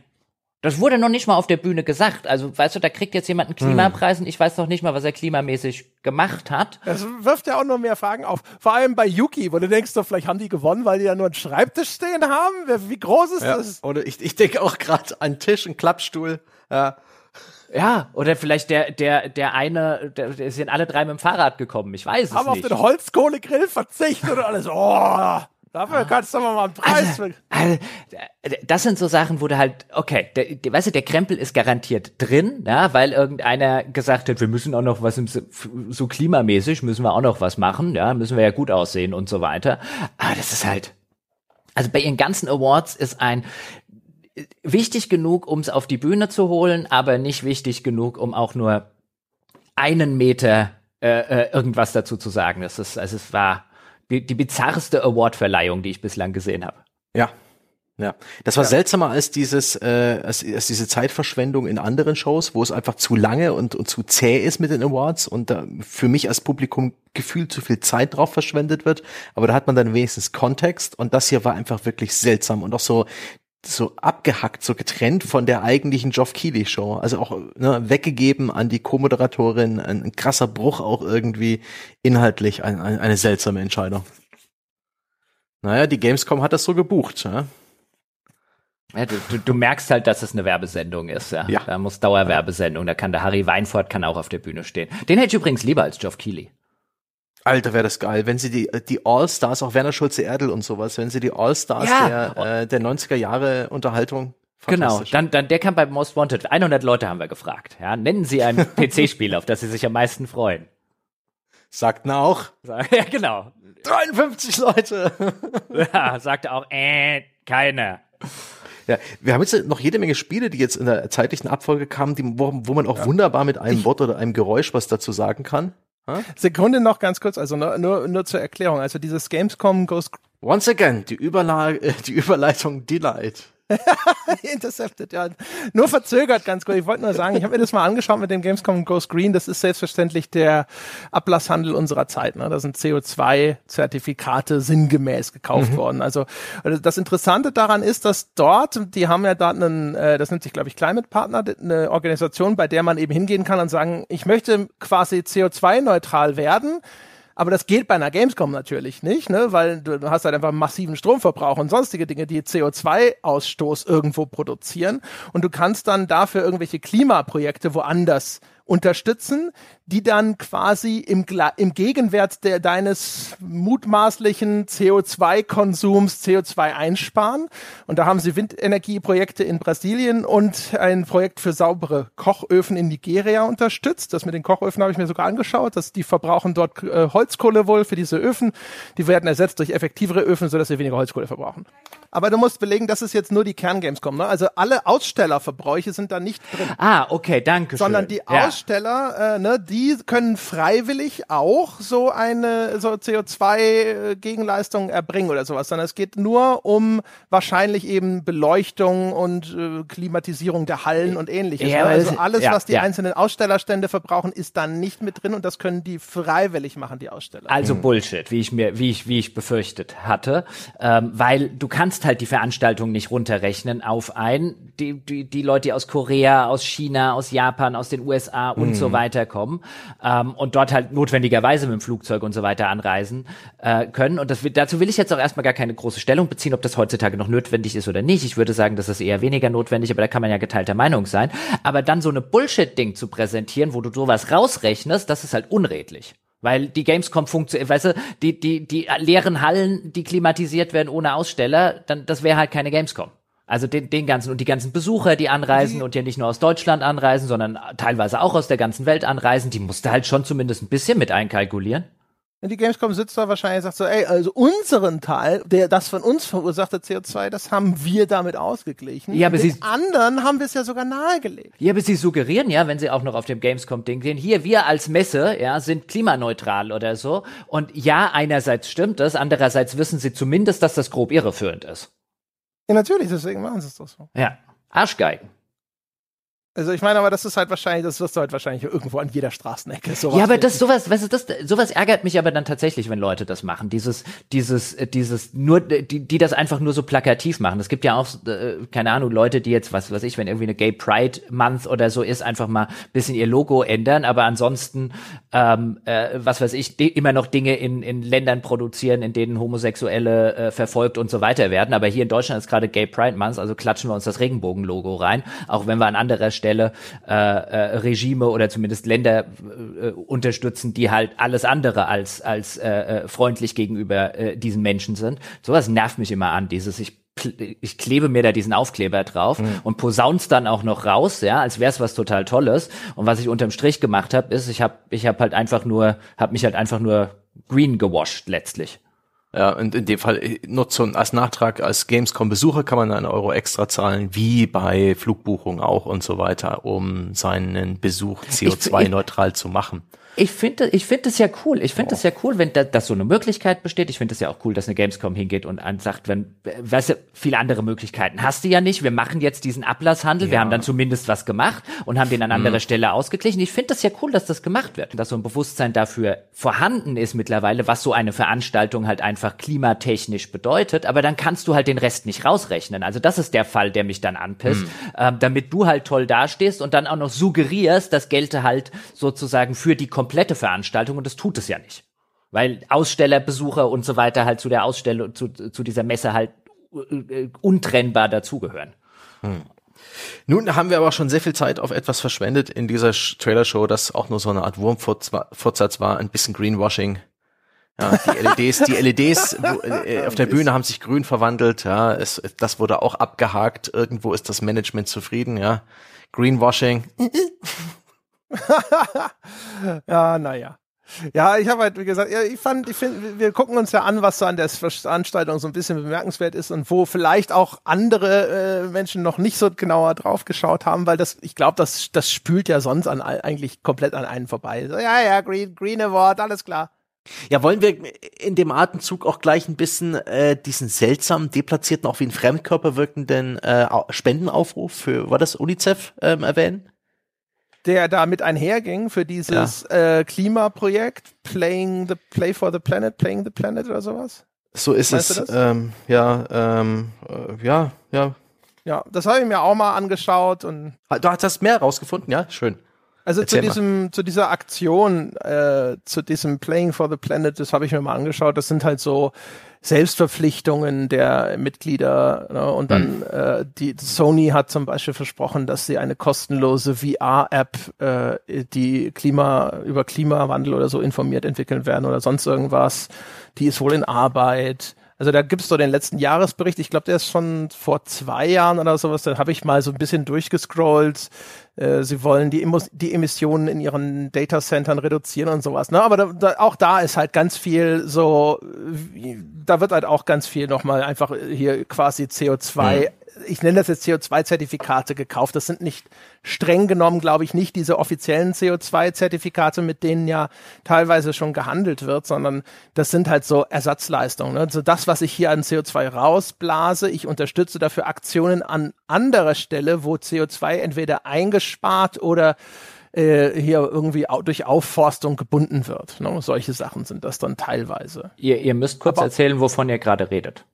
Das wurde noch nicht mal auf der Bühne gesagt. Also, weißt du, da kriegt jetzt jemand einen Klimapreis hm. und ich weiß noch nicht mal, was er klimamäßig gemacht hat. Das wirft ja auch noch mehr Fragen auf. Vor allem bei Yuki, wo du denkst, doch, vielleicht haben die gewonnen, weil die ja nur einen Schreibtisch stehen haben. Wie groß ist ja. das? Oder ich, ich denke auch gerade an Tisch, einen Klappstuhl. Ja. Ja, oder vielleicht der, der, der eine, der, der sind alle drei mit dem Fahrrad gekommen. Ich weiß Haben es nicht. Haben auf den Holzkohlegrill verzichtet und alles. Oh, dafür kannst du mal einen Preis. Also, also, das sind so Sachen, wo du halt, okay, der, der, weißt du, der Krempel ist garantiert drin, ja, weil irgendeiner gesagt hat, wir müssen auch noch was im, so klimamäßig müssen wir auch noch was machen, ja, müssen wir ja gut aussehen und so weiter. Aber das ist halt, also bei ihren ganzen Awards ist ein, wichtig genug, um es auf die Bühne zu holen, aber nicht wichtig genug, um auch nur einen Meter äh, äh, irgendwas dazu zu sagen. Das ist, also es war die, die bizarrste Awardverleihung, die ich bislang gesehen habe. Ja, ja, das war ja. seltsamer als dieses, äh, als, als diese Zeitverschwendung in anderen Shows, wo es einfach zu lange und, und zu zäh ist mit den Awards und da für mich als Publikum gefühlt zu viel Zeit drauf verschwendet wird. Aber da hat man dann wenigstens Kontext und das hier war einfach wirklich seltsam und auch so so abgehackt, so getrennt von der eigentlichen Geoff Keighley Show. Also auch ne, weggegeben an die Co-Moderatorin. Ein, ein, krasser Bruch auch irgendwie inhaltlich. Ein, ein, eine seltsame Entscheidung. Naja, die Gamescom hat das so gebucht. Ja? Ja, du, du, du merkst halt, dass es eine Werbesendung ist. Ja. ja. Da muss Dauerwerbesendung. Da kann der Harry Weinfurt kann auch auf der Bühne stehen. Den hätte ich übrigens lieber als Geoff Keighley. Alter, wäre das geil, wenn sie die, die All-Stars, auch Werner Schulze-Erdl und sowas, wenn sie die All-Stars ja. der, äh, der 90er Jahre Unterhaltung Genau, dann, dann der kam bei Most Wanted. 100 Leute haben wir gefragt. Ja, nennen Sie ein PC-Spiel, auf das Sie sich am meisten freuen. Sagten auch. Ja, genau. 53 Leute. ja, sagte auch, äh, keine. Ja, wir haben jetzt noch jede Menge Spiele, die jetzt in der zeitlichen Abfolge kamen, die, wo, wo man auch ja. wunderbar mit einem Wort oder einem Geräusch was dazu sagen kann. Sekunde noch ganz kurz, also nur, nur, nur zur Erklärung. Also dieses Gamescom Goes Once again, die, Überla die Überleitung Delight. Intercepted, ja. Nur verzögert ganz gut. Ich wollte nur sagen, ich habe mir das mal angeschaut mit dem Gamescom Ghost Green. Das ist selbstverständlich der Ablasshandel unserer Zeit. Ne? Da sind CO2-Zertifikate sinngemäß gekauft mhm. worden. Also, also das Interessante daran ist, dass dort, die haben ja da einen, äh, das nennt sich glaube ich Climate Partner, eine Organisation, bei der man eben hingehen kann und sagen, ich möchte quasi CO2-neutral werden aber das geht bei einer Gamescom natürlich nicht, ne? weil du hast halt einfach massiven Stromverbrauch und sonstige Dinge, die CO2-Ausstoß irgendwo produzieren. Und du kannst dann dafür irgendwelche Klimaprojekte woanders unterstützen, die dann quasi im, im Gegenwert der, deines mutmaßlichen CO2-Konsums CO2 einsparen. Und da haben sie Windenergieprojekte in Brasilien und ein Projekt für saubere Kochöfen in Nigeria unterstützt. Das mit den Kochöfen habe ich mir sogar angeschaut. dass die verbrauchen dort äh, Holzkohle wohl für diese Öfen. Die werden ersetzt durch effektivere Öfen, sodass sie weniger Holzkohle verbrauchen. Aber du musst belegen, das ist jetzt nur die Kerngamescom. Ne? Also alle Ausstellerverbräuche sind da nicht drin. Ah, okay, danke. Sondern die ja. Aussteller, äh, ne, die können freiwillig auch so eine so CO2-Gegenleistung erbringen oder sowas. Sondern es geht nur um wahrscheinlich eben Beleuchtung und äh, Klimatisierung der Hallen und ähnliches. Ja? Also alles, ja, was die ja. einzelnen Ausstellerstände verbrauchen, ist dann nicht mit drin und das können die freiwillig machen, die Aussteller. Also hm. Bullshit, wie ich mir, wie ich, wie ich befürchtet hatte, ähm, weil du kannst halt die Veranstaltung nicht runterrechnen auf ein, die, die, die Leute, die aus Korea, aus China, aus Japan, aus den USA und mm. so mhm. weiter kommen ähm, und dort halt notwendigerweise mit dem Flugzeug und so weiter anreisen äh, können. Und das, dazu will ich jetzt auch erstmal gar keine große Stellung beziehen, ob das heutzutage noch notwendig ist oder nicht. Ich würde sagen, das ist eher weniger notwendig, aber da kann man ja geteilter Meinung sein. Aber dann so eine Bullshit-Ding zu präsentieren, wo du sowas rausrechnest, das ist halt unredlich. Weil die Gamescom funktioniert, weißt du, die, die, die leeren Hallen, die klimatisiert werden ohne Aussteller, dann, das wäre halt keine Gamescom. Also den, den ganzen und die ganzen Besucher, die anreisen die, und ja nicht nur aus Deutschland anreisen, sondern teilweise auch aus der ganzen Welt anreisen, die musste halt schon zumindest ein bisschen mit einkalkulieren. Und die Gamescom sitzt da wahrscheinlich und sagt so, ey, also unseren Teil, der das von uns verursachte CO2, das haben wir damit ausgeglichen. Ja, aber Den sie anderen haben wir es ja sogar nahegelegt. Ja, aber sie suggerieren ja, wenn sie auch noch auf dem Gamescom-Ding gehen, hier, wir als Messe, ja, sind klimaneutral oder so. Und ja, einerseits stimmt das, andererseits wissen sie zumindest, dass das grob irreführend ist. Ja, natürlich, deswegen machen sie es doch so. Ja. Arschgeigen. Also ich meine, aber das ist halt wahrscheinlich, das wirst du halt wahrscheinlich irgendwo an jeder Straßenecke. Sowas ja, aber das sowas, weißt du, das sowas ärgert mich aber dann tatsächlich, wenn Leute das machen. Dieses, dieses, äh, dieses nur, die, die das einfach nur so plakativ machen. Es gibt ja auch, äh, keine Ahnung, Leute, die jetzt, was weiß ich, wenn irgendwie eine Gay Pride Month oder so ist, einfach mal bisschen ihr Logo ändern, aber ansonsten, ähm, äh, was weiß ich, immer noch Dinge in, in Ländern produzieren, in denen Homosexuelle äh, verfolgt und so weiter werden. Aber hier in Deutschland ist gerade Gay Pride Month, also klatschen wir uns das Regenbogen-Logo rein, auch wenn wir an anderer Stelle Stelle äh, äh, Regime oder zumindest Länder äh, unterstützen, die halt alles andere als als äh, äh, freundlich gegenüber äh, diesen Menschen sind. Sowas nervt mich immer an, dieses ich ich klebe mir da diesen Aufkleber drauf mhm. und posaun's dann auch noch raus, ja, als wäre es was total Tolles. Und was ich unterm Strich gemacht habe, ist, ich habe ich hab halt einfach nur, habe mich halt einfach nur green gewascht letztlich. Ja, und in dem Fall äh, nur als Nachtrag, als Gamescom-Besucher kann man einen Euro extra zahlen, wie bei Flugbuchungen auch und so weiter, um seinen Besuch CO2-neutral zu machen. Ich finde, ich finde es ja cool. Ich finde es ja cool, wenn da, dass so eine Möglichkeit besteht. Ich finde es ja auch cool, dass eine Gamescom hingeht und sagt, wenn, weißt du, viele andere Möglichkeiten hast du ja nicht. Wir machen jetzt diesen Ablasshandel. Ja. Wir haben dann zumindest was gemacht und haben den an anderer mhm. Stelle ausgeglichen. Ich finde es ja cool, dass das gemacht wird. Dass so ein Bewusstsein dafür vorhanden ist mittlerweile, was so eine Veranstaltung halt einfach klimatechnisch bedeutet. Aber dann kannst du halt den Rest nicht rausrechnen. Also das ist der Fall, der mich dann anpisst. Mhm. Ähm, damit du halt toll dastehst und dann auch noch suggerierst, das gelte halt sozusagen für die Kom komplette Veranstaltung und das tut es ja nicht. Weil Ausstellerbesucher und so weiter halt zu der Ausstellung, zu, zu dieser Messe halt äh, untrennbar dazugehören. Hm. Nun haben wir aber schon sehr viel Zeit auf etwas verschwendet in dieser Trailer-Show, das auch nur so eine Art Wurmfortsatz war, ein bisschen Greenwashing. Ja, die LEDs, die LEDs äh, auf der Bühne haben sich grün verwandelt, ja, es, das wurde auch abgehakt, irgendwo ist das Management zufrieden, ja. Greenwashing. ja, naja. Ja, ich habe halt, wie gesagt, ja, ich fand, ich finde, wir gucken uns ja an, was so an der Veranstaltung so ein bisschen bemerkenswert ist und wo vielleicht auch andere äh, Menschen noch nicht so genauer drauf geschaut haben, weil das, ich glaube, das, das spült ja sonst an eigentlich komplett an einen vorbei. So, ja, ja, Green, Green Award, alles klar. Ja, wollen wir in dem Atemzug auch gleich ein bisschen äh, diesen seltsamen, deplatzierten, auch wie ein Fremdkörper wirkenden äh, Spendenaufruf für, war das UNICEF ähm, erwähnen? Der da mit einherging für dieses ja. äh, Klimaprojekt Playing the Play for the Planet, Playing the Planet oder sowas? So ist weißt es. Ähm, ja, ähm, äh, ja, ja. Ja, das habe ich mir auch mal angeschaut und. Du hast mehr rausgefunden, ja? Schön. Also zu diesem, zu dieser Aktion, äh, zu diesem Playing for the Planet, das habe ich mir mal angeschaut. Das sind halt so Selbstverpflichtungen der Mitglieder. Ne? Und dann mhm. äh, die Sony hat zum Beispiel versprochen, dass sie eine kostenlose VR-App, äh, die Klima über Klimawandel oder so informiert entwickeln werden oder sonst irgendwas. Die ist wohl in Arbeit. Also da gibt's so den letzten Jahresbericht, ich glaube, der ist schon vor zwei Jahren oder sowas, da habe ich mal so ein bisschen durchgescrollt. Äh, sie wollen die, die Emissionen in ihren Datacentern reduzieren und sowas. Ne? Aber da, da, auch da ist halt ganz viel so, da wird halt auch ganz viel nochmal einfach hier quasi CO2 mhm ich nenne das jetzt CO2-Zertifikate gekauft. Das sind nicht streng genommen, glaube ich, nicht diese offiziellen CO2-Zertifikate, mit denen ja teilweise schon gehandelt wird, sondern das sind halt so Ersatzleistungen. Ne? Also das, was ich hier an CO2 rausblase, ich unterstütze dafür Aktionen an anderer Stelle, wo CO2 entweder eingespart oder äh, hier irgendwie durch Aufforstung gebunden wird. Ne? Solche Sachen sind das dann teilweise. Ihr, ihr müsst kurz Aber erzählen, wovon ihr gerade redet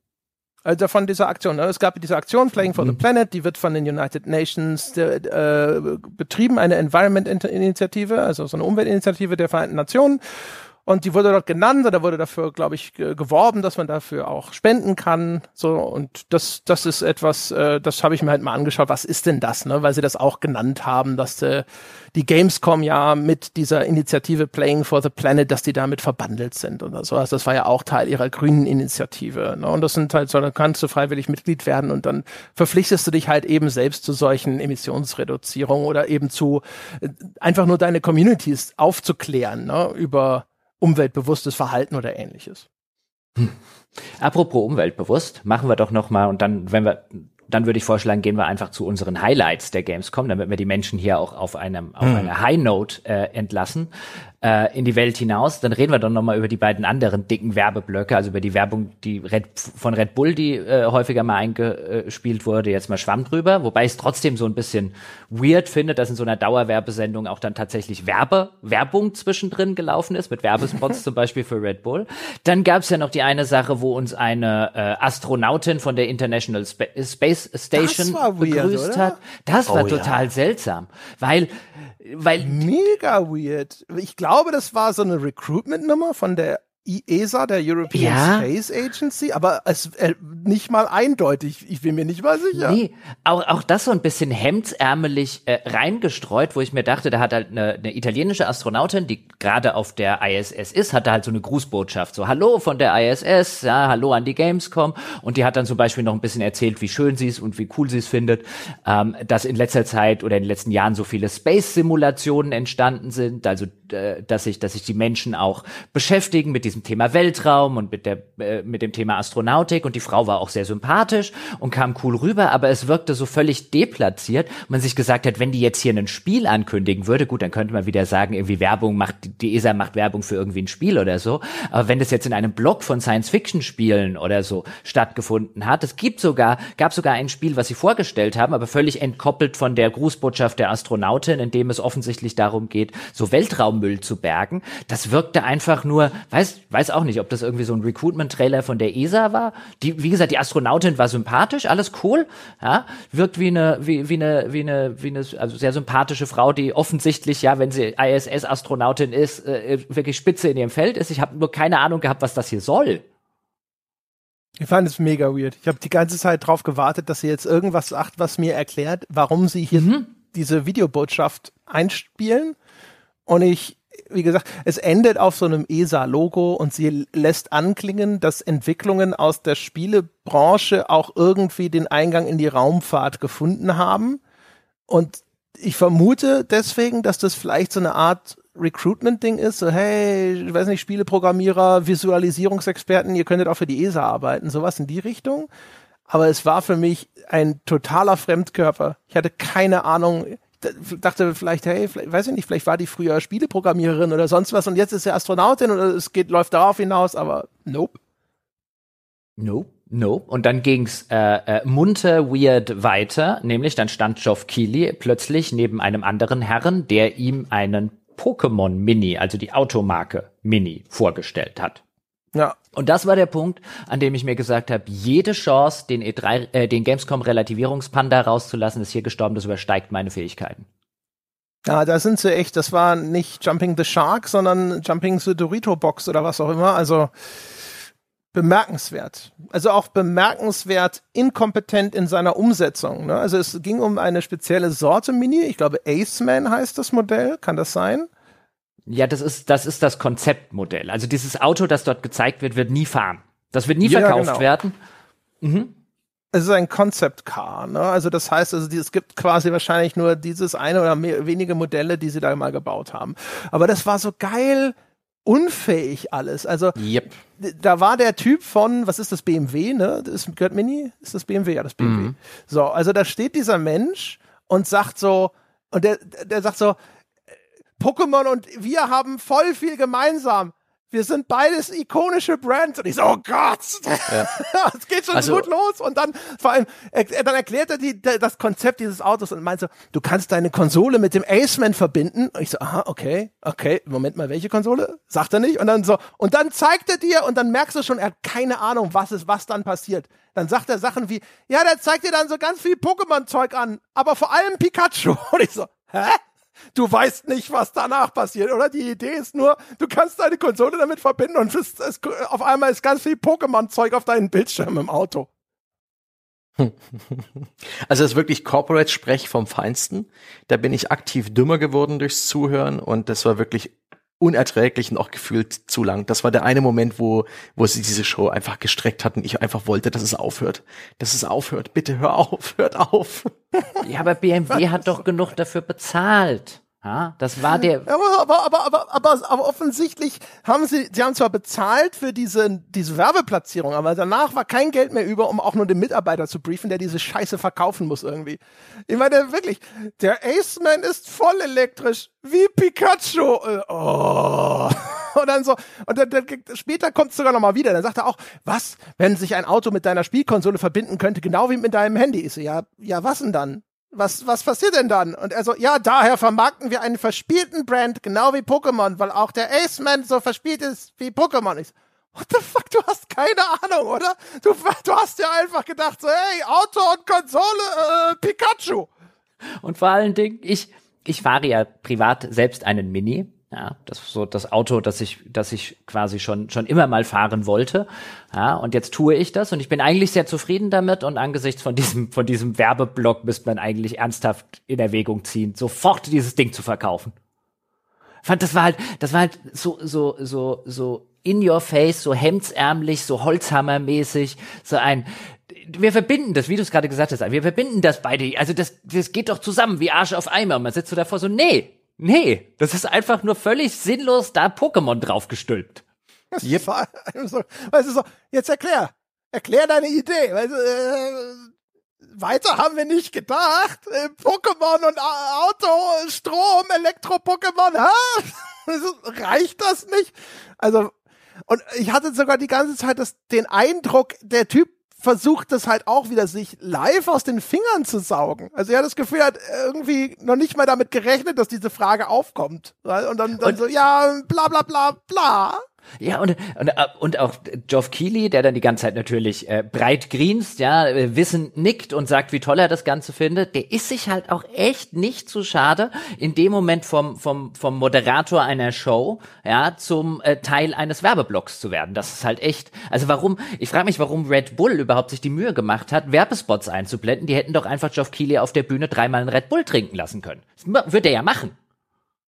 also von dieser Aktion. Ne? Es gab diese Aktion Playing for the mhm. Planet, die wird von den United Nations äh, betrieben, eine Environment-Initiative, also so eine Umweltinitiative der Vereinten Nationen. Und die wurde dort genannt oder wurde dafür, glaube ich, geworben, dass man dafür auch spenden kann. So und das, das ist etwas, äh, das habe ich mir halt mal angeschaut. Was ist denn das? Ne? Weil sie das auch genannt haben, dass äh, die Gamescom ja mit dieser Initiative Playing for the Planet, dass die damit verbandelt sind oder so. Also das war ja auch Teil ihrer grünen Initiative. Ne? Und das sind halt so, dann kannst du freiwillig Mitglied werden und dann verpflichtest du dich halt eben selbst zu solchen Emissionsreduzierungen oder eben zu äh, einfach nur deine Communities aufzuklären ne? über umweltbewusstes Verhalten oder ähnliches. Hm. Apropos umweltbewusst, machen wir doch noch mal und dann, wenn wir dann würde ich vorschlagen, gehen wir einfach zu unseren Highlights der Gamescom, damit wir die Menschen hier auch auf einem auf hm. einer High Note äh, entlassen äh, in die Welt hinaus. Dann reden wir doch nochmal über die beiden anderen dicken Werbeblöcke, also über die Werbung, die Red, von Red Bull, die äh, häufiger mal eingespielt wurde, jetzt mal Schwamm drüber, wobei ich es trotzdem so ein bisschen weird finde, dass in so einer Dauerwerbesendung auch dann tatsächlich Werbe, Werbung zwischendrin gelaufen ist, mit Werbespots zum Beispiel für Red Bull. Dann gab es ja noch die eine Sache, wo uns eine äh, Astronautin von der International Sp Space Station begrüßt weird, hat. Das war oh, total ja. seltsam, weil weil mega weird. Ich glaube, das war so eine Recruitment-Nummer von der ESA, der European ja. Space Agency, aber es äh, nicht mal eindeutig. Ich bin mir nicht mal sicher. Nee, auch, auch das so ein bisschen hemdsärmelig äh, reingestreut, wo ich mir dachte, da hat halt eine, eine italienische Astronautin, die gerade auf der ISS ist, hatte halt so eine Grußbotschaft, so Hallo von der ISS, ja, Hallo an die Gamescom und die hat dann zum Beispiel noch ein bisschen erzählt, wie schön sie es und wie cool sie es findet, ähm, dass in letzter Zeit oder in den letzten Jahren so viele Space-Simulationen entstanden sind, also äh, dass sich, dass sich die Menschen auch beschäftigen mit diesem Thema Weltraum und mit der, äh, mit dem Thema Astronautik und die Frau war auch sehr sympathisch und kam cool rüber, aber es wirkte so völlig deplatziert. Man sich gesagt hat, wenn die jetzt hier ein Spiel ankündigen würde, gut, dann könnte man wieder sagen, irgendwie Werbung macht, die ESA macht Werbung für irgendwie ein Spiel oder so. Aber wenn das jetzt in einem Blog von Science-Fiction-Spielen oder so stattgefunden hat, es gibt sogar, gab sogar ein Spiel, was sie vorgestellt haben, aber völlig entkoppelt von der Grußbotschaft der Astronautin, in dem es offensichtlich darum geht, so Weltraum Atommüll zu bergen. Das wirkte einfach nur, weiß, weiß auch nicht, ob das irgendwie so ein Recruitment-Trailer von der ESA war. Die, wie gesagt, die Astronautin war sympathisch, alles cool, ja, wirkt wie eine, wie, wie eine, wie eine, wie eine, also sehr sympathische Frau, die offensichtlich, ja, wenn sie ISS-Astronautin ist, äh, wirklich spitze in ihrem Feld ist. Ich habe nur keine Ahnung gehabt, was das hier soll. Ich fand es mega weird. Ich habe die ganze Zeit drauf gewartet, dass sie jetzt irgendwas sagt, was mir erklärt, warum sie hier mhm. diese Videobotschaft einspielen. Und ich, wie gesagt, es endet auf so einem ESA-Logo und sie lässt anklingen, dass Entwicklungen aus der Spielebranche auch irgendwie den Eingang in die Raumfahrt gefunden haben. Und ich vermute deswegen, dass das vielleicht so eine Art Recruitment-Ding ist, so hey, ich weiß nicht, Spieleprogrammierer, Visualisierungsexperten, ihr könntet auch für die ESA arbeiten, sowas in die Richtung. Aber es war für mich ein totaler Fremdkörper. Ich hatte keine Ahnung, dachte vielleicht, hey, vielleicht, weiß ich nicht, vielleicht war die früher Spieleprogrammiererin oder sonst was und jetzt ist sie Astronautin oder es geht, läuft darauf hinaus, aber nope. Nope. Nope. Und dann ging's äh, äh, munter weird weiter, nämlich dann stand Geoff Keighley plötzlich neben einem anderen Herren, der ihm einen Pokémon Mini, also die Automarke Mini, vorgestellt hat. Ja. Und das war der Punkt, an dem ich mir gesagt habe, jede Chance, den E3, äh, den Gamescom Relativierungspanda rauszulassen, ist hier gestorben, das übersteigt meine Fähigkeiten. Ja, da sind sie echt, das war nicht Jumping the Shark, sondern Jumping the Dorito Box oder was auch immer. Also bemerkenswert. Also auch bemerkenswert inkompetent in seiner Umsetzung. Ne? Also es ging um eine spezielle Sorte Mini. Ich glaube, Aceman heißt das Modell. Kann das sein? Ja, das ist, das ist das Konzeptmodell. Also dieses Auto, das dort gezeigt wird, wird nie fahren. Das wird nie Ja, verkauft genau. werden. Mhm. Es ist ein Concept Car, ne? Also das heißt, also die, es gibt quasi wahrscheinlich nur dieses eine oder mehr, wenige Modelle, die sie da mal gebaut haben. Aber das war so geil unfähig alles. Also Yep. da war der Typ von, was ist das BMW, ne? Das ist, gehört Mini? Ist das BMW? Ja, das BMW. So, also da steht dieser Mensch und sagt so, und der, der sagt so, Pokémon und wir haben voll viel gemeinsam. Wir sind beides ikonische Brands. Und ich so, oh Gott, es geht schon Also- gut los. Und dann vor allem, er, dann erklärt er die, das Konzept dieses Autos und meint so, du kannst deine Konsole mit dem Aceman verbinden. Und ich so, aha, okay, okay, Moment mal, welche Konsole? Sagt er nicht. Und dann so, und dann zeigt er dir und dann merkst du schon, er hat keine Ahnung, was ist, was dann passiert. Dann sagt er Sachen wie, ja, der zeigt dir dann so ganz viel Pokémon-Zeug an, aber vor allem Pikachu. Und ich so, hä? Du weißt nicht, was danach passiert, oder? Die Idee ist nur, du kannst deine Konsole damit verbinden und es, es, auf einmal ist ganz viel Pokémon-Zeug auf deinen Bildschirm im Auto. Also es ist wirklich Corporate-Sprech vom Feinsten. Da bin ich aktiv dümmer geworden durchs Zuhören und das war wirklich unerträglich und auch gefühlt zu lang. Das war der eine Moment, wo, wo sie diese Show einfach gestreckt hatten. Ich einfach wollte, dass es aufhört. Dass es aufhört. Bitte hör auf, hört auf. Ja, aber BMW hat doch genug dafür bezahlt. Ja, das war der. Aber, aber, aber, aber, aber, aber offensichtlich haben sie, sie haben zwar bezahlt für diese, diese Werbeplatzierung, aber danach war kein Geld mehr über, um auch nur den Mitarbeiter zu briefen, der diese Scheiße verkaufen muss irgendwie. Ich meine, wirklich, der Aceman ist voll elektrisch, wie Pikachu. Äh, Oh. Und dann so, und dann, dann, später kommt es sogar noch mal wieder. Dann sagt er auch, was, wenn sich ein Auto mit deiner Spielkonsole verbinden könnte, genau wie mit deinem Handy? Ich so, ja, ja, was denn dann? Was, was passiert denn dann? Und er so, ja, daher vermarkten wir einen verspielten Brand, genau wie Pokémon, weil auch der Aceman so verspielt ist wie Pokémon. Ich so, what the fuck, du hast keine Ahnung, oder? Du, du hast ja einfach gedacht so, hey, Auto und Konsole, äh, Pikachu. Und vor allen Dingen, ich, ich fahre ja privat selbst einen Mini. Ja, das so das Auto, das ich, das ich quasi schon, schon immer mal fahren wollte. Ja, und jetzt tue ich das und ich bin eigentlich sehr zufrieden damit und angesichts von diesem, von diesem Werbeblock müsste man eigentlich ernsthaft in Erwägung ziehen, sofort dieses Ding zu verkaufen. Fand, das war halt, das war halt so, so, so, so in your face, so hemdsärmlich, so Holzhammermäßig, so ein, wir verbinden das, wie du es gerade gesagt hast, wir verbinden das beide, also das, das geht doch zusammen wie Arsch auf Eimer und man sitzt so davor so, nee, nee, das ist einfach nur völlig sinnlos da Pokémon draufgestülpt. Yep. Weißt du so, jetzt erklär. Erklär deine Idee. Weißt du, äh, weiter haben wir nicht gedacht. Äh, Pokémon und Auto, Strom, Elektro-Pokémon? Also, Reicht das nicht? Also, und ich hatte sogar die ganze Zeit das, den Eindruck, der Typ versucht das halt auch wieder sich live aus den Fingern zu saugen. Also er hat das Gefühl, er hat irgendwie noch nicht mal damit gerechnet, dass diese Frage aufkommt. Und dann, dann Und- so, ja, bla bla bla bla. Ja, und, und, äh, und auch Geoff Keighley, der dann die ganze Zeit natürlich äh, breit grinst, ja, äh, wissend nickt und sagt, wie toll er das Ganze findet, der ist sich halt auch echt nicht zu schade, in dem Moment vom, vom, vom Moderator einer Show, ja, zum äh, Teil eines Werbeblocks zu werden. Das ist halt echt, also warum, ich frage mich, warum Red Bull überhaupt sich die Mühe gemacht hat, Werbespots einzublenden. Die hätten doch einfach Geoff Keighley auf der Bühne dreimal einen Red Bull trinken lassen können. Das würde er ja machen.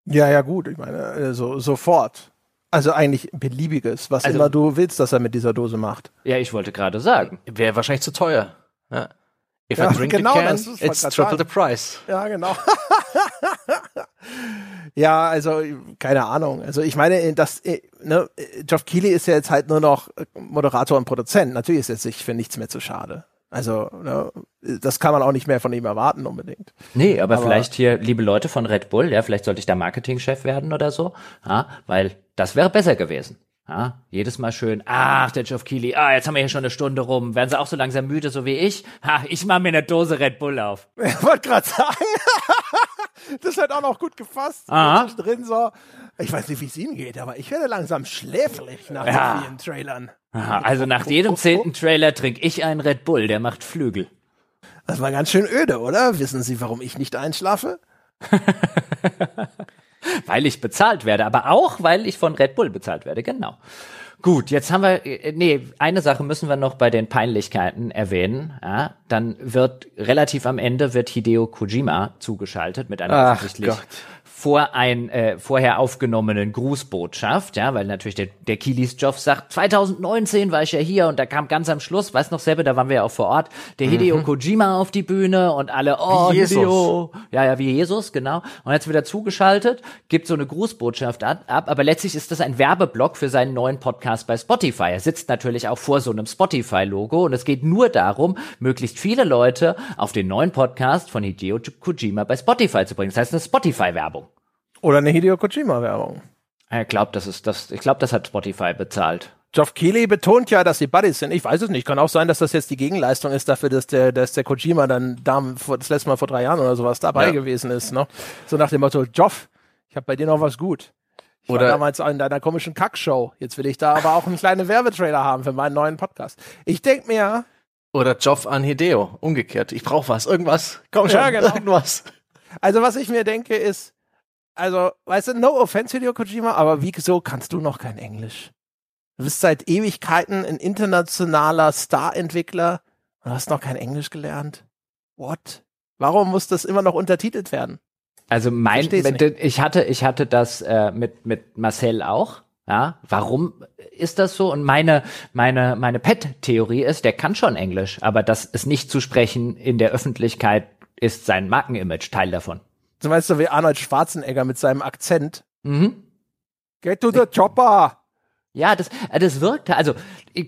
Ja, ja, gut, ich meine, äh, so, sofort. Also eigentlich beliebiges, was Also- immer du willst, dass er mit dieser Dose macht. Ja, ich wollte gerade sagen. Wäre wahrscheinlich zu teuer. Ja. If Ja, I drink genau, the can, das it's triple the price. Ja, genau. ja, also keine Ahnung. Also ich meine, das, äh, ne, Geoff Keighley ist ja jetzt halt nur noch Moderator und Produzent. Natürlich ist er sich für nichts mehr zu schade. Also, ne, das kann man auch nicht mehr von ihm erwarten unbedingt. Nee, aber, aber, vielleicht hier, liebe Leute von Red Bull, ja, vielleicht sollte ich da Marketingchef werden oder so, ja, weil das wäre besser gewesen. Ja, jedes Mal schön, ach, der Geoff Keighley, ah, jetzt haben wir hier schon eine Stunde rum. Werden sie auch so langsam müde, so wie ich? Ha, ich mach mir eine Dose Red Bull auf. Ich wollte gerade sagen, das hat auch noch gut gefasst. Aha. Drin so. Ich weiß nicht, wie es Ihnen geht, aber ich werde langsam schläfrig nach ja. den vielen Trailern. Aha, also nach jedem zehnten Trailer trinke ich einen Red Bull, der macht Flügel. Das war ganz schön öde, oder? Wissen Sie, warum ich nicht einschlafe? weil ich bezahlt werde, aber auch, weil ich von Red Bull bezahlt werde, genau. Gut, jetzt haben wir, äh, nee, eine Sache müssen wir noch bei den Peinlichkeiten erwähnen. Ja, dann wird relativ am Ende wird Hideo Kojima zugeschaltet mit einer Ach offensichtlich Gott vor ein äh, vorher aufgenommenen Grußbotschaft, ja, weil natürlich der, der Kilis Joff sagt, 2019 war ich ja hier und da kam ganz am Schluss, weiß noch selber, da waren wir ja auch vor Ort, der Hideo mhm. Kojima auf die Bühne und alle, oh, wie Hideo. Ja, ja, wie Jesus, genau. Und jetzt wieder zugeschaltet, gibt so eine Grußbotschaft ab, ab, aber letztlich ist das ein Werbeblock für seinen neuen Podcast bei Spotify. Er sitzt natürlich auch vor so einem Spotify-Logo und es geht nur darum, möglichst viele Leute auf den neuen Podcast von Hideo Kojima bei Spotify zu bringen. Das heißt eine Spotify-Werbung. Oder eine Hideo Kojima-Werbung. Ich glaube, das ist das. Ich glaube, das hat Spotify bezahlt. Geoff Keighley betont ja, dass sie Buddies sind. Ich weiß es nicht. Kann auch sein, dass das jetzt die Gegenleistung ist dafür, dass der, dass der Kojima dann da, das letzte Mal vor drei Jahren oder sowas dabei ja. gewesen ist. Ne? So nach dem Motto, Geoff, ich habe bei dir noch was gut. Ich oder war damals in deiner komischen Kackshow. Jetzt will ich da aber auch einen kleinen Werbetrailer haben für meinen neuen Podcast. Ich denk mir. Oder Geoff an Hideo. Umgekehrt. Ich brauche was. Irgendwas. Komm schon. Ja, genau. Irgendwas. Also was ich mir denke ist, also, weißt du, no offense, Hideo Kojima, aber wieso kannst du noch kein Englisch? Du bist seit Ewigkeiten ein internationaler Star-Entwickler und hast noch kein Englisch gelernt. What? Warum muss das immer noch untertitelt werden? Also mein, ich hatte, ich hatte das äh, mit mit Marcel auch. Ja, warum ist das so? Und meine meine meine Pet-Theorie ist, der kann schon Englisch, aber das es nicht zu sprechen in der Öffentlichkeit ist sein Markenimage Teil davon. So meinst du wie Arnold Schwarzenegger mit seinem Akzent. Mhm. Get to the chopper! Ja, das, äh, das wirkt, also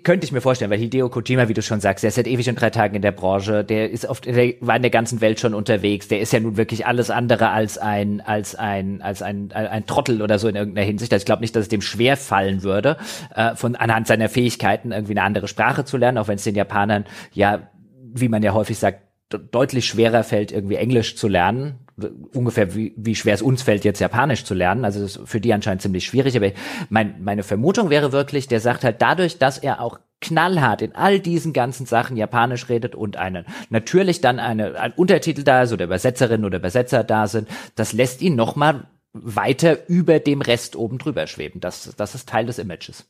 könnte ich mir vorstellen, weil Hideo Kojima, wie du schon sagst, der ist seit ewig und drei Tagen in der Branche, der ist oft, der war in der ganzen Welt schon unterwegs, der ist ja nun wirklich alles andere als ein, als ein, als ein, ein, ein Trottel oder so in irgendeiner Hinsicht. Also ich glaube nicht, dass es dem schwer fallen würde, äh, von anhand seiner Fähigkeiten irgendwie eine andere Sprache zu lernen, auch wenn es den Japanern ja, wie man ja häufig sagt, deutlich schwerer fällt, irgendwie Englisch zu lernen, ungefähr wie, wie schwer es uns fällt, jetzt Japanisch zu lernen. Also das ist für die anscheinend ziemlich schwierig. Aber mein, meine Vermutung wäre wirklich, der sagt halt dadurch, dass er auch knallhart in all diesen ganzen Sachen Japanisch redet und einen natürlich dann eine ein Untertitel da ist oder Übersetzerin oder Übersetzer da sind, das lässt ihn noch mal weiter über dem Rest oben drüber schweben. Das, das ist Teil des Images.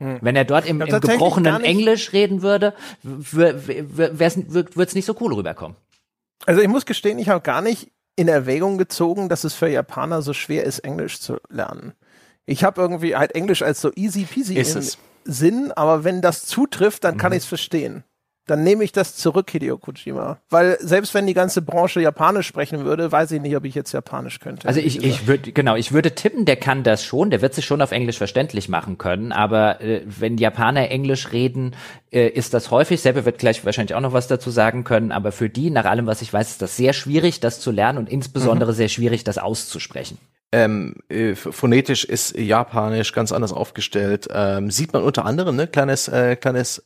Hm. Wenn er dort im, im gebrochenen Englisch reden würde, würde es nicht so cool rüberkommen. Also ich muss gestehen, ich habe gar nicht in Erwägung gezogen, dass es für Japaner so schwer ist, Englisch zu lernen. Ich habe irgendwie halt Englisch als so easy peasy ist im es. Sinn, aber wenn das zutrifft, dann kann mhm. ich es verstehen dann nehme ich das zurück, Hideo Kojima. Weil selbst wenn die ganze Branche Japanisch sprechen würde, weiß ich nicht, ob ich jetzt Japanisch könnte. Also ich, ich würde, genau, ich würde tippen, der kann das schon, der wird sich schon auf Englisch verständlich machen können, aber äh, wenn Japaner Englisch reden, äh, ist das häufig, Seppe wird gleich wahrscheinlich auch noch was dazu sagen können, aber für die, nach allem, was ich weiß, ist das sehr schwierig, das zu lernen und insbesondere mhm. sehr schwierig, das auszusprechen. Ähm, äh, phonetisch ist Japanisch ganz anders aufgestellt. Ähm, sieht man unter anderem, ne, kleines, äh, kleines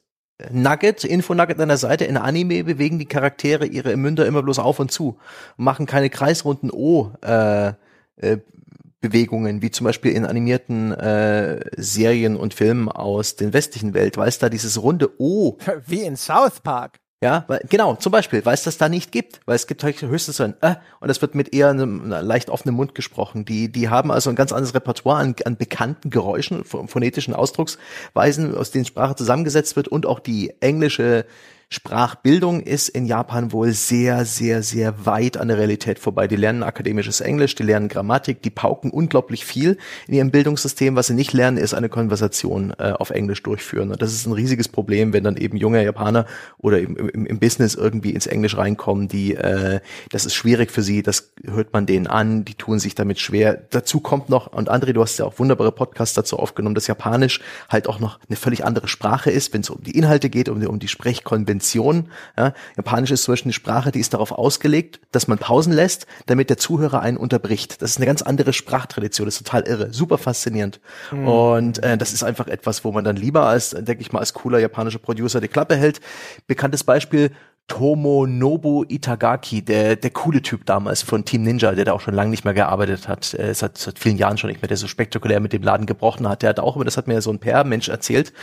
Nugget, Info-Nugget an der Seite, in Anime bewegen die Charaktere ihre Münder immer bloß auf und zu machen keine kreisrunden O äh, äh, wie zum Beispiel in animierten äh, Serien und Filmen aus den westlichen Welt, weil es da dieses runde O. Wie in South Park. Ja, weil, genau, zum Beispiel, weil es das da nicht gibt, weil es gibt halt höchstens so ein äh, und das wird mit eher einem leicht offenem Mund gesprochen. Die, die haben also ein ganz anderes Repertoire an, an bekannten Geräuschen, phonetischen Ausdrucksweisen, aus denen Sprache zusammengesetzt wird und auch die englische Sprachbildung ist in Japan wohl sehr, sehr, sehr weit an der Realität vorbei. Die lernen akademisches Englisch, die lernen Grammatik, die pauken unglaublich viel in ihrem Bildungssystem. Was sie nicht lernen, ist eine Konversation äh, auf Englisch durchführen. Und das ist ein riesiges Problem, wenn dann eben junge Japaner oder im, im, im Business irgendwie ins Englisch reinkommen. Die, äh, das ist schwierig für sie, das hört man denen an, die tun sich damit schwer. Dazu kommt noch, und André, du hast ja auch wunderbare Podcasts dazu aufgenommen, dass Japanisch halt auch noch eine völlig andere Sprache ist, wenn es um die Inhalte geht, um, um die Sprechkonvention Konvention. Ja, Japanisch ist zum Beispiel eine Sprache, die ist darauf ausgelegt, dass man Pausen lässt, damit der Zuhörer einen unterbricht. Das ist eine ganz andere Sprachtradition, das ist total irre, super faszinierend. Mhm. Und äh, das ist einfach etwas, wo man dann lieber als, denke ich mal, als cooler japanischer Producer die Klappe hält. Bekanntes Beispiel, Tomonobu Itagaki, der, der coole Typ damals von Team Ninja, der da auch schon lange nicht mehr gearbeitet hat, äh, seit, seit vielen Jahren schon nicht mehr, der so spektakulär mit dem Laden gebrochen hat. Der hat auch immer, das hat mir so ein PR-Mensch erzählt,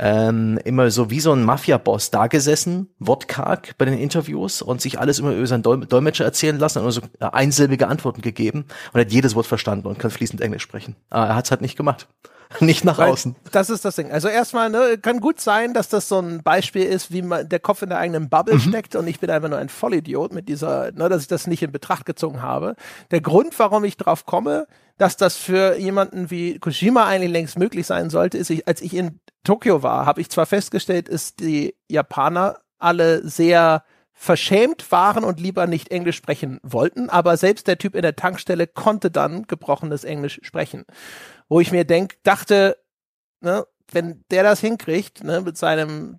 ähm, immer so wie so ein Mafia-Boss da gesessen, wortkarg bei den Interviews und sich alles immer über seinen Dol Dolmetscher erzählen lassen und so einsilbige Antworten gegeben und hat jedes Wort verstanden und kann fließend Englisch sprechen. Aber er hat es halt nicht gemacht. Nicht nach Weil außen. Das ist das Ding. Also erstmal, ne, kann gut sein, dass das so ein Beispiel ist, wie man der Kopf in der eigenen Bubble mhm. steckt und ich bin einfach nur ein Vollidiot mit dieser, ne, dass ich das nicht in Betracht gezogen habe. Der Grund, warum ich drauf komme, dass das für jemanden wie Kojima eigentlich längst möglich sein sollte, ist, ich, als ich in Tokio war, habe ich zwar festgestellt, ist die Japaner alle sehr verschämt waren und lieber nicht Englisch sprechen wollten, aber selbst der Typ in der Tankstelle konnte dann gebrochenes Englisch sprechen wo ich mir denk, dachte, ne, wenn der das hinkriegt, ne, mit seinem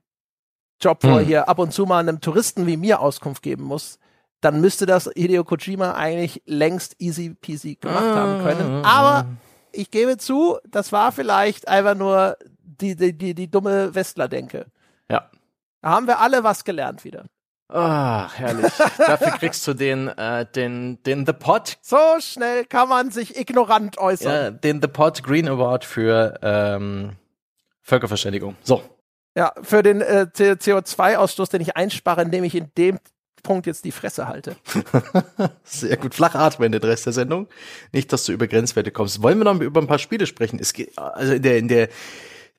Job, wo hm. er hier ab und zu mal einem Touristen wie mir Auskunft geben muss, dann müsste das Hideo Kojima eigentlich längst easy peasy gemacht ah. haben können. Aber ich gebe zu, das war vielleicht einfach nur die, die, die, die dumme Westler-Denke. Ja. Da haben wir alle was gelernt wieder. Ah, herrlich. Dafür kriegst du den, äh, den, den The Pot. So schnell kann man sich ignorant äußern. Ja, den The Pot Green Award für ähm, Völkerverständigung. So. Ja, für den äh, CO2-Ausstoß, den ich einspare, indem ich in dem Punkt jetzt die Fresse halte. Sehr gut. Flach atmen den Rest der Sendung. Nicht, dass du über Grenzwerte kommst. Wollen wir noch über ein paar Spiele sprechen? Es geht, also in der, in der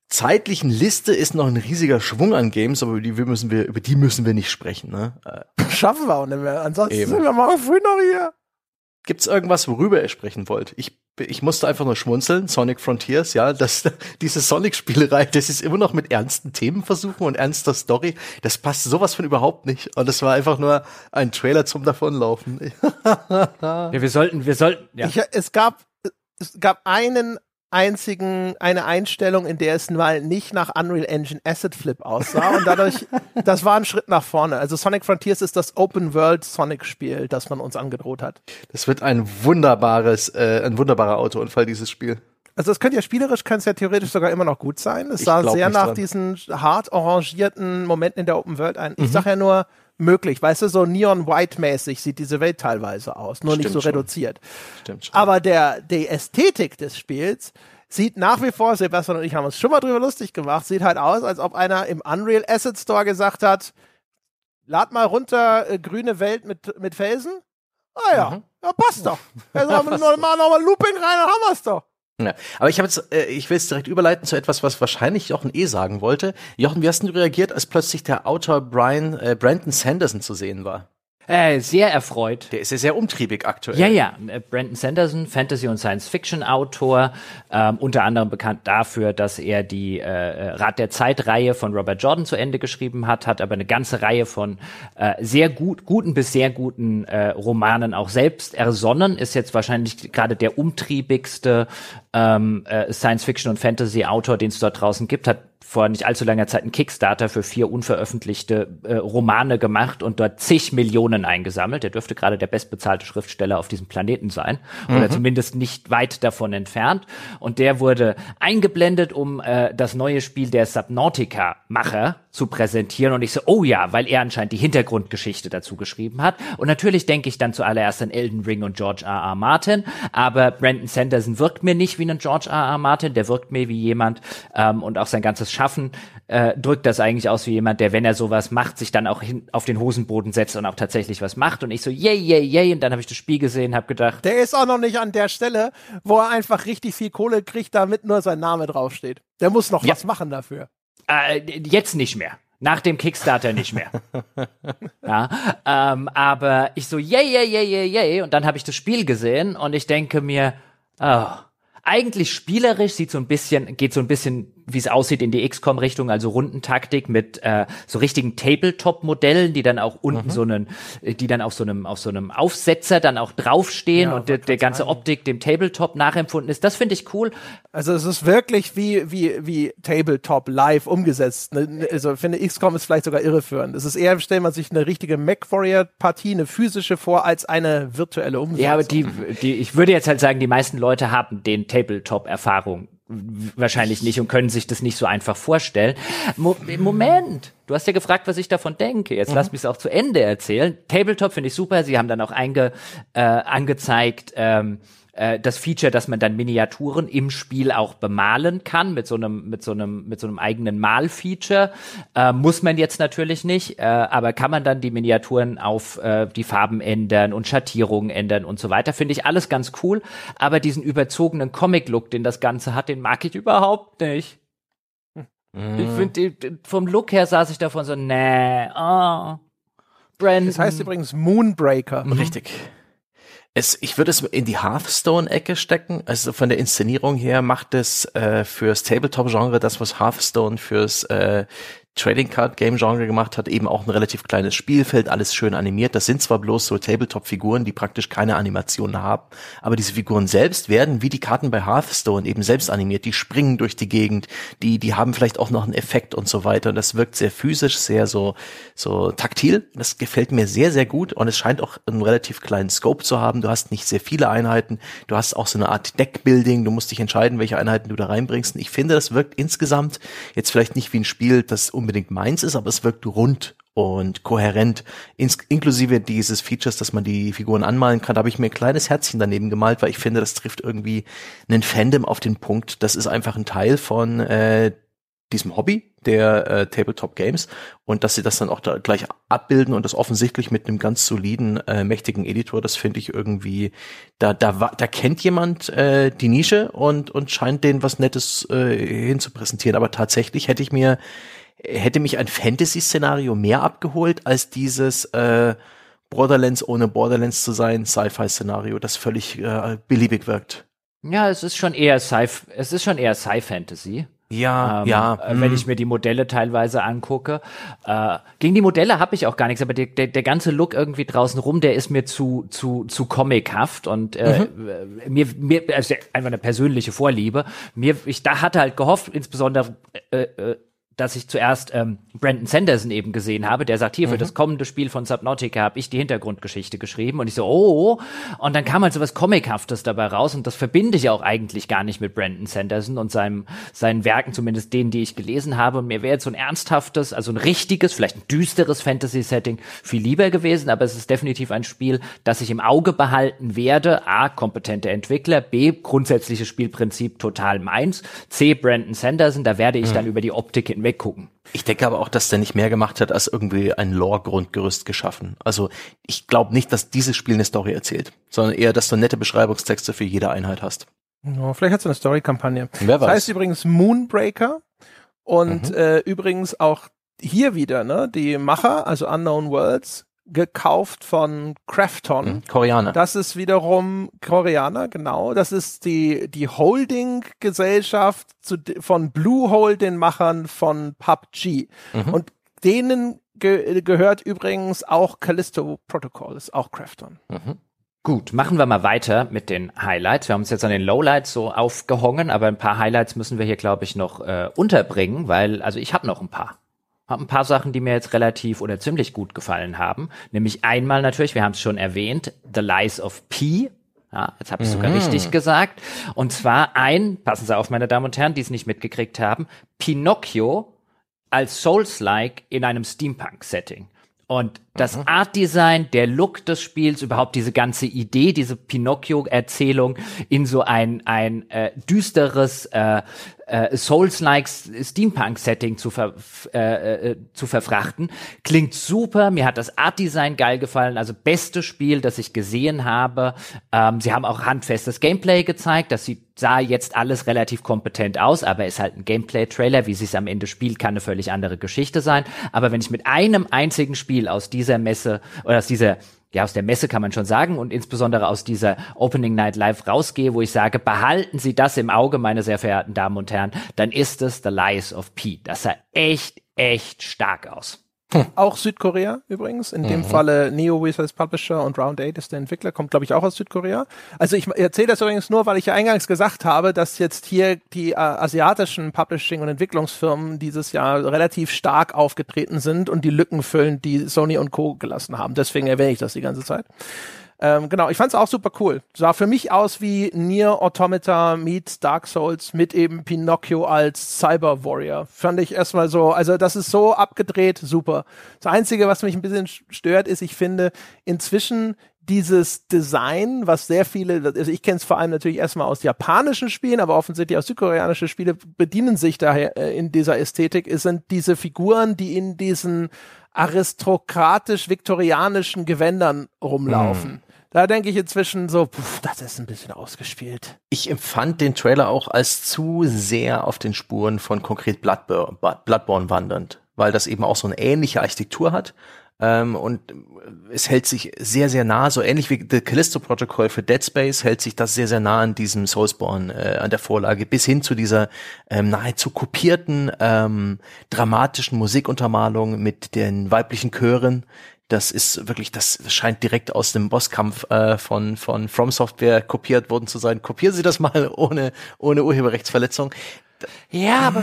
zeitlichen Liste ist noch ein riesiger Schwung an Games, aber über die müssen wir, über die müssen wir nicht sprechen. Ne? Schaffen wir auch nicht mehr. Ansonsten Eben. sind wir morgen früh noch hier. Gibt's irgendwas, worüber ihr sprechen wollt? Ich, ich musste einfach nur schmunzeln. Sonic Frontiers, ja, das, diese Sonic-Spielerei, das ist immer noch mit ernsten Themen versuchen und ernster Story. Das passt sowas von überhaupt nicht. Und das war einfach nur ein Trailer zum Davonlaufen. ja, wir sollten, wir sollten, ja. Ich, es gab, es gab einen einzigen, eine Einstellung, in der es mal nicht nach Unreal Engine Asset Flip aussah und dadurch, das war ein Schritt nach vorne. Also Sonic Frontiers ist das Open World Sonic Spiel, das man uns angedroht hat. Das wird ein wunderbares, äh, ein wunderbarer Autounfall, dieses Spiel. Also es könnte ja spielerisch, kann es ja theoretisch sogar immer noch gut sein. Es sah sehr nach dran. diesen hart orangierten Momenten in der Open World ein. Ich mhm. sag ja nur, möglich. Weißt du, so Neon-White-mäßig sieht diese Welt teilweise aus, nur Stimmt nicht so schon. reduziert. Stimmt schon. Aber der, die Ästhetik des Spiels sieht nach wie vor, Sebastian und ich haben uns schon mal drüber lustig gemacht, sieht halt aus, als ob einer im Unreal Asset Store gesagt hat, lad mal runter äh, grüne Welt mit, mit Felsen. Ah ja, mhm. ja passt doch. Also machen wir nochmal noch mal Looping rein, dann haben wir's doch. Ja, aber ich habe jetzt, äh, ich will jetzt direkt überleiten zu etwas, was wahrscheinlich Jochen eh sagen wollte. Jochen, wie hast du reagiert, als plötzlich der Autor Brian äh, Brandon Sanderson zu sehen war? Äh, sehr erfreut. Der ist ja sehr umtriebig aktuell. Ja, ja. Äh, Brandon Sanderson, Fantasy- und Science-Fiction-Autor, ähm, unter anderem bekannt dafür, dass er die äh, äh, Rat der Zeit-Reihe von Robert Jordan zu Ende geschrieben hat, hat aber eine ganze Reihe von äh, sehr gut, guten bis sehr guten äh, Romanen auch selbst ersonnen, ist jetzt wahrscheinlich gerade der umtriebigste ähm, äh, Science-Fiction- und Fantasy-Autor, den es dort draußen gibt, hat vor nicht allzu langer Zeit einen Kickstarter für vier unveröffentlichte äh, Romane gemacht und dort zig Millionen eingesammelt. Der dürfte gerade der bestbezahlte Schriftsteller auf diesem Planeten sein mhm. oder zumindest nicht weit davon entfernt. Und der wurde eingeblendet, um äh, das neue Spiel der Subnautica-Macher zu präsentieren. Und ich so, oh ja, weil er anscheinend die Hintergrundgeschichte dazu geschrieben hat. Und natürlich denke ich dann zuallererst an Elden Ring und George R. R. Martin. Aber Brandon Sanderson wirkt mir nicht wie ein George R. R. Martin. Der wirkt mir wie jemand ähm, und auch sein ganzes Schaffen äh, drückt das eigentlich aus wie jemand, der, wenn er sowas macht, sich dann auch hin auf den Hosenboden setzt und auch tatsächlich was macht. Und ich so, yay, yay, yay. Und dann habe ich das Spiel gesehen, habe gedacht. Der ist auch noch nicht an der Stelle, wo er einfach richtig viel Kohle kriegt, damit nur sein Name draufsteht. Der muss noch ja. was machen dafür. Äh, jetzt nicht mehr. Nach dem Kickstarter nicht mehr. ja, ähm, aber ich so, yay, yay, yay, yay, yay. Und dann habe ich das Spiel gesehen und ich denke mir, oh, eigentlich spielerisch sieht so ein bisschen, geht so ein bisschen wie es aussieht, in die XCOM-Richtung, also Rundentaktik mit äh, so richtigen Tabletop-Modellen, die dann auch unten mhm. so einen, die dann auf so einem, auf so einem Aufsetzer dann auch draufstehen ja, und der, der ganze Optik dem Tabletop nachempfunden ist. Das finde ich cool. Also es ist wirklich wie, wie, wie Tabletop live umgesetzt. Ne, also ich finde, XCOM ist vielleicht sogar irreführend. Es ist eher, stellt man sich eine richtige Mac-Warrior-Partie, eine physische vor, als eine virtuelle Umsetzung. Ja, aber die, die, ich würde jetzt halt sagen, die meisten Leute haben den Tabletop-Erfahrung wahrscheinlich nicht und können sich das nicht so einfach vorstellen. Mo Moment, du hast ja gefragt, was ich davon denke. Jetzt mhm. lass mich es auch zu Ende erzählen. Tabletop finde ich super. Sie haben dann auch einge, äh, angezeigt, ähm, äh, das Feature, dass man dann Miniaturen im Spiel auch bemalen kann mit so einem mit so einem mit so einem eigenen Malfeature. Äh, muss man jetzt natürlich nicht, äh, aber kann man dann die Miniaturen auf äh, die Farben ändern und Schattierungen ändern und so weiter. Finde ich alles ganz cool. Aber diesen überzogenen Comic-Look, den das Ganze hat, den mag ich überhaupt nicht. Mhm. Ich finde, vom Look her saß ich davon so, nee, oh, Brandon. Das heißt übrigens Moonbreaker. Richtig. Es, ich würde es in die Hearthstone-Ecke stecken. Also von der Inszenierung her macht es äh, fürs Tabletop-Genre das, was Hearthstone fürs äh, Trading Card Game Genre gemacht hat, eben auch ein relativ kleines Spielfeld, alles schön animiert. Das sind zwar bloß so Tabletop-Figuren, die praktisch keine Animationen haben, aber diese Figuren selbst werden, wie die Karten bei Hearthstone, eben selbst animiert. Die springen durch die Gegend, die, die haben vielleicht auch noch einen Effekt und so weiter. Und das wirkt sehr physisch, sehr so, so taktil. Das gefällt mir sehr, sehr gut und es scheint auch einen relativ kleinen Scope zu haben. Du hast nicht sehr viele Einheiten. Du hast auch so eine Art Deckbuilding. Du musst dich entscheiden, welche Einheiten du da reinbringst. Und ich finde, das wirkt insgesamt jetzt vielleicht nicht wie ein Spiel, das um unbedingt meins ist, aber es wirkt rund und kohärent, ins, inklusive dieses Features, dass man die Figuren anmalen kann, habe ich mir ein kleines Herzchen daneben gemalt, weil ich finde, das trifft irgendwie einen Fandom auf den Punkt. Das ist einfach ein Teil von äh, diesem Hobby der äh, Tabletop Games und dass sie das dann auch da gleich abbilden und das offensichtlich mit einem ganz soliden, äh, mächtigen Editor, das finde ich irgendwie, da, da, da kennt jemand äh, die Nische und, und scheint denen was Nettes äh, hinzupräsentieren. Aber tatsächlich hätte ich mir hätte mich ein Fantasy-Szenario mehr abgeholt als dieses äh, Borderlands ohne Borderlands zu sein Sci-Fi-Szenario, das völlig äh, beliebig wirkt. Ja, es ist schon eher Sci, es ist schon eher Sci-Fantasy. Ja, ähm, ja. Äh, wenn mm. ich mir die Modelle teilweise angucke. Äh, gegen die Modelle habe ich auch gar nichts, aber der, der, der ganze Look irgendwie draußen rum, der ist mir zu, zu, zu comichaft und äh, mhm. mir, mir, also einfach eine persönliche Vorliebe. Mir, ich da hatte halt gehofft, insbesondere äh, äh, dass ich zuerst ähm, Brandon Sanderson eben gesehen habe, der sagt, hier, für mhm. das kommende Spiel von Subnautica habe ich die Hintergrundgeschichte geschrieben und ich so, oh, und dann kam halt so was Comichaftes dabei raus und das verbinde ich auch eigentlich gar nicht mit Brandon Sanderson und seinem, seinen Werken, zumindest denen, die ich gelesen habe. Und mir wäre jetzt so ein ernsthaftes, also ein richtiges, vielleicht ein düsteres Fantasy-Setting viel lieber gewesen, aber es ist definitiv ein Spiel, das ich im Auge behalten werde. A, kompetente Entwickler, B, grundsätzliches Spielprinzip total meins, C, Brandon Sanderson, da werde ich mhm. dann über die Optik hin weggucken. Ich denke aber auch, dass der nicht mehr gemacht hat, als irgendwie ein Lore-Grundgerüst geschaffen. Also ich glaube nicht, dass dieses Spiel eine Story erzählt, sondern eher, dass du nette Beschreibungstexte für jede Einheit hast. Oh, vielleicht hat es eine Story-Kampagne. Wer weiß. Das heißt übrigens Moonbreaker und mhm. äh, übrigens auch hier wieder, ne, die Macher, also Unknown Worlds, gekauft von Crafton. Mhm, Koreaner. Das ist wiederum Koreaner, genau. Das ist die, die Holding-Gesellschaft von Bluehole, den Machern von PUBG. Mhm. Und denen ge gehört übrigens auch Callisto Protocol, ist auch Crafton. Mhm. Gut, machen wir mal weiter mit den Highlights. Wir haben uns jetzt an den Lowlights so aufgehongen, aber ein paar Highlights müssen wir hier, glaube ich, noch äh, unterbringen, weil, also ich habe noch ein paar habe ein paar Sachen, die mir jetzt relativ oder ziemlich gut gefallen haben. Nämlich einmal natürlich, wir haben es schon erwähnt, The Lies of P. Ja, jetzt habe ich mhm. sogar richtig gesagt. Und zwar ein, passen Sie auf, meine Damen und Herren, die es nicht mitgekriegt haben, Pinocchio als Souls-like in einem Steampunk-Setting. Und das mhm. Art-Design, der Look des Spiels, überhaupt diese ganze Idee, diese Pinocchio-Erzählung in so ein, ein äh, düsteres, äh, äh, Souls-like Steampunk-Setting zu, ver, äh, äh, zu verfrachten. Klingt super, mir hat das Art-Design geil gefallen, also beste Spiel, das ich gesehen habe. Ähm, sie haben auch handfestes Gameplay gezeigt, das sieht, sah jetzt alles relativ kompetent aus, aber ist halt ein Gameplay-Trailer, wie sie es am Ende spielt, kann eine völlig andere Geschichte sein. Aber wenn ich mit einem einzigen Spiel aus dieser Messe oder aus dieser ja, aus der Messe kann man schon sagen und insbesondere aus dieser Opening Night Live rausgehe, wo ich sage, behalten Sie das im Auge, meine sehr verehrten Damen und Herren, dann ist es The Lies of P. Das sah echt, echt stark aus. Auch Südkorea übrigens. In dem mhm. Falle NeoWiz als Publisher und Round 8 ist der Entwickler, kommt glaube ich auch aus Südkorea. Also ich erzähle das übrigens nur, weil ich ja eingangs gesagt habe, dass jetzt hier die äh, asiatischen Publishing- und Entwicklungsfirmen dieses Jahr relativ stark aufgetreten sind und die Lücken füllen, die Sony und Co. gelassen haben. Deswegen erwähne ich das die ganze Zeit. Ähm, genau, ich fand es auch super cool. Sah für mich aus wie Nier Automata meets Dark Souls mit eben Pinocchio als Cyber Warrior. Fand ich erstmal so, also das ist so abgedreht, super. Das Einzige, was mich ein bisschen stört, ist, ich finde inzwischen dieses Design, was sehr viele, also ich kenne es vor allem natürlich erstmal aus japanischen Spielen, aber offensichtlich aus südkoreanischen Spiele bedienen sich daher äh, in dieser Ästhetik, es sind diese Figuren, die in diesen aristokratisch-viktorianischen Gewändern rumlaufen. Hm. Da denke ich inzwischen so, pff, das ist ein bisschen ausgespielt. Ich empfand den Trailer auch als zu sehr auf den Spuren von konkret Bloodborne, Bloodborne wandernd, weil das eben auch so eine ähnliche Architektur hat. Ähm, und es hält sich sehr, sehr nah, so ähnlich wie The Callisto Protocol für Dead Space, hält sich das sehr, sehr nah an diesem Soulsborne, äh, an der Vorlage, bis hin zu dieser ähm, nahezu kopierten, ähm, dramatischen Musikuntermalung mit den weiblichen Chören, das ist wirklich, das scheint direkt aus dem Bosskampf äh, von von From Software kopiert worden zu sein. Kopieren Sie das mal ohne ohne Urheberrechtsverletzung. Ja, aber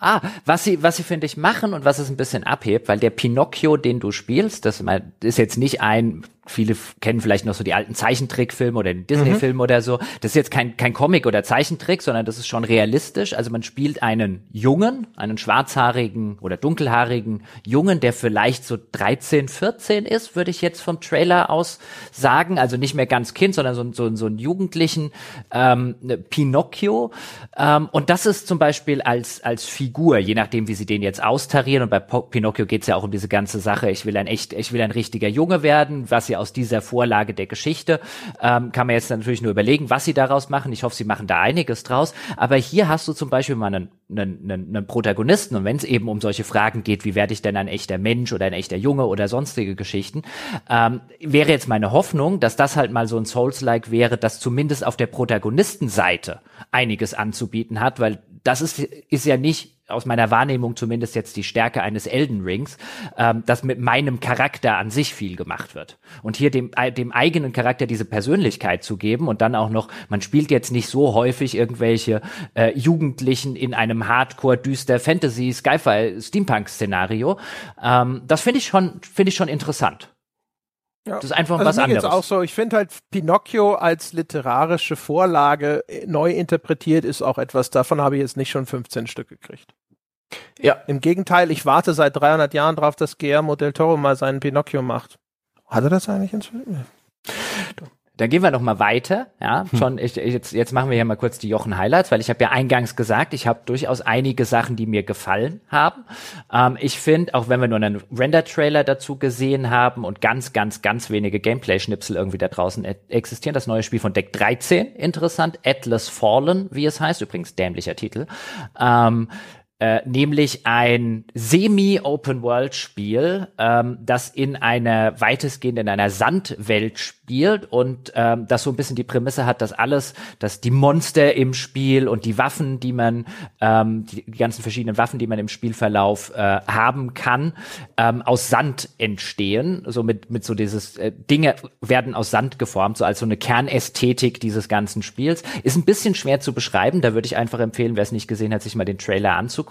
ah, was sie, was sie finde ich machen und was es ein bisschen abhebt, weil der Pinocchio, den du spielst, das ist jetzt nicht ein viele kennen vielleicht noch so die alten Zeichentrickfilme oder den Disney-Film mhm. oder so. Das ist jetzt kein, kein Comic oder Zeichentrick, sondern das ist schon realistisch. Also man spielt einen Jungen, einen schwarzhaarigen oder dunkelhaarigen Jungen, der vielleicht so 13, 14 ist, würde ich jetzt vom Trailer aus sagen. Also nicht mehr ganz Kind, sondern so, so, so einen jugendlichen ähm, Pinocchio. Ähm, und das ist zum Beispiel als, als Figur, je nachdem, wie sie den jetzt austarieren. Und bei Pinocchio geht es ja auch um diese ganze Sache. Ich will ein echt, ich will ein richtiger Junge werden, was ja aus dieser Vorlage der Geschichte. Ähm, kann man jetzt natürlich nur überlegen, was sie daraus machen. Ich hoffe, sie machen da einiges draus. Aber hier hast du zum Beispiel mal einen, einen, einen, Protagonisten und wenn es eben um solche Fragen geht, wie werde ich denn ein echter Mensch oder ein echter Junge oder sonstige Geschichten, ähm, wäre jetzt meine Hoffnung, dass das halt mal so ein Souls-like wäre, das zumindest auf der Protagonistenseite einiges anzubieten hat, weil das ist, ist ja nicht aus meiner Wahrnehmung zumindest jetzt die Stärke eines Elden Rings, ähm, dass mit meinem Charakter an sich viel gemacht wird. Und hier dem, dem eigenen Charakter diese Persönlichkeit zu geben und dann auch noch, man spielt jetzt nicht so häufig irgendwelche äh, Jugendlichen in einem Hardcore düster Fantasy Sci-Fi Steampunk Szenario. Ähm, das finde ich schon, finde ich schon interessant. Ja. Das ist einfach also was mir anderes. auch so. Ich finde halt Pinocchio als literarische Vorlage äh, neu interpretiert ist auch etwas. Davon habe ich jetzt nicht schon 15 Stück gekriegt. Ja. Im Gegenteil, ich warte seit 300 Jahren drauf, dass Guillermo del Toro mal seinen Pinocchio macht. Hat er das eigentlich inzwischen? Dann gehen wir noch mal weiter. Ja, hm. schon. Ich, jetzt, jetzt machen wir hier mal kurz die Jochen Highlights, weil ich habe ja eingangs gesagt, ich habe durchaus einige Sachen, die mir gefallen haben. Ähm, ich finde, auch wenn wir nur einen Render-Trailer dazu gesehen haben und ganz, ganz, ganz wenige Gameplay-Schnipsel irgendwie da draußen e existieren, das neue Spiel von Deck 13 interessant, Atlas Fallen, wie es heißt, übrigens dämlicher Titel. Ähm, äh, nämlich ein Semi-Open-World-Spiel, ähm, das in einer weitestgehend in einer Sandwelt spielt und ähm, das so ein bisschen die Prämisse hat, dass alles, dass die Monster im Spiel und die Waffen, die man, ähm, die, die ganzen verschiedenen Waffen, die man im Spielverlauf äh, haben kann, ähm, aus Sand entstehen. So mit, mit so dieses äh, Dinge werden aus Sand geformt, so als so eine Kernästhetik dieses ganzen Spiels. Ist ein bisschen schwer zu beschreiben. Da würde ich einfach empfehlen, wer es nicht gesehen hat, sich mal den Trailer anzugucken.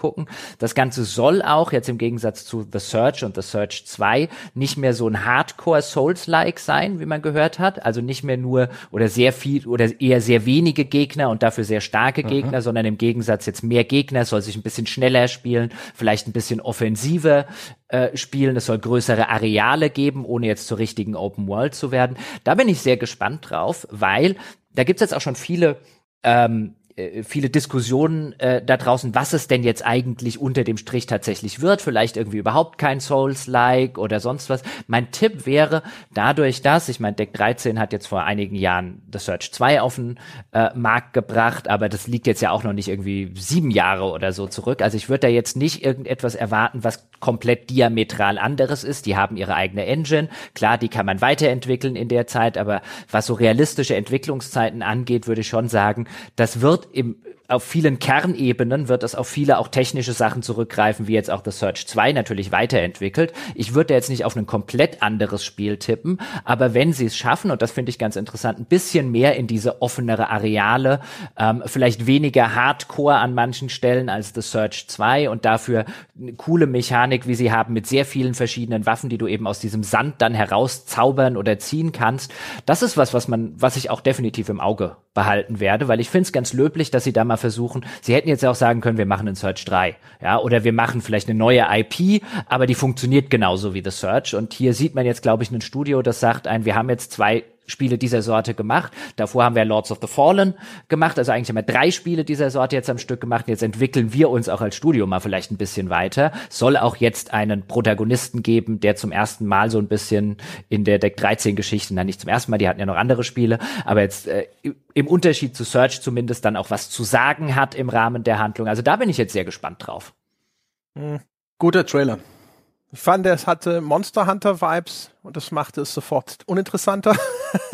Das Ganze soll auch jetzt im Gegensatz zu The Search und The Search 2 nicht mehr so ein Hardcore Souls-like sein, wie man gehört hat. Also nicht mehr nur oder sehr viel oder eher sehr wenige Gegner und dafür sehr starke mhm. Gegner, sondern im Gegensatz jetzt mehr Gegner, soll sich ein bisschen schneller spielen, vielleicht ein bisschen offensiver äh, spielen. Es soll größere Areale geben, ohne jetzt zur richtigen Open World zu werden. Da bin ich sehr gespannt drauf, weil da gibt's jetzt auch schon viele ähm, äh, viele Diskussionen äh, da draußen, was es denn jetzt eigentlich unter dem Strich tatsächlich wird. Vielleicht irgendwie überhaupt kein Souls-like oder sonst was. Mein Tipp wäre, dadurch, dass, ich meine, Deck 13 hat jetzt vor einigen Jahren The Search 2 auf den äh, Markt gebracht, aber das liegt jetzt ja auch noch nicht irgendwie sieben Jahre oder so zurück. Also ich würde da jetzt nicht irgendetwas erwarten, was komplett diametral anderes ist. Die haben ihre eigene Engine. Klar, die kann man weiterentwickeln in der Zeit, aber was so realistische Entwicklungszeiten angeht, würde ich schon sagen, das wird im auf vielen Kernebenen wird es auf viele auch technische Sachen zurückgreifen, wie jetzt auch The Search 2 natürlich weiterentwickelt. Ich würde jetzt nicht auf ein komplett anderes Spiel tippen, aber wenn sie es schaffen, und das finde ich ganz interessant, ein bisschen mehr in diese offenere Areale, ähm, vielleicht weniger Hardcore an manchen Stellen als The Search 2 und dafür eine coole Mechanik, wie sie haben, mit sehr vielen verschiedenen Waffen, die du eben aus diesem Sand dann herauszaubern oder ziehen kannst. Das ist was, was man, was ich auch definitiv im Auge behalten werde, weil ich finde es ganz löblich, dass sie da mal versuchen, sie hätten jetzt auch sagen können, wir machen einen Search 3, ja, oder wir machen vielleicht eine neue IP, aber die funktioniert genauso wie The Search. Und hier sieht man jetzt, glaube ich, ein Studio, das sagt ein, wir haben jetzt zwei Spiele dieser Sorte gemacht. Davor haben wir Lords of the Fallen gemacht, also eigentlich haben wir drei Spiele dieser Sorte jetzt am Stück gemacht. Jetzt entwickeln wir uns auch als Studio mal vielleicht ein bisschen weiter. Soll auch jetzt einen Protagonisten geben, der zum ersten Mal so ein bisschen in der Deck 13 Geschichte, na nicht zum ersten Mal, die hatten ja noch andere Spiele, aber jetzt äh, im Unterschied zu Search zumindest dann auch was zu sagen hat im Rahmen der Handlung. Also da bin ich jetzt sehr gespannt drauf. Mhm. Guter Trailer. Ich fand, es hatte Monster Hunter Vibes und das machte es sofort uninteressanter.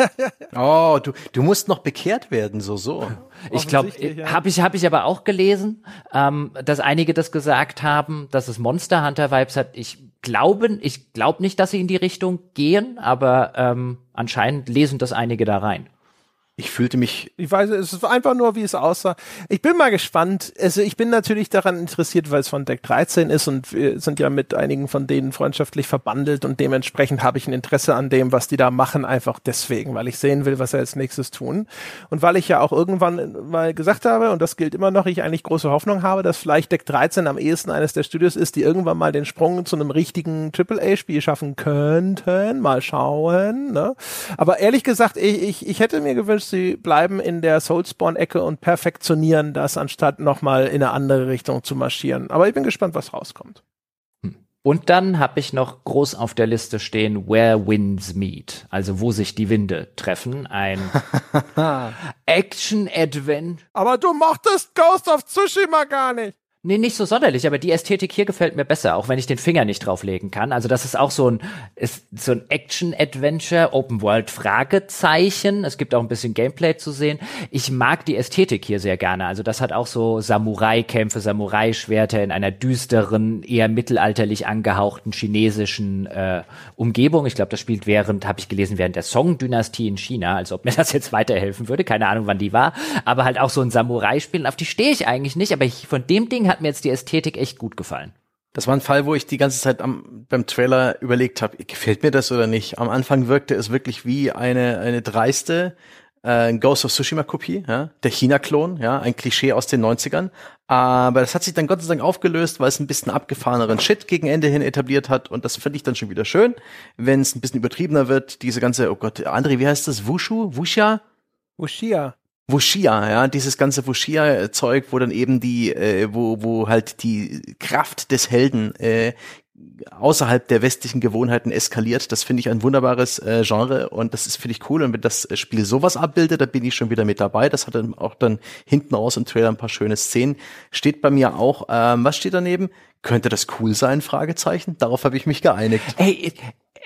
oh, du, du musst noch bekehrt werden, so, so. Ich glaube, ja. habe ich, hab ich aber auch gelesen, ähm, dass einige das gesagt haben, dass es Monster Hunter Vibes hat. Ich glaube, ich glaube nicht, dass sie in die Richtung gehen, aber ähm, anscheinend lesen das einige da rein. Ich fühlte mich. Ich weiß, es ist einfach nur, wie es aussah. Ich bin mal gespannt. Also ich bin natürlich daran interessiert, weil es von Deck 13 ist und wir sind ja mit einigen von denen freundschaftlich verbandelt und dementsprechend habe ich ein Interesse an dem, was die da machen, einfach deswegen, weil ich sehen will, was sie als nächstes tun. Und weil ich ja auch irgendwann mal gesagt habe, und das gilt immer noch, ich eigentlich große Hoffnung habe, dass vielleicht Deck 13 am ehesten eines der Studios ist, die irgendwann mal den Sprung zu einem richtigen AAA-Spiel schaffen könnten. Mal schauen. Ne? Aber ehrlich gesagt, ich, ich, ich hätte mir gewünscht, sie bleiben in der Soulspawn-Ecke und perfektionieren das, anstatt nochmal in eine andere Richtung zu marschieren. Aber ich bin gespannt, was rauskommt. Hm. Und dann habe ich noch groß auf der Liste stehen, Where Winds Meet, also wo sich die Winde treffen. Ein Action-Advent. Aber du mochtest Ghost of Tsushima gar nicht. Nee, nicht so sonderlich, aber die Ästhetik hier gefällt mir besser, auch wenn ich den Finger nicht drauflegen kann. Also das ist auch so ein, ist so ein Action-Adventure, Open World Fragezeichen. Es gibt auch ein bisschen Gameplay zu sehen. Ich mag die Ästhetik hier sehr gerne. Also das hat auch so Samurai-Kämpfe, Samurai-Schwerter in einer düsteren, eher mittelalterlich angehauchten chinesischen äh, Umgebung. Ich glaube, das spielt während, habe ich gelesen, während der Song-Dynastie in China, als ob mir das jetzt weiterhelfen würde. Keine Ahnung, wann die war. Aber halt auch so ein Samurai-Spiel. Auf die stehe ich eigentlich nicht, aber ich, von dem Ding hat mir jetzt die Ästhetik echt gut gefallen. Das war ein Fall, wo ich die ganze Zeit am, beim Trailer überlegt habe, gefällt mir das oder nicht. Am Anfang wirkte es wirklich wie eine, eine dreiste äh, Ghost of Tsushima-Kopie, ja, der China-Klon, ja, ein Klischee aus den 90ern. Aber das hat sich dann Gott sei Dank aufgelöst, weil es ein bisschen abgefahreneren Shit gegen Ende hin etabliert hat. Und das finde ich dann schon wieder schön, wenn es ein bisschen übertriebener wird. Diese ganze, oh Gott, André, wie heißt das? Wushu? Wuxia? Wuxia. Wushia, ja, dieses ganze Wushia-Zeug, wo dann eben die, äh, wo, wo halt die Kraft des Helden äh, außerhalb der westlichen Gewohnheiten eskaliert. Das finde ich ein wunderbares äh, Genre und das ist finde ich cool. Und wenn das Spiel sowas abbildet, da bin ich schon wieder mit dabei. Das hat dann auch dann hinten raus im Trailer ein paar schöne Szenen. Steht bei mir auch, ähm, was steht daneben? Könnte das cool sein? Fragezeichen. Darauf habe ich mich geeinigt. Ey,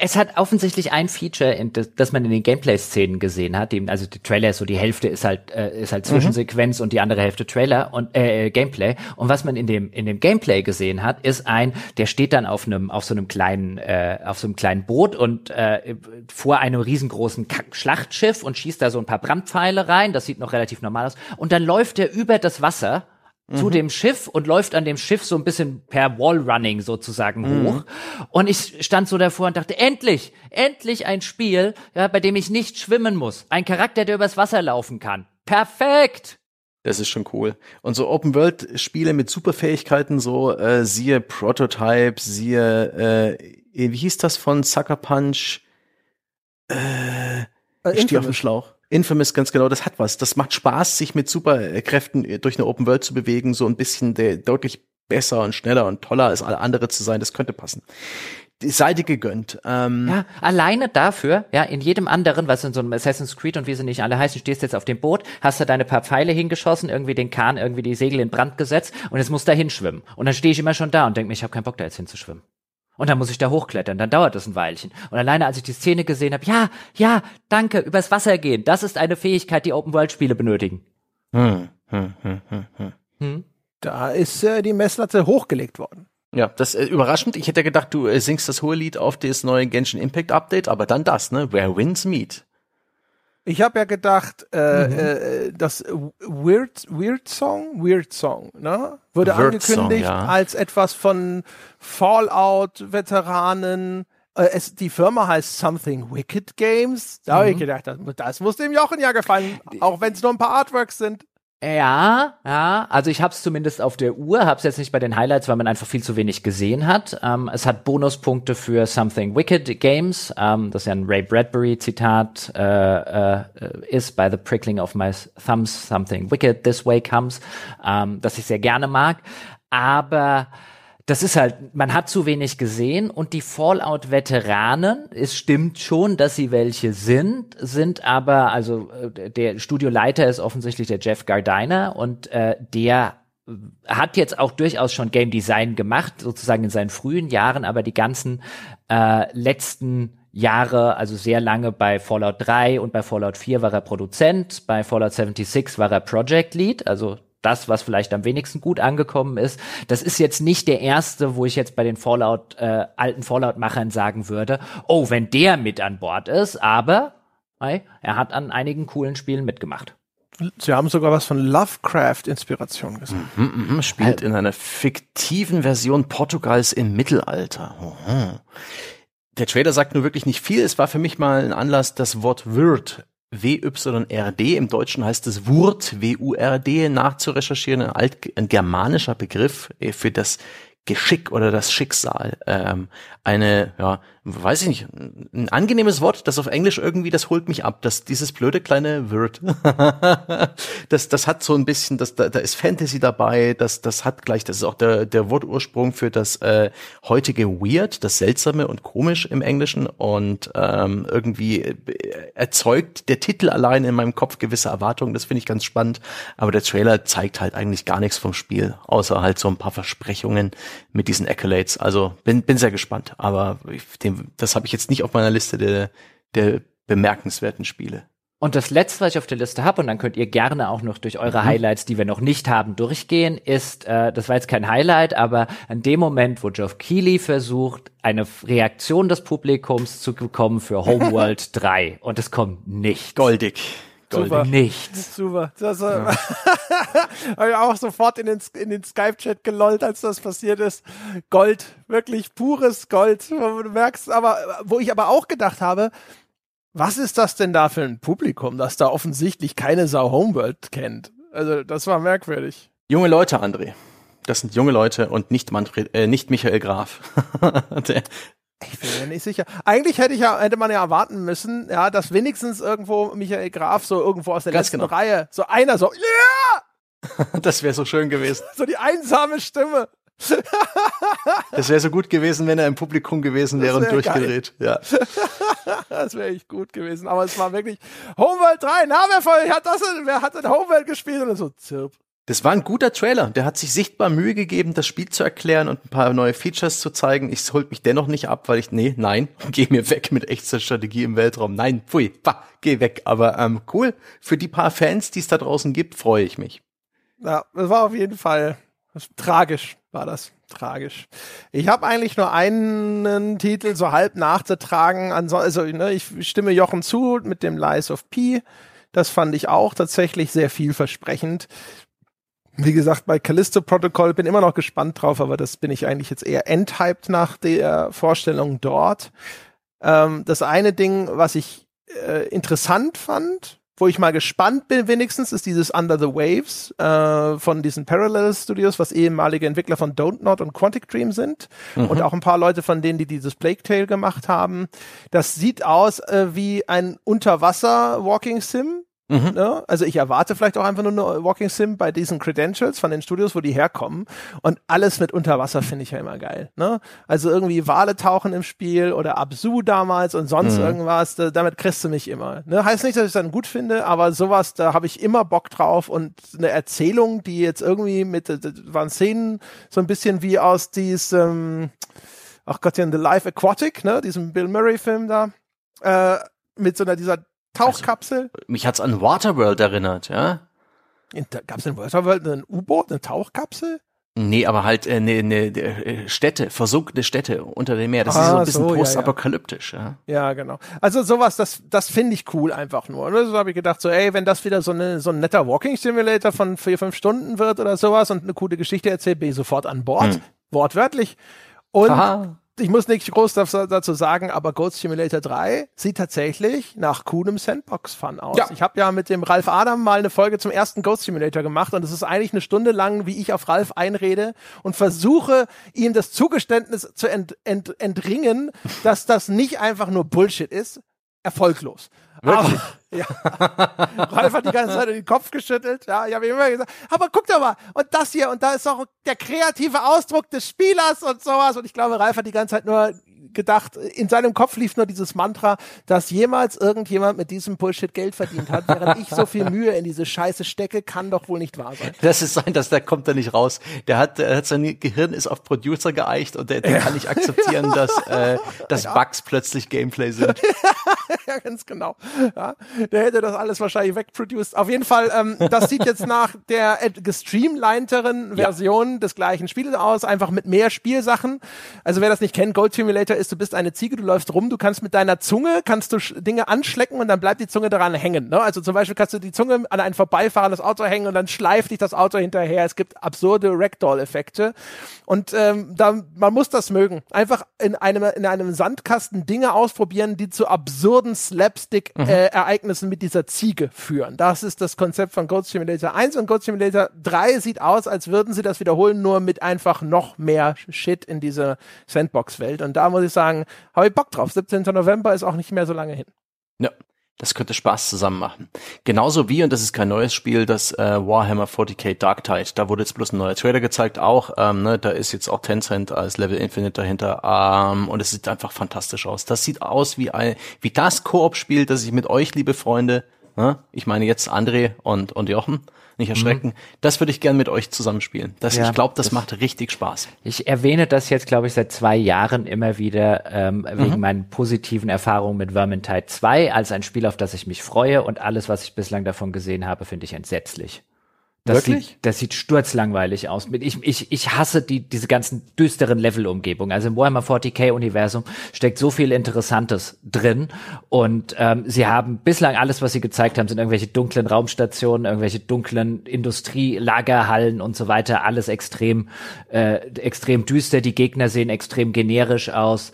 es hat offensichtlich ein Feature, das, das man in den Gameplay-Szenen gesehen hat. Dem, also die Trailer ist so, die Hälfte ist halt äh, ist halt mhm. Zwischensequenz mhm. und die andere Hälfte Trailer und äh, äh, Gameplay. Und was man in dem in dem Gameplay gesehen hat, ist ein, der steht dann auf einem auf so einem kleinen äh, auf so einem kleinen Boot und äh, vor einem riesengroßen Kack Schlachtschiff und schießt da so ein paar Brandpfeile rein. Das sieht noch relativ normal aus. Und dann läuft er über das Wasser zu mhm. dem Schiff und läuft an dem Schiff so ein bisschen per Wallrunning sozusagen mhm. hoch. Und ich stand so davor und dachte, endlich, endlich ein Spiel, ja, bei dem ich nicht schwimmen muss. Ein Charakter, der übers Wasser laufen kann. Perfekt! Das ist schon cool. Und so Open-World-Spiele mit Superfähigkeiten, so äh, siehe Prototype, siehe, äh, wie hieß das von Sucker Punch? Äh, ich stehe auf dem Schlauch. Infamous, ganz genau, das hat was. Das macht Spaß, sich mit Superkräften durch eine Open World zu bewegen, so ein bisschen der, deutlich besser und schneller und toller als alle andere zu sein. Das könnte passen. Die Seite gegönnt. Ähm, Ja, alleine dafür, ja, in jedem anderen, was in so einem Assassin's Creed und wie sie nicht alle heißen, stehst jetzt auf dem Boot, hast du deine paar Pfeile hingeschossen, irgendwie den Kahn, irgendwie die Segel in Brand gesetzt und jetzt musst da hinschwimmen. Und dann stehe ich immer schon da und denke mir, ich habe keinen Bock da jetzt hinzuschwimmen. Und dann muss ich da hochklettern, dann dauert das ein Weilchen. Und alleine als ich die Szene gesehen habe, ja, ja, danke, übers Wasser gehen, das ist eine Fähigkeit, die Open-World-Spiele benötigen. hm, hm, hm, hm, hm. Hm? Da ist äh, die Messlatte hochgelegt worden. Ja, das äh, überraschend. Ich hätte gedacht, du äh, singst das hohe Lied auf das neue Genshin Impact Update, aber dann das, ne? Where Winds Meet. Ich habe ja gedacht, äh, äh, das Weird, Weird Song, Weird Song, ne? Wurde Weird Song, angekündigt ja. als etwas von Fallout-Veteranen. Äh, es, die Firma heißt Something Wicked Games. Da habe ich gedacht, das, das muss dem Jochen ja gefallen, auch wenn es nur ein paar Artworks sind. Ja, ja, also ich hab's zumindest auf der Uhr, hab's jetzt nicht bei den Highlights, weil man einfach viel zu wenig gesehen hat. Ähm, es hat Bonuspunkte für Something Wicked Games, ähm, das ja ein Ray Bradbury Zitat äh, äh, ist, by the prickling of my thumbs, something wicked this way comes, ähm, das ich sehr gerne mag. Aber das ist halt, man hat zu wenig gesehen und die Fallout-Veteranen, es stimmt schon, dass sie welche sind, sind aber, also äh, der Studioleiter ist offensichtlich der Jeff Gardiner und äh, der hat jetzt auch durchaus schon Game Design gemacht, sozusagen in seinen frühen Jahren, aber die ganzen äh, letzten Jahre, also sehr lange bei Fallout 3 und bei Fallout 4 war er Produzent, bei Fallout 76 war er Project Lead, also das, was vielleicht am wenigsten gut angekommen ist. Das ist jetzt nicht der erste, wo ich jetzt bei den Fallout, äh, alten Fallout-Machern sagen würde, oh, wenn der mit an Bord ist, aber hey, er hat an einigen coolen Spielen mitgemacht. Sie haben sogar was von Lovecraft-Inspiration gesagt. Mhm, mhm, spielt in einer fiktiven Version Portugals im Mittelalter. Mhm. Der Trailer sagt nur wirklich nicht viel. Es war für mich mal ein Anlass, das Wort Wird W-Y-R-D, im Deutschen heißt es Wurt, W-U-R-D, nachzurecherchieren, ein, alt, ein germanischer Begriff äh, für das Geschick oder das Schicksal. Ähm, eine, ja, weiß ich nicht, ein angenehmes Wort, das auf Englisch irgendwie, das holt mich ab. Das, dieses blöde kleine Word. das, das hat so ein bisschen, das, da, da ist Fantasy dabei, das, das hat gleich, das ist auch der, der Wortursprung für das äh, heutige Weird, das Seltsame und Komisch im Englischen und ähm, irgendwie äh, erzeugt der Titel allein in meinem Kopf gewisse Erwartungen, das finde ich ganz spannend, aber der Trailer zeigt halt eigentlich gar nichts vom Spiel, außer halt so ein paar Versprechungen mit diesen Accolades. Also bin, bin sehr gespannt, aber ich, dem, das habe ich jetzt nicht auf meiner Liste der, der bemerkenswerten Spiele. Und das letzte, was ich auf der Liste habe, und dann könnt ihr gerne auch noch durch eure Highlights, die wir noch nicht haben, durchgehen, ist, äh, das war jetzt kein Highlight, aber an dem Moment, wo Geoff Keighley versucht, eine Reaktion des Publikums zu bekommen für Homeworld 3 und es kommt nicht. Goldig. Super. Nichts. Super. Das äh, habe ich auch sofort in den, in den Skype-Chat gelollt, als das passiert ist. Gold, wirklich pures Gold. Du merkst aber, wo ich aber auch gedacht habe, was ist das denn da für ein Publikum, das da offensichtlich keine Sau Homeworld kennt? Also, das war merkwürdig. Junge Leute, André. Das sind junge Leute und nicht Manfred, äh, nicht Michael Graf. Der, Ich bin mir nicht sicher. Eigentlich hätte ich ja, hätte man ja erwarten müssen, ja, dass wenigstens irgendwo Michael Graf so irgendwo aus der Ganz letzten genau. Reihe, so einer so, ja, das wäre so schön gewesen. so die einsame Stimme. Das wäre so gut gewesen, wenn er im Publikum gewesen wäre und wär durchgedreht. Ja. Das wäre echt gut gewesen. Aber es war wirklich Homeworld 3. Na, wer, von, hat das denn, wer hat denn Homeworld gespielt? Und so, zirp. Das war ein guter Trailer. Der hat sich sichtbar Mühe gegeben, das Spiel zu erklären und ein paar neue Features zu zeigen. Ich holt mich dennoch nicht ab, weil ich, nee, nein, geh mir weg mit echter Strategie im Weltraum. Nein, pfui, bah, geh weg. Aber ähm, cool, für die paar Fans, die es da draußen gibt, freue ich mich. Ja, das war auf jeden Fall tragisch, war das. Tragisch. Ich habe eigentlich nur einen Titel so halb nachzutragen. Also, ne, ich stimme Jochen zu mit dem Lies of P. Das fand ich auch tatsächlich sehr vielversprechend. Wie gesagt, bei Callisto Protocol bin immer noch gespannt drauf, aber das bin ich eigentlich jetzt eher enthyped nach der Vorstellung dort. Ähm, das eine Ding, was ich äh, interessant fand, wo ich mal gespannt bin wenigstens, ist dieses Under the Waves äh, von diesen Parallel Studios, was ehemalige Entwickler von Don't Not und Quantic Dream sind mhm. und auch ein paar Leute von denen, die dieses Plague Tale gemacht haben. Das sieht aus äh, wie ein Unterwasser Walking Sim Mhm. Ne? Also ich erwarte vielleicht auch einfach nur eine Walking Sim bei diesen Credentials von den Studios, wo die herkommen. Und alles mit Unterwasser finde ich ja immer geil. Ne? Also irgendwie Wale tauchen im Spiel oder Absu damals und sonst mhm. irgendwas. Da, damit kriegst du mich immer. Ne? Heißt nicht, dass ich es dann gut finde, aber sowas, da habe ich immer Bock drauf. Und eine Erzählung, die jetzt irgendwie mit, das waren Szenen so ein bisschen wie aus diesem, ach Gott, in The Life Aquatic, ne? diesem Bill Murray-Film da. Äh, mit so einer dieser Tauchkapsel? Also, mich hat's an Waterworld erinnert, ja. Gab es in Waterworld ein U-Boot, eine Tauchkapsel? Nee, aber halt äh, eine, eine äh, Städte, versunkene Städte unter dem Meer. Das ah, ist so ein bisschen so, postapokalyptisch. Ja, ja. ja, genau. Also sowas, das, das finde ich cool einfach nur. Ne? So habe ich gedacht, so ey, wenn das wieder so, eine, so ein netter Walking Simulator von vier, fünf Stunden wird oder sowas und eine coole Geschichte erzählt, bin ich sofort an Bord. Hm. Wortwörtlich. Und Aha ich muss nicht groß dazu sagen, aber Goat Simulator 3 sieht tatsächlich nach coolem Sandbox-Fun aus. Ja. Ich habe ja mit dem Ralf Adam mal eine Folge zum ersten Goat Simulator gemacht und es ist eigentlich eine Stunde lang, wie ich auf Ralf einrede und versuche, ihm das Zugeständnis zu ent, ent, entringen, dass das nicht einfach nur Bullshit ist. Erfolglos. Wirklich? Aber, ja. Ralf hat die ganze Zeit den Kopf geschüttelt. Ja, ich habe immer gesagt, aber guck doch mal, und das hier, und da ist auch der kreative Ausdruck des Spielers und sowas. Und ich glaube, Ralf hat die ganze Zeit nur gedacht, in seinem Kopf lief nur dieses Mantra, dass jemals irgendjemand mit diesem Bullshit Geld verdient hat, während ich so viel Mühe in diese Scheiße stecke, kann doch wohl nicht wahr sein. Das ist sein, dass der kommt da nicht raus. Der hat, der hat sein Gehirn ist auf Producer geeicht und der, der ja. kann nicht akzeptieren, dass, äh, dass ja. Bugs plötzlich Gameplay sind. ja, ganz genau. Der hätte das alles wahrscheinlich wegproduced. Auf jeden Fall, ähm, das sieht jetzt nach der gestreamlineteren Version des gleichen Spiels aus, einfach mit mehr Spielsachen. Also wer das nicht kennt, Gold Simulator ist, du bist eine Ziege, du läufst rum, du kannst mit deiner Zunge, kannst du Dinge anschlecken und dann bleibt die Zunge daran hängen. Ne? Also zum Beispiel kannst du die Zunge an ein vorbeifahrendes Auto hängen und dann schleift dich das Auto hinterher. Es gibt absurde Ragdoll-Effekte. Und ähm, da, man muss das mögen. Einfach in einem, in einem Sandkasten Dinge ausprobieren, die zu absurden Slapstick-Ereignissen mhm. äh, mit dieser Ziege führen. Das ist das Konzept von Goat Simulator 1 und Goat Simulator 3 sieht aus, als würden sie das wiederholen, nur mit einfach noch mehr Shit in dieser Sandbox-Welt. Und da muss ich sagen, habe ich Bock drauf. 17. November ist auch nicht mehr so lange hin. Ja. Das könnte Spaß zusammen machen. Genauso wie, und das ist kein neues Spiel, das äh, Warhammer 40k Dark Tide. Da wurde jetzt bloß ein neuer Trailer gezeigt, auch. Ähm, ne, da ist jetzt auch Tencent als Level Infinite dahinter. Ähm, und es sieht einfach fantastisch aus. Das sieht aus wie ein, wie das Koop-Spiel, das ich mit euch, liebe Freunde, ne, ich meine jetzt André und, und Jochen, nicht erschrecken. Mhm. Das würde ich gern mit euch zusammenspielen. Das, ja, ich glaube, das, das, macht richtig Spaß. Ich erwähne das jetzt, glaube ich, seit zwei Jahren immer wieder ähm, wegen mhm. meinen positiven Erfahrungen mit Vermintide 2 als ein Spiel, auf das ich mich freue und alles, was ich bislang davon gesehen habe, finde ich entsetzlich. Das Wirklich? Sieht, das sieht sturzlangweilig aus. Ich, ich, ich hasse die, diese ganzen düsteren Levelumgebungen. Also im Warhammer 40k-Universum steckt so viel Interessantes drin. Und ähm, sie haben bislang alles, was sie gezeigt haben, sind irgendwelche dunklen Raumstationen, irgendwelche dunklen Industrielagerhallen und so weiter. Alles extrem, äh, extrem düster. Die Gegner sehen extrem generisch aus.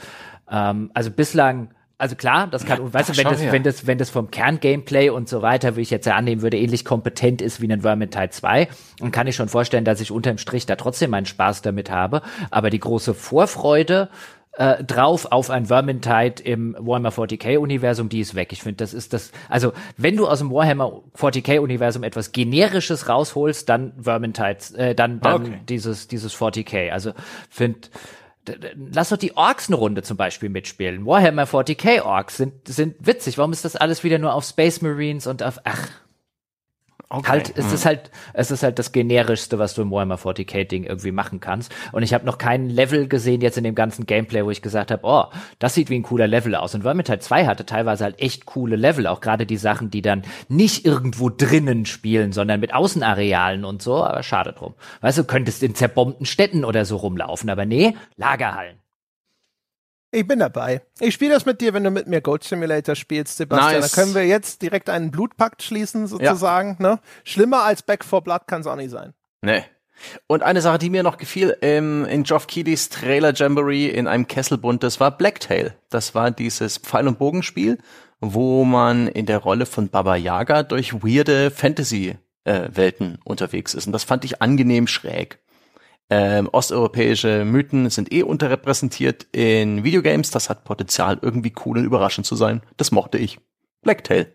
Ähm, also bislang also klar, das kann, und weißt du, wenn das, wenn das, wenn das vom Kern-Gameplay und so weiter, wie ich jetzt ja annehmen würde, ähnlich kompetent ist wie ein Vermintide 2, dann kann ich schon vorstellen, dass ich unterm Strich da trotzdem meinen Spaß damit habe. Aber die große Vorfreude, äh, drauf auf ein Vermintide im Warhammer 40k Universum, die ist weg. Ich finde, das ist das, also wenn du aus dem Warhammer 40k Universum etwas generisches rausholst, dann Vermintide, äh, dann dann okay. dieses dieses 40k. Also finde Lass doch die Orks eine Runde zum Beispiel mitspielen. Warhammer 40k Orks sind, sind witzig. Warum ist das alles wieder nur auf Space Marines und auf, ach, Okay. Halt, es ist halt, es ist halt das generischste, was du im Warhammer 40k Ding irgendwie machen kannst. Und ich habe noch keinen Level gesehen jetzt in dem ganzen Gameplay, wo ich gesagt habe, oh, das sieht wie ein cooler Level aus. Und Vermintide 2 hatte teilweise halt echt coole Level, auch gerade die Sachen, die dann nicht irgendwo drinnen spielen, sondern mit Außenarealen und so, aber schade drum. Weißt du, könntest in zerbombten Städten oder so rumlaufen, aber nee, Lagerhallen. Ich bin dabei. Ich spiele das mit dir, wenn du mit mir Goat Simulator spielst, Sebastian. Nice. Da können wir jetzt direkt einen Blutpakt schließen, sozusagen. Ja. Ne? Schlimmer als Back for Blood kann es auch nicht sein. Nee. Und eine Sache, die mir noch gefiel, ähm, in Geoff Keighley's Trailer Jamboree in einem Kesselbund, das war Blacktail. Das war dieses Pfeil- und Bogenspiel, wo man in der Rolle von Baba Yaga durch weirde Fantasy-Welten äh, unterwegs ist. Und das fand ich angenehm schräg. Ähm, osteuropäische Mythen sind eh unterrepräsentiert in Videogames. Das hat Potenzial, irgendwie cool und überraschend zu sein. Das mochte ich. Blacktail.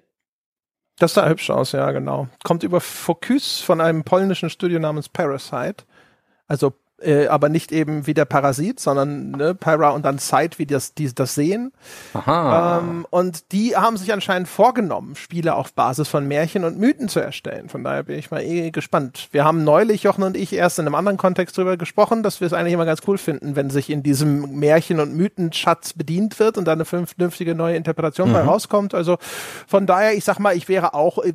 Das sah hübsch aus, ja, genau. Kommt über Focus von einem polnischen Studio namens Parasite. Also äh, aber nicht eben wie der Parasit, sondern ne, Pyra und dann Sight, wie das, die das sehen. Aha. Ähm, und die haben sich anscheinend vorgenommen, Spiele auf Basis von Märchen und Mythen zu erstellen. Von daher bin ich mal eh gespannt. Wir haben neulich, Jochen und ich, erst in einem anderen Kontext drüber gesprochen, dass wir es eigentlich immer ganz cool finden, wenn sich in diesem Märchen- und Mythenschatz bedient wird und da eine vernünftige neue Interpretation mhm. bei rauskommt. Also von daher, ich sag mal, ich wäre auch äh,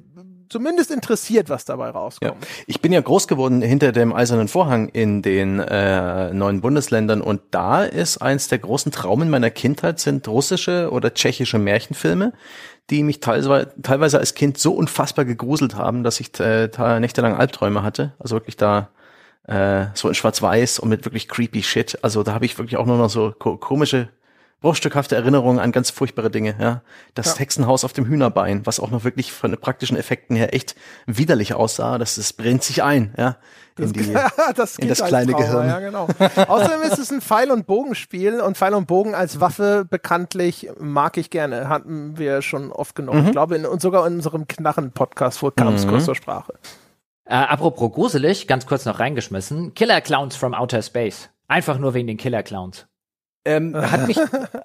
zumindest interessiert, was dabei rauskommt. Ja. Ich bin ja groß geworden hinter dem Eisernen Vorhang in den äh, neuen Bundesländern und da ist eins der großen Traumen meiner Kindheit sind russische oder tschechische Märchenfilme, die mich teilweise, teilweise als Kind so unfassbar gegruselt haben, dass ich äh, nächtelang Albträume hatte. Also wirklich da äh, so in Schwarz-Weiß und mit wirklich creepy Shit. Also da habe ich wirklich auch nur noch so komische bruchstückhafte Erinnerungen an ganz furchtbare Dinge, ja. Das ja. Hexenhaus auf dem Hühnerbein, was auch noch wirklich von den praktischen Effekten her echt widerlich aussah, das, das brennt sich ein, ja. In, die, das, in das kleine Trauma, Gehirn. Ja, genau. Außerdem ist es ein Pfeil- und Bogenspiel und Pfeil und Bogen als Waffe bekanntlich mag ich gerne. Hatten wir schon oft genommen. Mhm. Ich glaube, in, und sogar in unserem Knarren-Podcast kam es mhm. kurz zur Sprache. Äh, apropos gruselig, ganz kurz noch reingeschmissen. Killer Clowns from Outer Space. Einfach nur wegen den Killer Clowns. Ähm, hat mich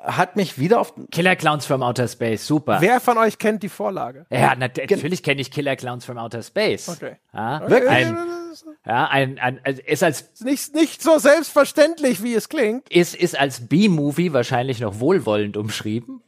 hat mich wieder auf Killer Clowns from Outer Space, super. Wer von euch kennt die Vorlage? Ja, na, natürlich kenne ich Killer Clowns from Outer Space. Okay. Ja, okay. Ein, ja, ein, ein, ist als nicht nicht so selbstverständlich, wie es klingt. Ist ist als B-Movie wahrscheinlich noch wohlwollend umschrieben.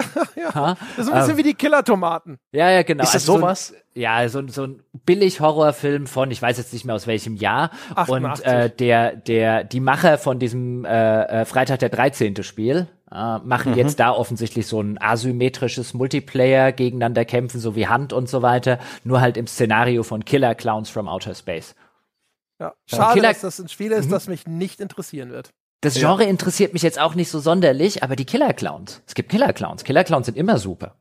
ja, das ist ein bisschen ähm, wie die Killer-Tomaten. Ja, ja, genau. Ist das also sowas? So ein, ja, so, so ein billig Horrorfilm von, ich weiß jetzt nicht mehr aus welchem Jahr. 88. Und äh, der, der, die Macher von diesem äh, äh Freitag der 13. Spiel äh, machen mhm. jetzt da offensichtlich so ein asymmetrisches Multiplayer gegeneinander kämpfen, so wie Hand und so weiter, nur halt im Szenario von Killer Clowns from Outer Space. Ja, schade, Killer dass das ein Spiel ist, mhm. das mich nicht interessieren wird. Das Genre ja. interessiert mich jetzt auch nicht so sonderlich, aber die Killer Clowns. Es gibt Killer Clowns. Killer Clowns sind immer super.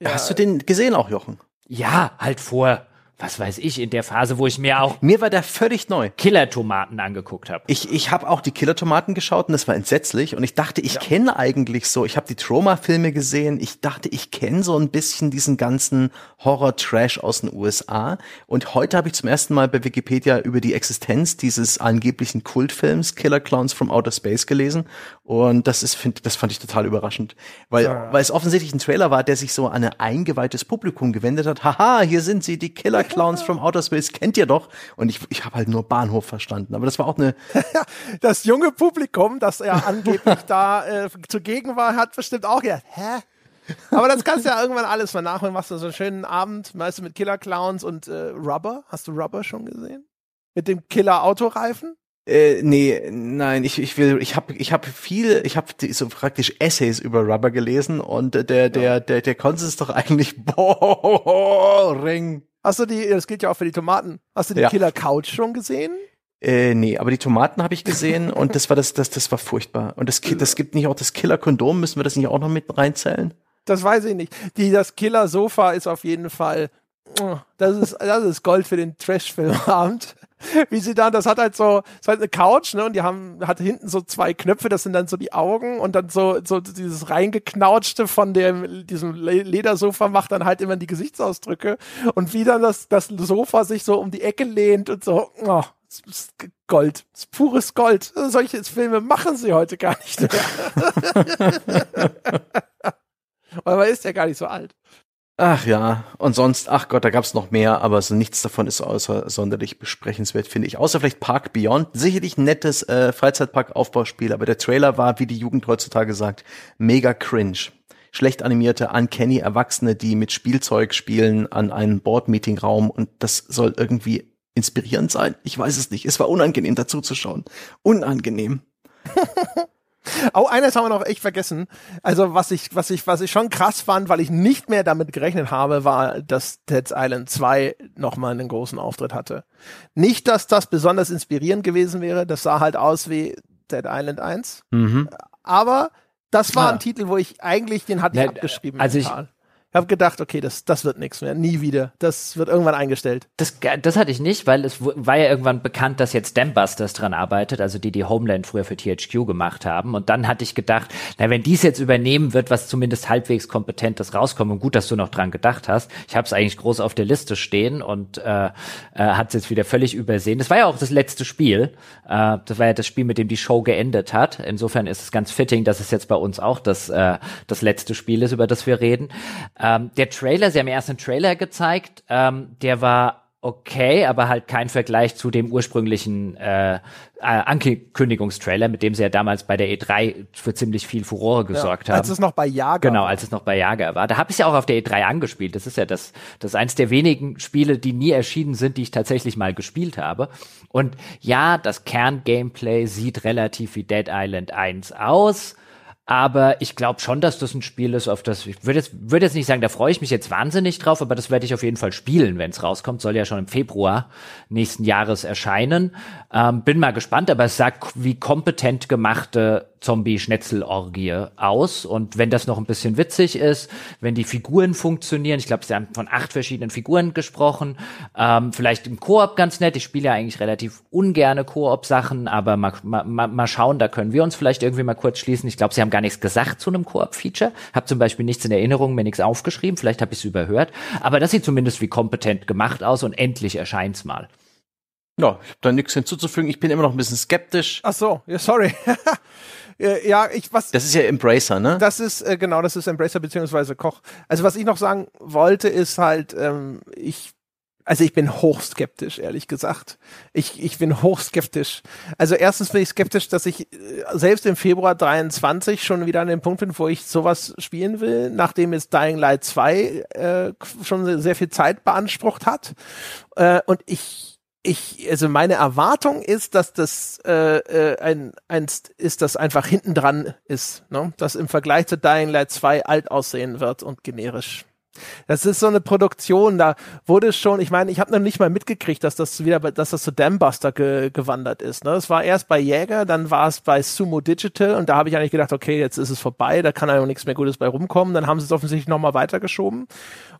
Ja. Hast du den gesehen auch, Jochen? Ja, halt vor was weiß ich, in der Phase, wo ich mir auch mir war der völlig neu. Killer-Tomaten angeguckt habe. Ich ich habe auch die Killer-Tomaten geschaut und das war entsetzlich. Und ich dachte, ich ja. kenne eigentlich so, ich habe die Trauma-Filme gesehen, ich dachte, ich kenne so ein bisschen diesen ganzen Horror-Trash aus den USA und heute habe ich zum ersten Mal bei Wikipedia über die Existenz dieses angeblichen Kultfilms Killer Clowns from Outer Space gelesen und das ist find, das fand ich total überraschend, weil ja. weil es offensichtlich ein Trailer war, der sich so an ein eingeweihtes Publikum gewendet hat. Haha, hier sind sie, die Killer Clowns from Outer Space kennt ihr doch. Und ich, ich habe halt nur Bahnhof verstanden. Aber das war auch eine. das junge Publikum, das ja angeblich da äh, zugegen war, hat bestimmt auch gedacht, hä? Aber das kannst du ja irgendwann alles mal nachholen. Machst du so einen schönen Abend, weißt du, mit Killer Clowns und äh, Rubber. Hast du Rubber schon gesehen? Mit dem Killer Autoreifen? Äh, nee, nein, ich, ich will, ich habe ich hab viel, ich habe so praktisch Essays über Rubber gelesen und der, der, der, der, der Konsens ist doch eigentlich boring. Hast du die, das gilt ja auch für die Tomaten. Hast du die ja. Killer Couch schon gesehen? Äh, nee, aber die Tomaten habe ich gesehen und das war das, das, das war furchtbar. Und das, das gibt nicht auch das Killer Kondom, müssen wir das nicht auch noch mit reinzählen? Das weiß ich nicht. Die, das Killer Sofa ist auf jeden Fall, das ist, das ist Gold für den Trash-Filmabend. Wie sie dann, das hat halt so, es halt eine Couch, ne, und die haben, hat hinten so zwei Knöpfe, das sind dann so die Augen und dann so, so dieses reingeknautschte von dem, diesem Ledersofa macht dann halt immer die Gesichtsausdrücke und wie dann das, das Sofa sich so um die Ecke lehnt und so, oh, Gold, das pures Gold. Solche Filme machen sie heute gar nicht mehr. Weil man ist ja gar nicht so alt. Ach ja, und sonst, ach Gott, da gab's noch mehr, aber so nichts davon ist außer sonderlich besprechenswert, finde ich. Außer vielleicht Park Beyond, sicherlich nettes äh, Freizeitpark-Aufbauspiel, aber der Trailer war, wie die Jugend heutzutage sagt, mega cringe. Schlecht animierte, uncanny Erwachsene, die mit Spielzeug spielen an einem Board-Meeting-Raum und das soll irgendwie inspirierend sein. Ich weiß es nicht. Es war unangenehm dazu zu schauen. Unangenehm. Oh, eines haben wir noch echt vergessen. Also was ich, was ich, was ich schon krass fand, weil ich nicht mehr damit gerechnet habe, war, dass Dead Island 2 nochmal einen großen Auftritt hatte. Nicht, dass das besonders inspirierend gewesen wäre, das sah halt aus wie Dead Island 1. Mhm. Aber das war Ah. ein Titel, wo ich eigentlich, den hatte ich Ne, abgeschrieben. also ich-. Ich habe gedacht, okay, das, das wird nichts mehr, nie wieder. Das wird irgendwann eingestellt. Das, das hatte ich nicht, weil es war ja irgendwann bekannt, dass jetzt Dambusters dran arbeitet, also die, die Homeland früher für THQ gemacht haben. Und dann hatte ich gedacht, na, wenn die es jetzt übernehmen, wird was zumindest halbwegs Kompetentes rauskommen. Und gut, dass du noch dran gedacht hast. Ich habe es eigentlich groß auf der Liste stehen und äh, äh, hat es jetzt wieder völlig übersehen. Das war ja auch das letzte Spiel. Äh, das war ja das Spiel, mit dem die Show geendet hat. Insofern ist es ganz fitting, dass es jetzt bei uns auch das, äh, das letzte Spiel ist, über das wir reden. Ähm, der Trailer, sie haben erst einen Trailer gezeigt, ähm, der war okay, aber halt kein Vergleich zu dem ursprünglichen äh, äh, Ankündigungstrailer, mit dem sie ja damals bei der E3 für ziemlich viel Furore gesorgt haben. Als es noch bei Jager Genau, als es noch bei Jager war. Da habe ich ja auch auf der E3 angespielt. Das ist ja das, das ist eins der wenigen Spiele, die nie erschienen sind, die ich tatsächlich mal gespielt habe. Und ja, das Kern-Gameplay sieht relativ wie Dead Island 1 aus. Aber ich glaube schon, dass das ein Spiel ist, auf das ich würde jetzt, würde jetzt nicht sagen, da freue ich mich jetzt wahnsinnig drauf, aber das werde ich auf jeden Fall spielen, wenn es rauskommt. Soll ja schon im Februar nächsten Jahres erscheinen. Ähm, bin mal gespannt, aber es sagt wie kompetent gemachte Zombie-Schnetzelorgie aus. Und wenn das noch ein bisschen witzig ist, wenn die Figuren funktionieren, ich glaube, sie haben von acht verschiedenen Figuren gesprochen, ähm, vielleicht im Koop ganz nett. Ich spiele ja eigentlich relativ ungerne Koop-Sachen, aber mal, mal, mal schauen, da können wir uns vielleicht irgendwie mal kurz schließen. Ich glaube, sie haben gar nichts gesagt zu einem Koop-Feature. Hab zum Beispiel nichts in Erinnerung, mir nichts aufgeschrieben, vielleicht habe ich es überhört. Aber das sieht zumindest wie kompetent gemacht aus und endlich erscheint's mal. Ja, ich habe da nichts hinzuzufügen. Ich bin immer noch ein bisschen skeptisch. Ach so, ja, sorry. Äh, ja, ich was Das ist ja Embracer, ne? Das ist, äh, genau, das ist Embracer beziehungsweise Koch. Also was ich noch sagen wollte, ist halt, ähm, ich, also ich bin hochskeptisch, ehrlich gesagt. Ich, ich bin hochskeptisch. Also erstens bin ich skeptisch, dass ich äh, selbst im Februar 23 schon wieder an dem Punkt bin, wo ich sowas spielen will, nachdem jetzt Dying Light 2 äh, schon sehr viel Zeit beansprucht hat. Äh, und ich ich, also meine Erwartung ist, dass das äh, äh, ein, ein ist, das einfach hinten dran ist, ne? dass im Vergleich zu Dying Light 2 alt aussehen wird und generisch. Das ist so eine Produktion, da wurde schon, ich meine, ich habe noch nicht mal mitgekriegt, dass das wieder, dass das zu Dambuster ge gewandert ist. Ne? Es war erst bei Jäger, dann war es bei Sumo Digital und da habe ich eigentlich gedacht, okay, jetzt ist es vorbei, da kann ja auch nichts mehr Gutes bei rumkommen. Dann haben sie es offensichtlich nochmal weitergeschoben.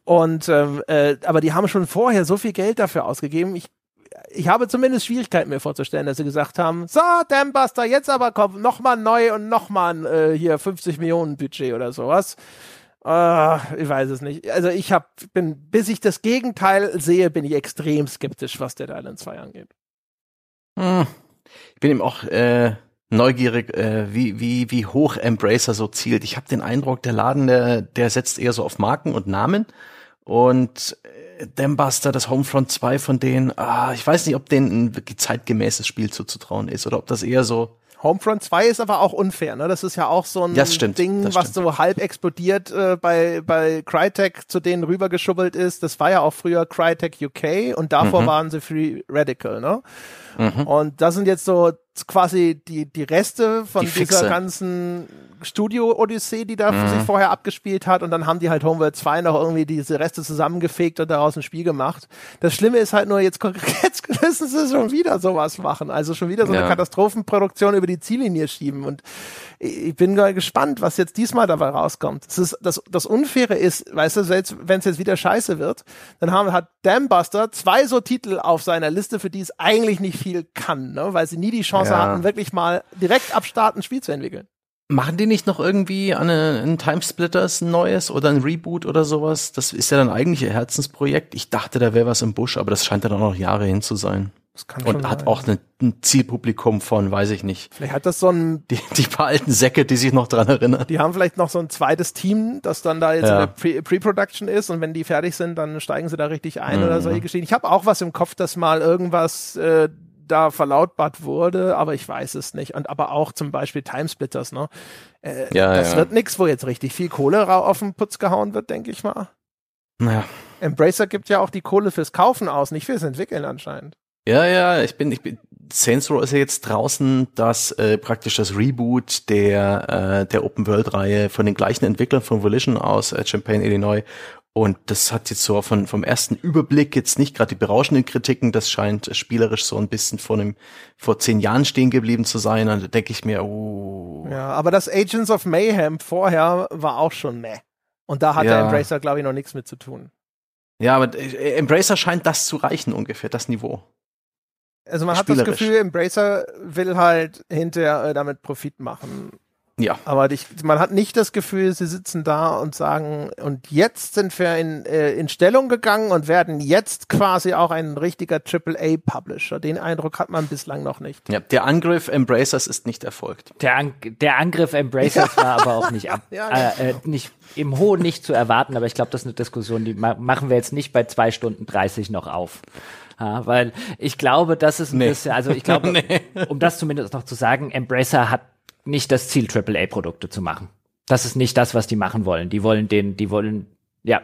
Und ähm, äh, aber die haben schon vorher so viel Geld dafür ausgegeben. Ich ich habe zumindest Schwierigkeiten mir vorzustellen, dass sie gesagt haben, so, Dambuster, jetzt aber komm, nochmal neu und nochmal äh, hier 50 Millionen Budget oder sowas. Äh, ich weiß es nicht. Also ich hab, bin, bis ich das Gegenteil sehe, bin ich extrem skeptisch, was Dead Island 2 angeht. Hm. Ich bin eben auch äh, neugierig, äh, wie, wie, wie hoch Embracer so zielt. Ich habe den Eindruck, der Laden, der, der setzt eher so auf Marken und Namen. Und Dambuster, das Homefront 2 von denen, ah, ich weiß nicht, ob denen ein wirklich zeitgemäßes Spiel zuzutrauen ist oder ob das eher so. Homefront 2 ist aber auch unfair, ne? Das ist ja auch so ein Das stimmt, Ding, was so halb explodiert äh, bei, bei Crytek zu denen rübergeschubbelt ist. Das war ja auch früher Crytek UK und davor Mhm. waren sie Free Radical, ne? Und das sind jetzt so quasi die, die Reste von Die dieser ganzen Studio-Odyssee, die da Mhm. sich vorher abgespielt hat. Und dann haben die halt Homeworld 2 noch irgendwie diese Reste zusammengefegt und daraus ein Spiel gemacht. Das Schlimme ist halt nur, jetzt, jetzt müssen sie schon wieder sowas machen. Also schon wieder so eine Ja. Katastrophenproduktion über die Ziellinie schieben. Und ich bin gespannt, was jetzt diesmal dabei rauskommt. Das, ist, das, das Unfaire ist, weißt du, selbst wenn es jetzt wieder scheiße wird, dann haben, hat Dambuster zwei so Titel auf seiner Liste, für die es eigentlich nicht viel kann, ne? weil sie nie die Chance Ja. hatten, wirklich mal direkt ab Start ein Spiel zu entwickeln. Machen die nicht noch irgendwie an ein Timesplitters ein neues oder ein Reboot oder sowas? Das ist ja dann eigentlich ihr Herzensprojekt. Ich dachte, da wäre was im Busch, aber das scheint dann auch noch Jahre hin zu sein. Das kann Und hat sein. auch ne- ein Zielpublikum von, weiß ich nicht. Vielleicht hat das so ein, Die, die paar alten Säcke, die sich noch dran erinnern. die haben vielleicht noch so ein zweites Team, das dann da jetzt Ja. in der Pre- Pre-Production ist und wenn die fertig sind, dann steigen sie da richtig ein Mhm. oder solche Geschichten. Ich habe auch was im Kopf, dass mal irgendwas äh, da verlautbart wurde, aber ich weiß es nicht. Und aber auch zum Beispiel Timesplitters, ne? Äh, Ja, das ja. wird nix, wo jetzt richtig viel Kohle auf den Putz gehauen wird, denke ich mal. Naja. Embracer gibt ja auch die Kohle fürs Kaufen aus, nicht fürs Entwickeln anscheinend. Ja, ja, ich bin, ich bin, Saints Row ist ja jetzt draußen, dass äh, praktisch das Reboot der äh, der Open World Reihe von den gleichen Entwicklern von Volition aus äh, Champaign Illinois und das hat jetzt so von, vom ersten Überblick jetzt nicht gerade die berauschenden Kritiken. Das scheint spielerisch so ein bisschen vor einem, vor zehn Jahren stehen geblieben zu sein. Und da denke ich mir, oh. Ja, aber das Agents of Mayhem vorher war auch schon meh. Und da hat ja. der Embracer, glaube ich, noch nichts mit zu tun. Ja, aber äh, Embracer scheint das zu reichen ungefähr, das Niveau. Also man hat das Gefühl, Embracer will halt hinterher äh, damit Profit machen. Ja. Aber ich, man hat nicht das Gefühl, sie sitzen da und sagen, und jetzt sind wir in, äh, in Stellung gegangen und werden jetzt quasi auch ein richtiger AAA-Publisher. Den Eindruck hat man bislang noch nicht. Ja, der Angriff Embracers ist nicht erfolgt. Der, An der Angriff Embracers ja. war aber auch nicht, ab, ja, äh, äh, nicht im Hohen nicht zu erwarten, aber ich glaube, das ist eine Diskussion, die ma machen wir jetzt nicht bei zwei Stunden 30 noch auf. Ja, weil ich glaube, das ist ein nee. bisschen, also ich glaube, nee. um das zumindest noch zu sagen, Embracer hat nicht das Ziel, AAA-Produkte zu machen. Das ist nicht das, was die machen wollen. Die wollen den, die wollen, ja.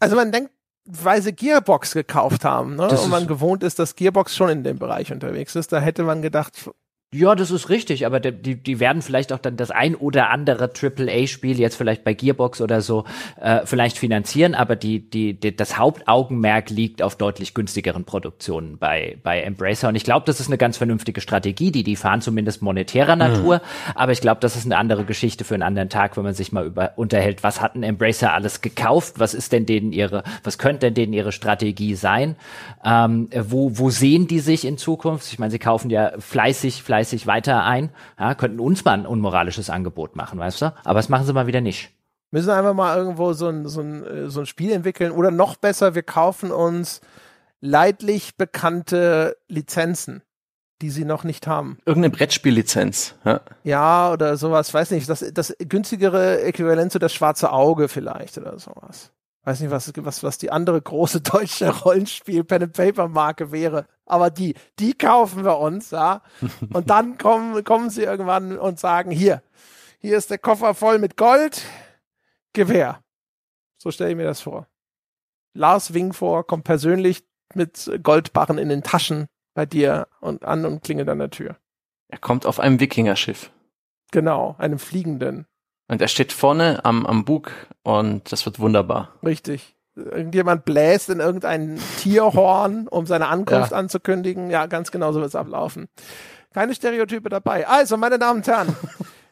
Also man denkt, weil sie Gearbox gekauft haben, ne? und man gewohnt ist, dass Gearbox schon in dem Bereich unterwegs ist, da hätte man gedacht, ja, das ist richtig, aber die, die werden vielleicht auch dann das ein oder andere AAA-Spiel jetzt vielleicht bei Gearbox oder so äh, vielleicht finanzieren, aber die, die, die, das Hauptaugenmerk liegt auf deutlich günstigeren Produktionen bei, bei Embracer. Und ich glaube, das ist eine ganz vernünftige Strategie, die die fahren zumindest monetärer mhm. Natur. Mhm. Aber ich glaube, das ist eine andere Geschichte für einen anderen Tag, wenn man sich mal über unterhält, was hat ein Embracer alles gekauft, was ist denn denen ihre, was könnte denn denen ihre Strategie sein? Ähm, wo, wo sehen die sich in Zukunft? Ich meine, sie kaufen ja fleißig, fleißig fleißig weiter ein, ja, könnten uns mal ein unmoralisches Angebot machen, weißt du? Aber das machen sie mal wieder nicht. Müssen einfach mal irgendwo so ein, so ein, äh, so ein Spiel entwickeln oder noch besser, wir kaufen uns leidlich bekannte Lizenzen, die sie noch nicht haben. Irgendeine Brettspiellizenz, ja. Ja, oder sowas, weiß nicht, das, das günstigere Äquivalent zu das schwarze Auge vielleicht oder sowas weiß nicht, was, was, was die andere große deutsche Rollenspiel Pen and Paper Marke wäre. Aber die, die kaufen wir uns, ja. Und dann kommen, kommen sie irgendwann und sagen, hier, hier ist der Koffer voll mit Gold, Gewehr. So stelle ich mir das vor. Lars Wingfor kommt persönlich mit Goldbarren in den Taschen bei dir und an und klingelt an der Tür. Er kommt auf einem Wikingerschiff. Genau, einem fliegenden. Und er steht vorne am, am Bug und das wird wunderbar. Richtig. Irgendjemand bläst in irgendein Tierhorn, um seine Ankunft ja. anzukündigen. Ja, ganz genau so wird es ablaufen. Keine Stereotype dabei. Also, meine Damen und Herren,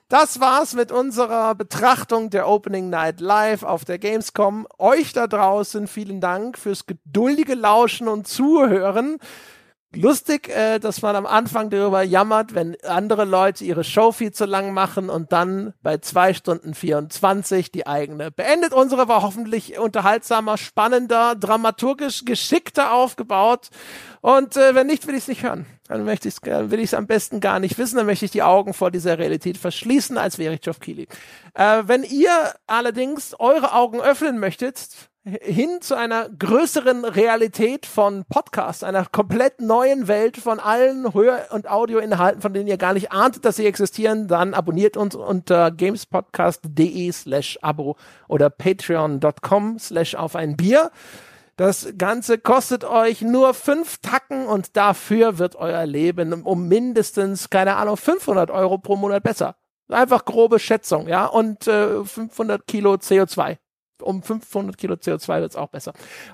das war's mit unserer Betrachtung der Opening Night Live auf der Gamescom. Euch da draußen vielen Dank fürs geduldige Lauschen und Zuhören lustig, äh, dass man am Anfang darüber jammert, wenn andere Leute ihre Show viel zu lang machen und dann bei zwei Stunden 24 die eigene beendet. Unsere war hoffentlich unterhaltsamer, spannender, dramaturgisch geschickter aufgebaut. Und äh, wenn nicht, will ich es nicht hören. Dann möchte ich's, äh, will ich es am besten gar nicht wissen. Dann möchte ich die Augen vor dieser Realität verschließen, als wäre ich Geoff Keighley. Äh, wenn ihr allerdings eure Augen öffnen möchtet, hin zu einer größeren Realität von Podcasts, einer komplett neuen Welt von allen Hör- und Audioinhalten, von denen ihr gar nicht ahntet, dass sie existieren, dann abonniert uns unter gamespodcast.de slash abo oder patreon.com slash auf ein Bier. Das Ganze kostet euch nur fünf Tacken und dafür wird euer Leben um mindestens, keine Ahnung, 500 Euro pro Monat besser. Einfach grobe Schätzung, ja, und äh, 500 Kilo CO2 um 500 Kilo CO2 wird es auch besser.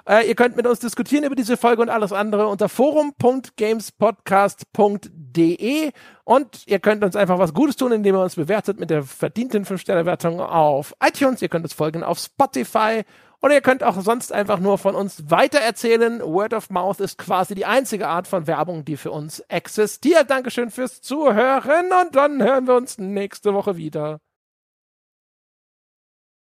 Äh, ihr könnt mit uns diskutieren über diese Folge und alles andere unter forum.gamespodcast.de und ihr könnt uns einfach was Gutes tun, indem ihr uns bewertet mit der verdienten 5-Sterne-Wertung auf iTunes. Ihr könnt uns folgen auf Spotify oder ihr könnt auch sonst einfach nur von uns weitererzählen. Word of Mouth ist quasi die einzige Art von Werbung, die für uns existiert. Dankeschön fürs Zuhören und dann hören wir uns nächste Woche wieder.